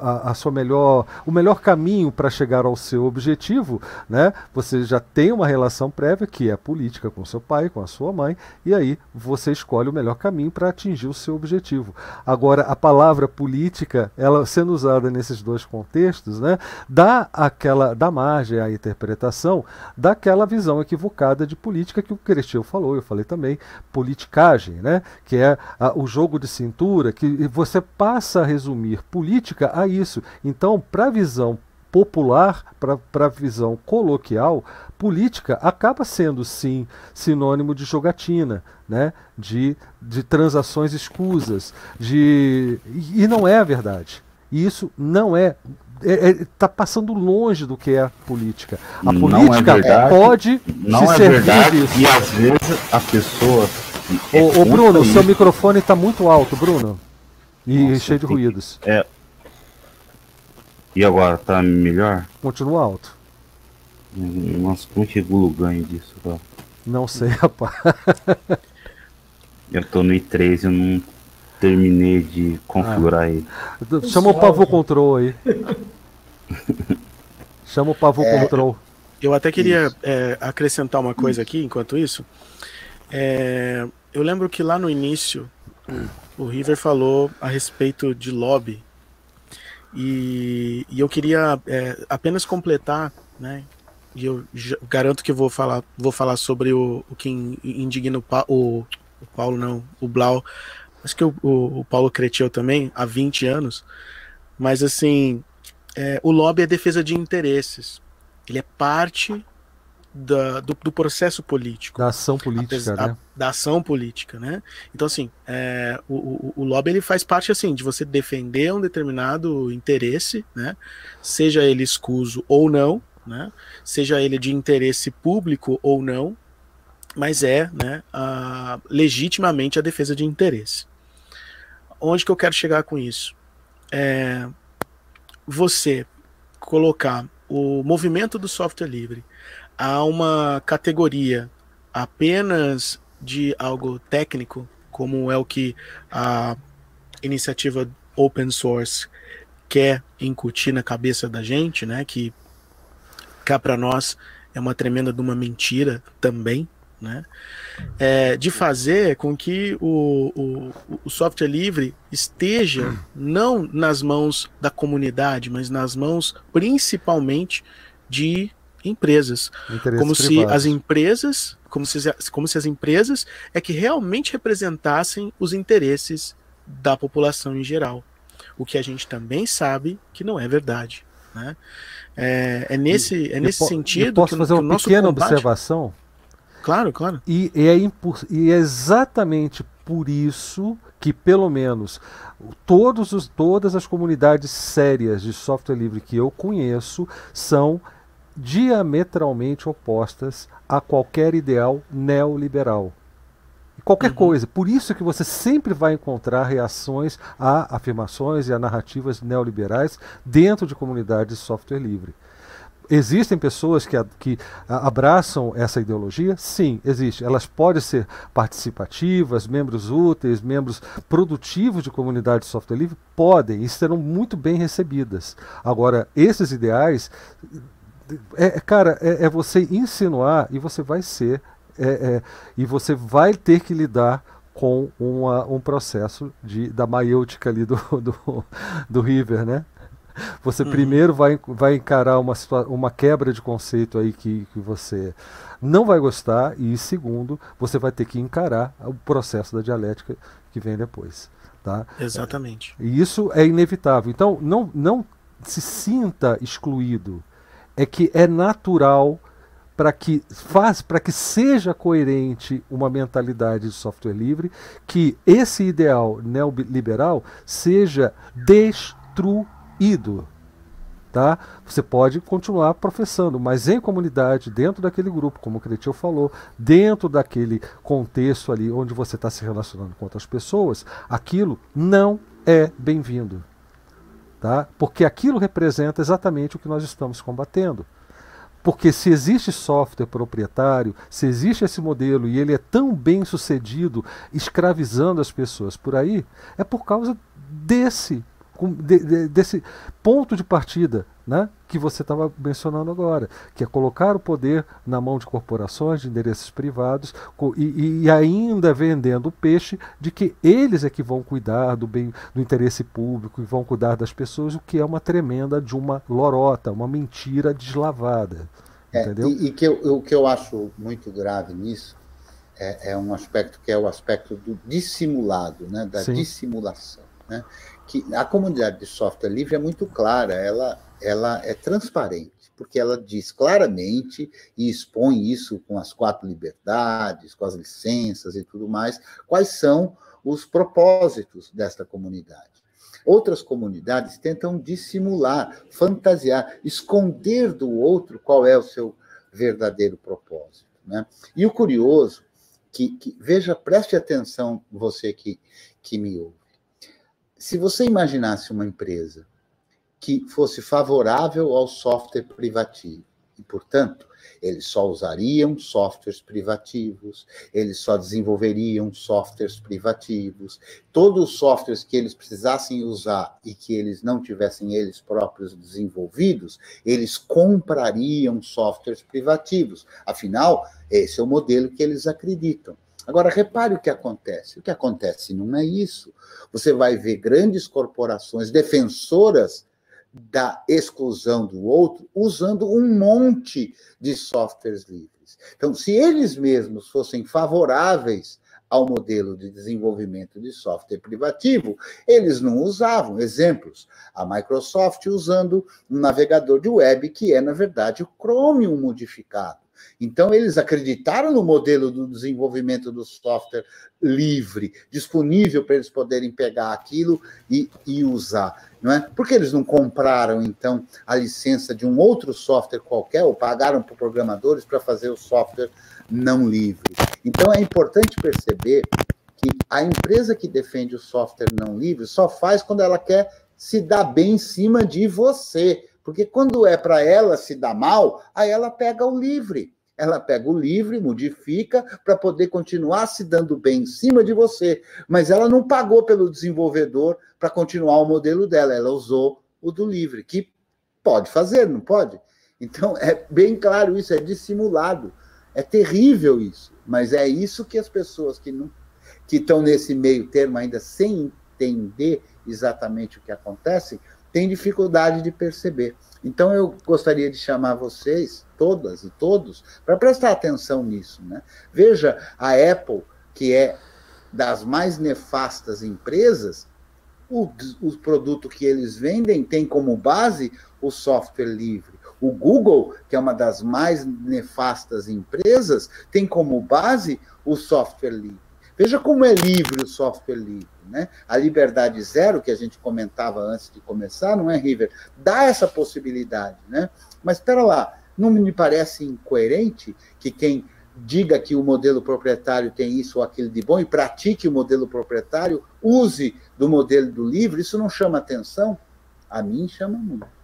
a, a sua melhor, o melhor caminho para chegar ao seu objetivo, né? Você já tem uma relação prévia que é política com seu pai, com a sua mãe, e aí você escolhe o melhor caminho para atingir o seu objetivo. Agora, a palavra política, ela sendo usada nesses dois contextos, né, dá aquela dá margem à interpretação daquela visão equivocada de política que o Crestil falou, eu falei também, politicagem, né? que é a, o jogo de cintura, que você passa a resumir política a isso. Então, para a visão popular, para a visão coloquial, política acaba sendo sim sinônimo de jogatina, né? de, de transações escusas, de e não é a verdade. E isso não é está é, é, tá passando longe do que é a política. A não é política é verdade, pode não se é servir verdade, disso. E às vezes a pessoa. É ô, ô Bruno, seu microfone está muito alto, Bruno. E Nossa, cheio de ruídos. É. E agora, tá melhor? Continua alto. Nossa, como chegou o ganho disso, cara? Não sei, rapaz. eu tô no i3, eu não. terminei de configurar ah. ele. Chama o Pavô Control aí. Chama o Pavô é, Control. Eu até queria é, acrescentar uma coisa aqui, enquanto isso. É, eu lembro que lá no início o River falou a respeito de lobby. E, e eu queria é, apenas completar, né? E eu garanto que vou falar, vou falar sobre o, o que indigna o, o, o Paulo, não, o Blau. Acho que o, o, Paulo Cretil também, há 20 anos. Mas assim, é, o lobby é defesa de interesses. Ele é parte da, do, do, processo político. Da ação política, né? Da ação política, né? Então, assim, é, o, o, o, lobby ele faz parte, assim, de você defender um determinado interesse, né? Seja ele escuso ou não, né? Seja ele de interesse público ou não, mas é, né, a, legitimamente a defesa de interesse. Onde que eu quero chegar com isso? É, você colocar o movimento do software livre a uma categoria apenas de algo técnico, como é o que a iniciativa open source quer incutir na cabeça da gente, né? Que cá para nós é uma tremenda de uma mentira também, né? É, de fazer com que o, o, o, software livre esteja não nas mãos da comunidade, mas nas mãos principalmente de empresas. Como se privados. as empresas, como se, como se as empresas é que realmente representassem os interesses da população em geral. O que a gente também sabe que não é verdade. Né? É, é nesse, é nesse sentido posso que, fazer que uma pequena combate... observação? Claro, claro. E, e, é e é exatamente por isso que, pelo menos, todos os, todas as comunidades sérias de software livre que eu conheço são diametralmente opostas a qualquer ideal neoliberal. Qualquer uhum. coisa. Por isso que você sempre vai encontrar reações a afirmações e a narrativas neoliberais dentro de comunidades de software livre. Existem pessoas que, que abraçam essa ideologia? Sim, existe. Elas podem ser participativas, membros úteis, membros produtivos de comunidade de software livre? Podem, e serão muito bem recebidas. Agora, esses ideais é, cara, é, é, você insinuar e você vai ser, é, é, e você vai ter que lidar com uma, um processo de, da maiêutica ali do, do, do River, né? Você uhum. primeiro vai, vai encarar uma, uma quebra de conceito aí que, que você não vai gostar, e segundo, você vai ter que encarar o processo da dialética que vem depois. Tá? Exatamente. E isso é inevitável. Então, não, não se sinta excluído. É que é natural para que faz para que seja coerente uma mentalidade de software livre, que esse ideal neoliberal seja destruído. Tá? Você pode continuar professando, mas em comunidade, dentro daquele grupo, como o Cretil falou, dentro daquele contexto ali onde você está se relacionando com outras pessoas, aquilo não é bem-vindo. Tá? Porque aquilo representa exatamente o que nós estamos combatendo. Porque se existe software proprietário, se existe esse modelo e ele é tão bem sucedido escravizando as pessoas por aí, é por causa desse de, de, desse ponto de partida né, que você estava mencionando agora, que é colocar o poder na mão de corporações, de endereços privados, e, e, ainda vendendo o peixe de que eles é que vão cuidar do bem do interesse público e vão cuidar das pessoas, o que é uma tremenda de uma lorota, uma mentira deslavada. É, entendeu? E, e que eu, o que eu acho muito grave nisso é, é, um aspecto que é o aspecto do dissimulado, né, da Sim. dissimulação. Né? Que a comunidade de software livre é muito clara, ela, ela é transparente, porque ela diz claramente e expõe isso com as quatro liberdades, com as licenças e tudo mais, quais são os propósitos desta comunidade. Outras comunidades tentam dissimular, fantasiar, esconder do outro qual é o seu verdadeiro propósito. Né? E o curioso, que, que veja, preste atenção, você que, que me ouve se você imaginasse uma empresa que fosse favorável ao software privativo E, portanto, eles só usariam softwares privativos, eles só desenvolveriam softwares privativos. Todos os softwares que eles precisassem usar e que eles não tivessem eles próprios desenvolvidos, eles comprariam softwares privativos. Afinal, esse é o modelo que eles acreditam. Agora, repare o que acontece. O que acontece não é isso. Você vai ver grandes corporações defensoras da exclusão do outro usando um monte de softwares livres. Então, se eles mesmos fossem favoráveis ao modelo de desenvolvimento de software privativo, eles não usavam. Exemplos: a Microsoft usando um navegador de web que é, na verdade, o Chromium modificado. Então, eles acreditaram no modelo do desenvolvimento do software livre, disponível para eles poderem pegar aquilo e, e usar. Não é? Por que eles não compraram, então, a licença de um outro software qualquer, ou pagaram para programadores para fazer o software não livre? Então, é importante perceber que a empresa que defende o software não livre só faz quando ela quer se dar bem em cima de você. Porque quando é para ela se dar mal, aí ela pega o livre ela pega o livre, modifica para poder continuar se dando bem em cima de você, mas ela não pagou pelo desenvolvedor para continuar o modelo dela, ela usou o do livre, que pode fazer, não pode? Então é bem claro isso, é dissimulado. É terrível isso, mas é isso que as pessoas que não que estão nesse meio termo ainda sem entender exatamente o que acontece, têm dificuldade de perceber. Então eu gostaria de chamar vocês, todas e todos, para prestar atenção nisso. Né? Veja, a Apple, que é das mais nefastas empresas, o, o produto que eles vendem tem como base o software livre. O Google, que é uma das mais nefastas empresas, tem como base o software livre. Veja como é livre o software livre. Né? A liberdade zero, que a gente comentava antes de começar, não é, River? Dá essa possibilidade. Né? Mas espera lá, não me parece incoerente que quem diga que o modelo proprietário tem isso ou aquilo de bom e pratique o modelo proprietário, use do modelo do livre, isso não chama atenção? A mim chama muito.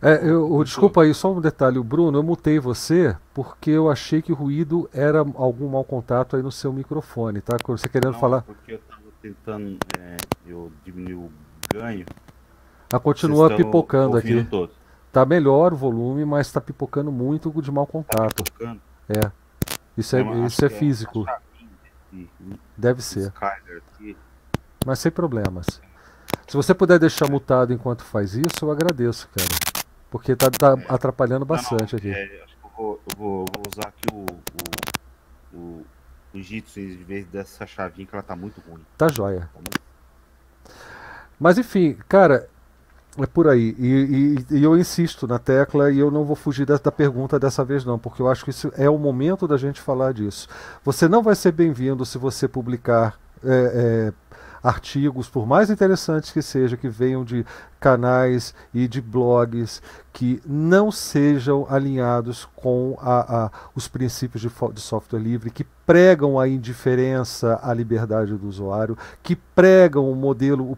É, eu, desculpa aí, só um detalhe, Bruno, eu mutei você porque eu achei que o ruído era algum mau contato aí no seu microfone, tá? Você querendo Não, falar. Porque eu estava tentando é, eu diminuir o ganho. Ah, continua pipocando aqui. Todo. Tá melhor o volume, mas está pipocando muito de mau contato. Tá? É. Isso é, isso é, é físico. Deve ser. Mas sem problemas. Se você puder deixar mutado enquanto faz isso, eu agradeço, cara. Porque tá, tá atrapalhando bastante não, não, aqui. É, acho que eu vou, eu vou, vou usar aqui o, o, o, o Jitsu em vez dessa chavinha que ela tá muito ruim. Tá jóia. Tá. Mas enfim, cara, é por aí. E, e, e, eu insisto na tecla e eu não vou fugir da, da, pergunta dessa vez, não, porque eu acho que isso é o momento da gente falar disso. Você não vai ser bem-vindo se você publicar. É, é, artigos, por mais interessantes que sejam, que venham de canais e de blogs que não sejam alinhados com a, a, os princípios de, de, software livre, que pregam a indiferença à liberdade do usuário, que pregam o modelo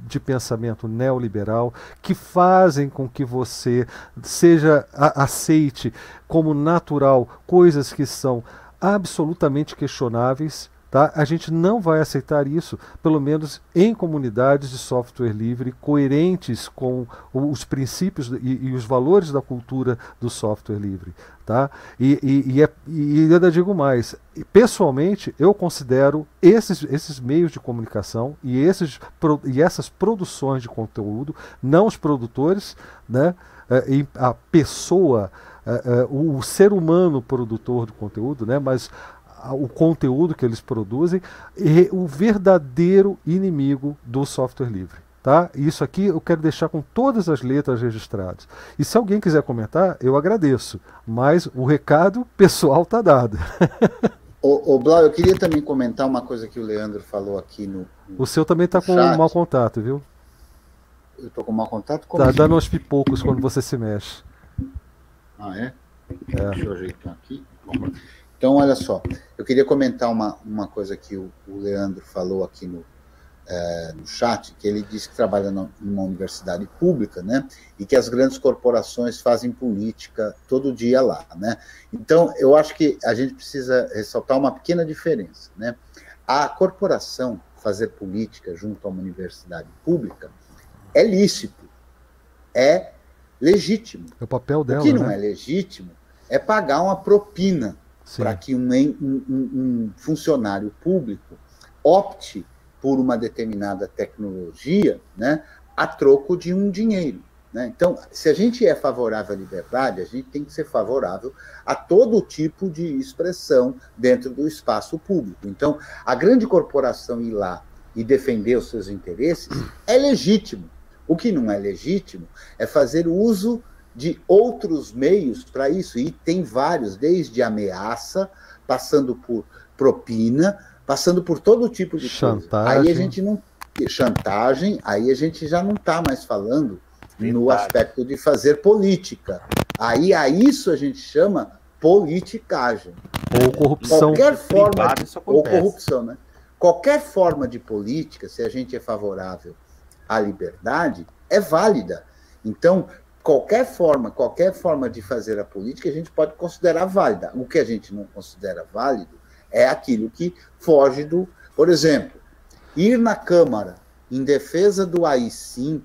de pensamento neoliberal, que fazem com que você seja aceite como natural coisas que são absolutamente questionáveis Tá? A gente não vai aceitar isso, pelo menos em comunidades de software livre coerentes com os princípios e, e os valores da cultura do software livre. Tá? E, e, e, é, e ainda digo mais, pessoalmente eu considero esses, esses meios de comunicação e, esses, e essas produções de conteúdo, não os produtores, né, é, a pessoa, é, o ser humano produtor do conteúdo, né, mas o conteúdo que eles produzem e o verdadeiro inimigo do software livre. Tá? Isso aqui eu quero deixar com todas as letras registradas. E se alguém quiser comentar, eu agradeço. Mas o recado pessoal está dado. Ô, ô Blau, eu queria também comentar uma coisa que o Leandro falou aqui no. no o seu também está com um mau contato, viu? Eu estou com mau contato? Como tá dando uns pipocos quando você se mexe. Ah, é? é. Deixa eu ajeitar aqui. Vamos lá. Então, olha só, eu queria comentar uma, uma coisa que o, o Leandro falou aqui no, é, no chat que ele disse que trabalha numa universidade pública, né? E que as grandes corporações fazem política todo dia lá, né? Então, eu acho que a gente precisa ressaltar uma pequena diferença, né? A corporação fazer política junto a uma universidade pública é lícito, é legítimo. É o papel dela. O que não né? é legítimo é pagar uma propina para que um, um, um funcionário público opte por uma determinada tecnologia, né, a troco de um dinheiro. Né? Então, se a gente é favorável à liberdade, a gente tem que ser favorável a todo tipo de expressão dentro do espaço público. Então, a grande corporação ir lá e defender os seus interesses é legítimo. O que não é legítimo é fazer uso de outros meios para isso, e tem vários, desde ameaça, passando por propina, passando por todo tipo de chantagem. coisa. Aí a gente não chantagem, aí a gente já não está mais falando Verdade. no aspecto de fazer política. Aí a isso a gente chama politicagem. Ou corrupção. Qualquer forma de, ou corrupção, né? Qualquer forma de política, se a gente é favorável à liberdade, é válida. Então, qualquer forma, qualquer forma de fazer a política, a gente pode considerar válida. O que a gente não considera válido é aquilo que foge do. Por exemplo, ir na Câmara em defesa do AI-5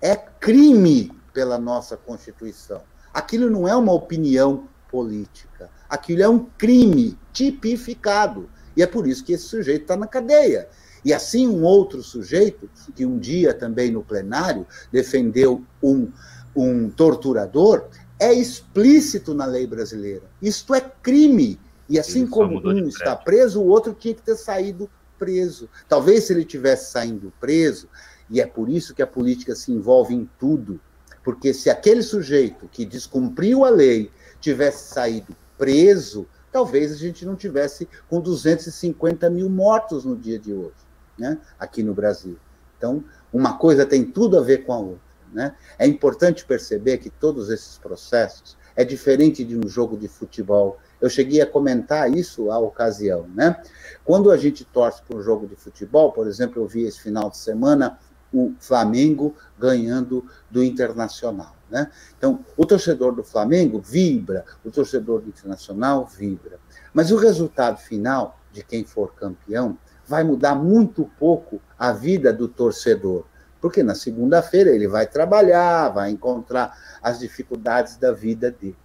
é crime pela nossa Constituição. Aquilo não é uma opinião política. Aquilo é um crime tipificado. E é por isso que esse sujeito está na cadeia. E assim um outro sujeito, que um dia também no plenário defendeu um, um torturador, é explícito na lei brasileira. Isto é crime. E assim como um está preso, o outro tinha que ter saído preso. Talvez se ele tivesse saindo preso, e é por isso que a política se envolve em tudo, porque se aquele sujeito que descumpriu a lei tivesse saído preso, talvez a gente não tivesse com 250 mil mortos no dia de hoje, né? aqui no Brasil. Então, uma coisa tem tudo a ver com a outra. Né? É importante perceber que todos esses processos é diferente de um jogo de futebol, eu cheguei a comentar isso à ocasião, né? Quando a gente torce para um jogo de futebol, por exemplo, eu vi esse final de semana o Flamengo ganhando do Internacional, né? Então, o torcedor do Flamengo vibra, o torcedor do Internacional vibra. Mas o resultado final de quem for campeão vai mudar muito pouco a vida do torcedor, porque na segunda-feira ele vai trabalhar, vai encontrar as dificuldades da vida dele.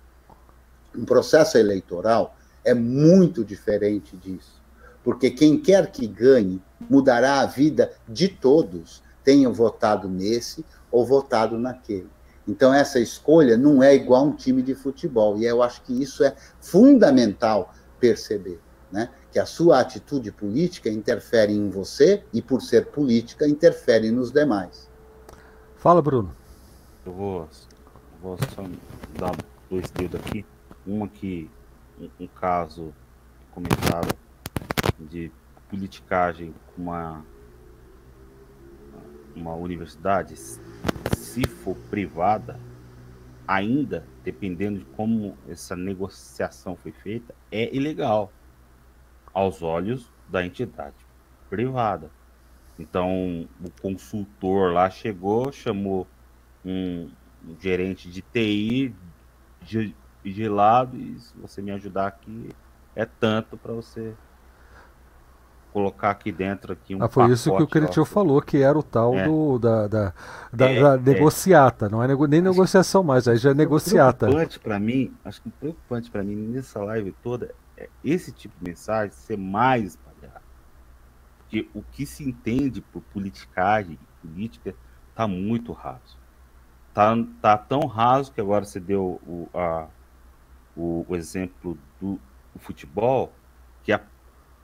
Um processo eleitoral é muito diferente disso, porque quem quer que ganhe mudará a vida de todos, tenham votado nesse ou votado naquele. Então, essa escolha não é igual a um time de futebol, e eu acho que isso é fundamental perceber. Né? Que a sua atitude política interfere em você e, por ser política, interfere nos demais. Fala, Bruno. Eu vou, vou só dar dois dedos aqui. Uma que um, um caso comentado de politicagem com uma uma universidade, se for privada, ainda dependendo de como essa negociação foi feita, é ilegal aos olhos da entidade privada. Então, o consultor lá chegou, chamou um, gerente de TI de, de lado e se você me ajudar aqui é tanto para você colocar aqui dentro aqui um ah, foi isso que o Cretil falou que era o tal é. do da, da, da, é, da é. negociata não é nego, nem negociação mais aí já é negociata preocupante para mim acho que preocupante para mim nessa live toda esse tipo de mensagem ser mais espalhado porque o que se entende por politicagem política tá muito raso tá, tá tão raso que agora você deu o, a, o, o exemplo do futebol, que a,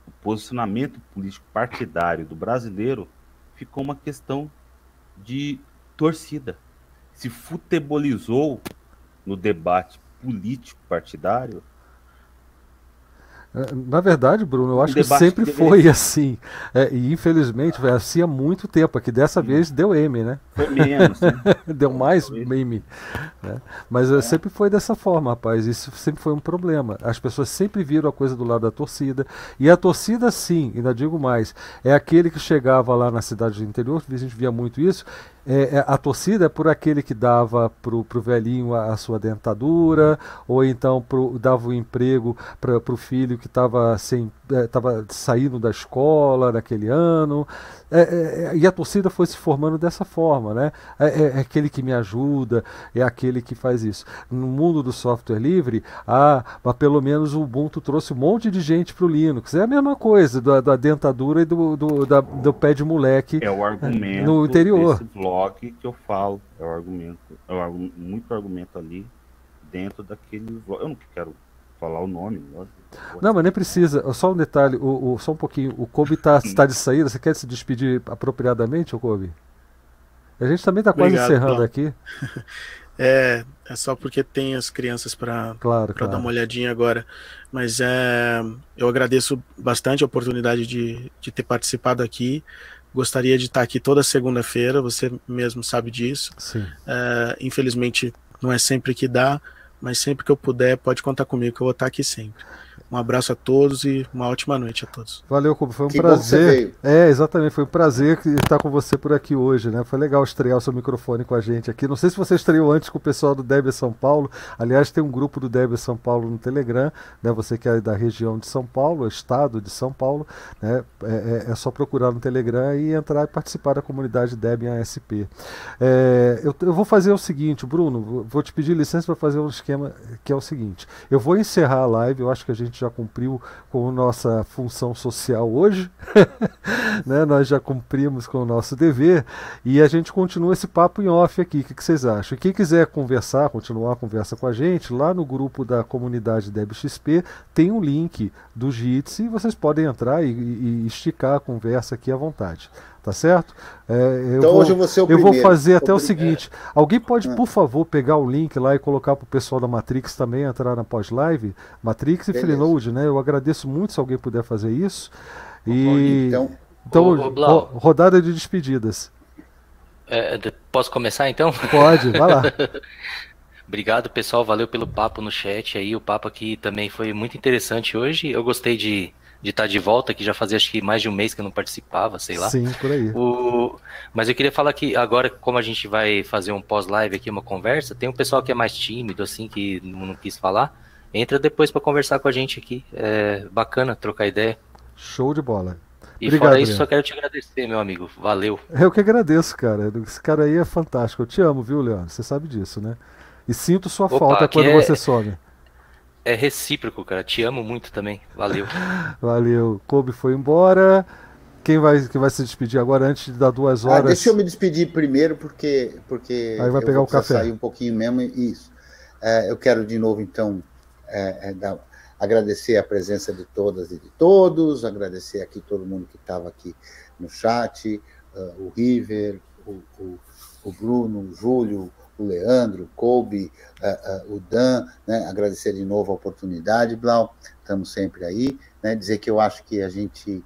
o posicionamento político partidário do brasileiro ficou uma questão de torcida. Se futebolizou no debate político partidário. É, na verdade, Bruno, eu acho que sempre que foi assim. É, e infelizmente foi assim há muito tempo. Aqui dessa hum. vez deu M, né? Foi menos. Né? deu mais meme. Né? Mas é. sempre foi dessa forma, rapaz. Isso sempre foi um problema. As pessoas sempre viram a coisa do lado da torcida. E a torcida, sim, ainda digo mais, é aquele que chegava lá na cidade do interior, a gente via muito isso, é, é, a torcida é por aquele que dava pro, pro velhinho a, a sua dentadura, ou então pro, dava o um emprego para o filho que estava sem estava saindo da escola naquele ano. É, é, é, e a torcida foi se formando dessa forma, né? É, é, é, aquele que me ajuda, é aquele que faz isso. No mundo do software livre, ah, mas pelo menos o Ubuntu trouxe um monte de gente para o Linux. É a mesma coisa da, da dentadura e do, do, da, do pé de moleque é o argumento no interior. Desse blog que eu falo, é o argumento, é o, muito argumento ali dentro daquele. Eu não quero falar o nome. Não, mas nem precisa. Só um detalhe, o, o só um pouquinho. O Kobe está tá de saída. Você quer se despedir apropriadamente, Kobe? A gente também está quase encerrando Tom. aqui. É, é só porque tem as crianças para claro, claro. dar uma olhadinha agora. Mas é, eu agradeço bastante a oportunidade de, de ter participado aqui. Gostaria de estar aqui toda segunda-feira, você mesmo sabe disso. É, infelizmente, não é sempre que dá, mas sempre que eu puder, pode contar comigo, que eu vou estar aqui sempre. Um abraço a todos e uma ótima noite a todos. Valeu, Cubo. Foi um que prazer. É, exatamente. Foi um prazer estar com você por aqui hoje, né? Foi legal estrear o seu microfone com a gente aqui. Não sei se você estreou antes com o pessoal do Deb São Paulo. Aliás, tem um grupo do Deb São Paulo no Telegram, né? Você que é da região de São Paulo, estado de São Paulo, né? É, é, é só procurar no Telegram e entrar e participar da comunidade Deb ASP. É, eu, eu vou fazer o seguinte, Bruno, vou te pedir licença para fazer um esquema que é o seguinte. Eu vou encerrar a live, eu acho que a gente já cumpriu com nossa função social hoje, né? nós já cumprimos com o nosso dever e a gente continua esse papo em off aqui. O que, que vocês acham? Quem quiser conversar, continuar a conversa com a gente, lá no grupo da comunidade DebXP tem um link do Jitsi e vocês podem entrar e, e esticar a conversa aqui à vontade tá certo? É, então vou, hoje eu vou ser o Eu primeiro. vou fazer até o seguinte: alguém pode, ah. por favor, pegar o link lá e colocar para o pessoal da Matrix também entrar na pós-live? Matrix e Freenode, né? Eu agradeço muito se alguém puder fazer isso. E então, então ô, ô, rodada de despedidas. É, posso começar então? Pode, vai lá. Obrigado, pessoal. Valeu pelo papo no chat aí. O papo aqui também foi muito interessante hoje. Eu gostei de de estar de volta, que já fazia acho que mais de um mês que eu não participava, sei lá. Sim, por aí. O... Mas eu queria falar que agora, como a gente vai fazer um pós-live aqui, uma conversa, tem um pessoal que é mais tímido, assim, que não, não quis falar. Entra depois para conversar com a gente aqui. É bacana trocar ideia. Show de bola. E Obrigado, fora isso, só quero te agradecer, meu amigo. Valeu. Eu que agradeço, cara. Esse cara aí é fantástico. Eu te amo, viu, Leandro? Você sabe disso, né? E sinto sua Opa, falta quando é... você some é recíproco, cara. Te amo muito também. Valeu. Valeu. Kobe foi embora. Quem vai, quem vai se despedir agora antes de dar duas ah, horas? Ah, deixa eu me despedir primeiro, porque, porque Aí vai pegar o café. sair um pouquinho mesmo. Isso. É, eu quero de novo, então, é, é, dar, agradecer a presença de todas e de todos, agradecer aqui todo mundo que estava aqui no chat, uh, o River, o, o, o Bruno, o Júlio, o Leandro, o Kobe, uh, uh, o Dan, né? agradecer de novo a oportunidade, Blau, estamos sempre aí, né? dizer que eu acho que a gente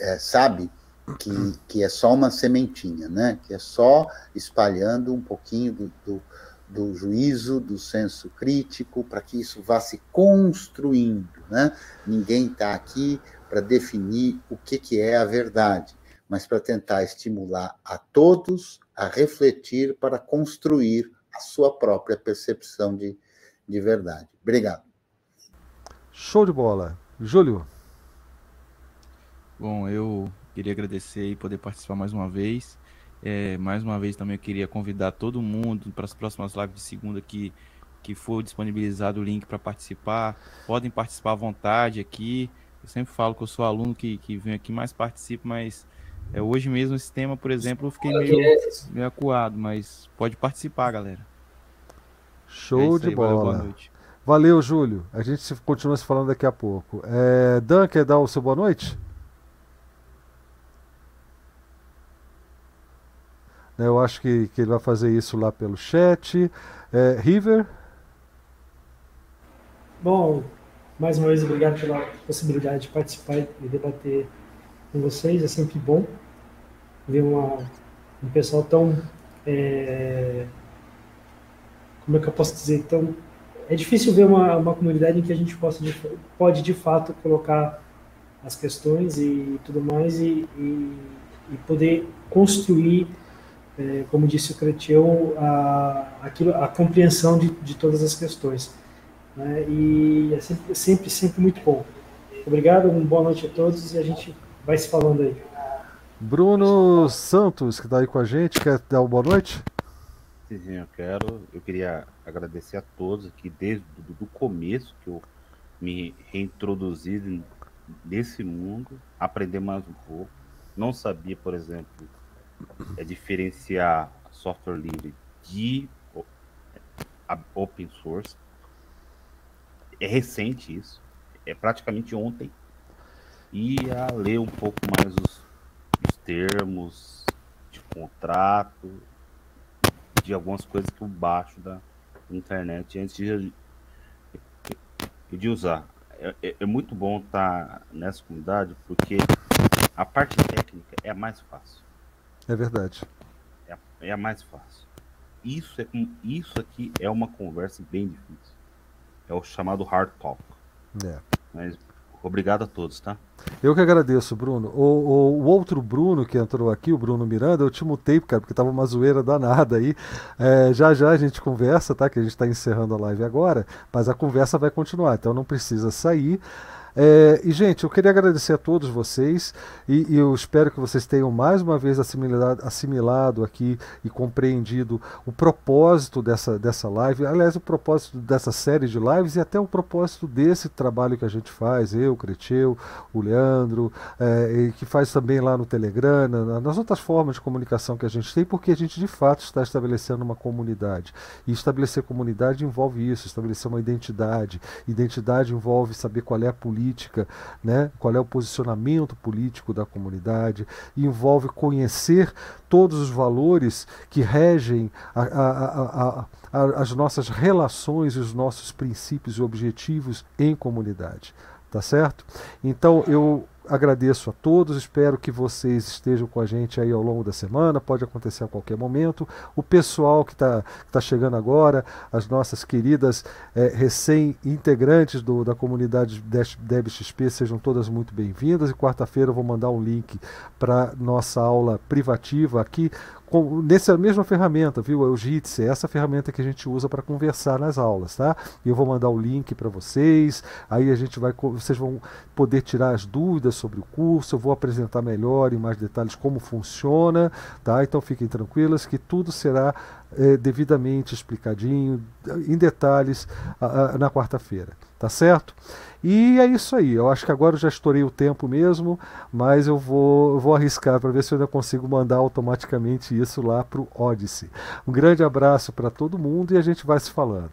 é, sabe que, que é só uma sementinha, né? que é só espalhando um pouquinho do, do, do juízo, do senso crítico, para que isso vá se construindo. Né? Ninguém está aqui para definir o que, que é a verdade, mas para tentar estimular a todos a refletir para construir a sua própria percepção de, de verdade. Obrigado. Show de bola. Júlio. Bom, eu queria agradecer e poder participar mais uma vez. É, mais uma vez também eu queria convidar todo mundo para as próximas lives de segunda que, que for disponibilizado o link para participar. Podem participar à vontade aqui. Eu sempre falo que eu sou aluno que, que vem aqui mais participo, mas é, hoje mesmo esse tema, por exemplo, eu fiquei meio, meio acuado, mas pode participar, galera. Show é de aí, bola. Valeu, valeu, Júlio. A gente continua se falando daqui a pouco. É, Dan, quer dar o seu boa noite? Né, eu acho que, que ele vai fazer isso lá pelo chat. É, River? Bom, mais uma vez, obrigado pela possibilidade de participar e debater com vocês. É sempre bom ver uma, um pessoal tão. É, como é que eu posso dizer? Tão, é difícil ver uma, uma comunidade em que a gente possa, pode de fato colocar as questões e tudo mais e, e, e poder construir, é, como disse o Cretião, a, aquilo, a compreensão de, de todas as questões. Né? E é sempre, sempre, sempre muito bom. Obrigado, uma boa noite a todos e a gente vai se falando aí. Bruno Santos, que está aí com a gente, quer dar uma boa noite? Sim, eu quero. Eu queria agradecer a todos aqui desde o começo que eu me reintroduzi nesse mundo, aprender mais um pouco. Não sabia, por exemplo, é diferenciar software livre de open source. É recente isso, é praticamente ontem. E a ler um pouco mais os, os termos de contrato, de algumas coisas que eu baixo da internet antes de, de usar. É, é, é muito bom estar tá nessa comunidade porque a parte técnica é a mais fácil. É verdade. É, é a mais fácil. Isso, é, isso aqui é uma conversa bem difícil. É o chamado hard talk. É. Mas Obrigado a todos, tá? Eu que agradeço, Bruno. O, o, o, outro Bruno que entrou aqui, o Bruno Miranda, eu te mutei, cara, porque tava uma zoeira danada aí. É, já já a gente conversa, tá? Que a gente está encerrando a live agora, mas a conversa vai continuar, então não precisa sair. É, e, gente, eu queria agradecer a todos vocês e, e, eu espero que vocês tenham mais uma vez assimilado, assimilado aqui e compreendido o propósito dessa, dessa live, aliás, o propósito dessa série de lives e até o propósito desse trabalho que a gente faz, eu, o Creteu, o Leandro, é, que faz também lá no Telegram, na, nas outras formas de comunicação que a gente tem, porque a gente de fato está estabelecendo uma comunidade. E estabelecer comunidade envolve isso, estabelecer uma identidade. Identidade envolve saber qual é a política política, né? qual é o posicionamento político da comunidade, envolve conhecer todos os valores que regem a, a, a, as nossas relações e os nossos princípios e objetivos em comunidade. Tá certo? Então eu agradeço a todos, espero que vocês estejam com a gente aí ao longo da semana, pode acontecer a qualquer momento. O pessoal que está tá chegando agora, as nossas queridas é, recém-integrantes da comunidade DebXP, sejam todas muito bem-vindas. E quarta-feira eu vou mandar um link para nossa aula privativa aqui com, nessa mesma ferramenta, viu? É o Jitsi, é essa ferramenta que a gente usa para conversar nas aulas, tá? Eu vou mandar o link para vocês, aí a gente vai, vocês vão poder tirar as dúvidas sobre o curso, eu vou apresentar melhor em mais detalhes como funciona, tá? Então fiquem tranquilas que tudo será é, devidamente explicadinho, em detalhes, a, a, na quarta-feira, tá certo? E é isso aí. Eu acho que agora eu já estourei o tempo mesmo, mas eu vou, eu vou arriscar para ver se eu ainda consigo mandar automaticamente isso lá para o Odyssey. Um grande abraço para todo mundo e a gente vai se falando.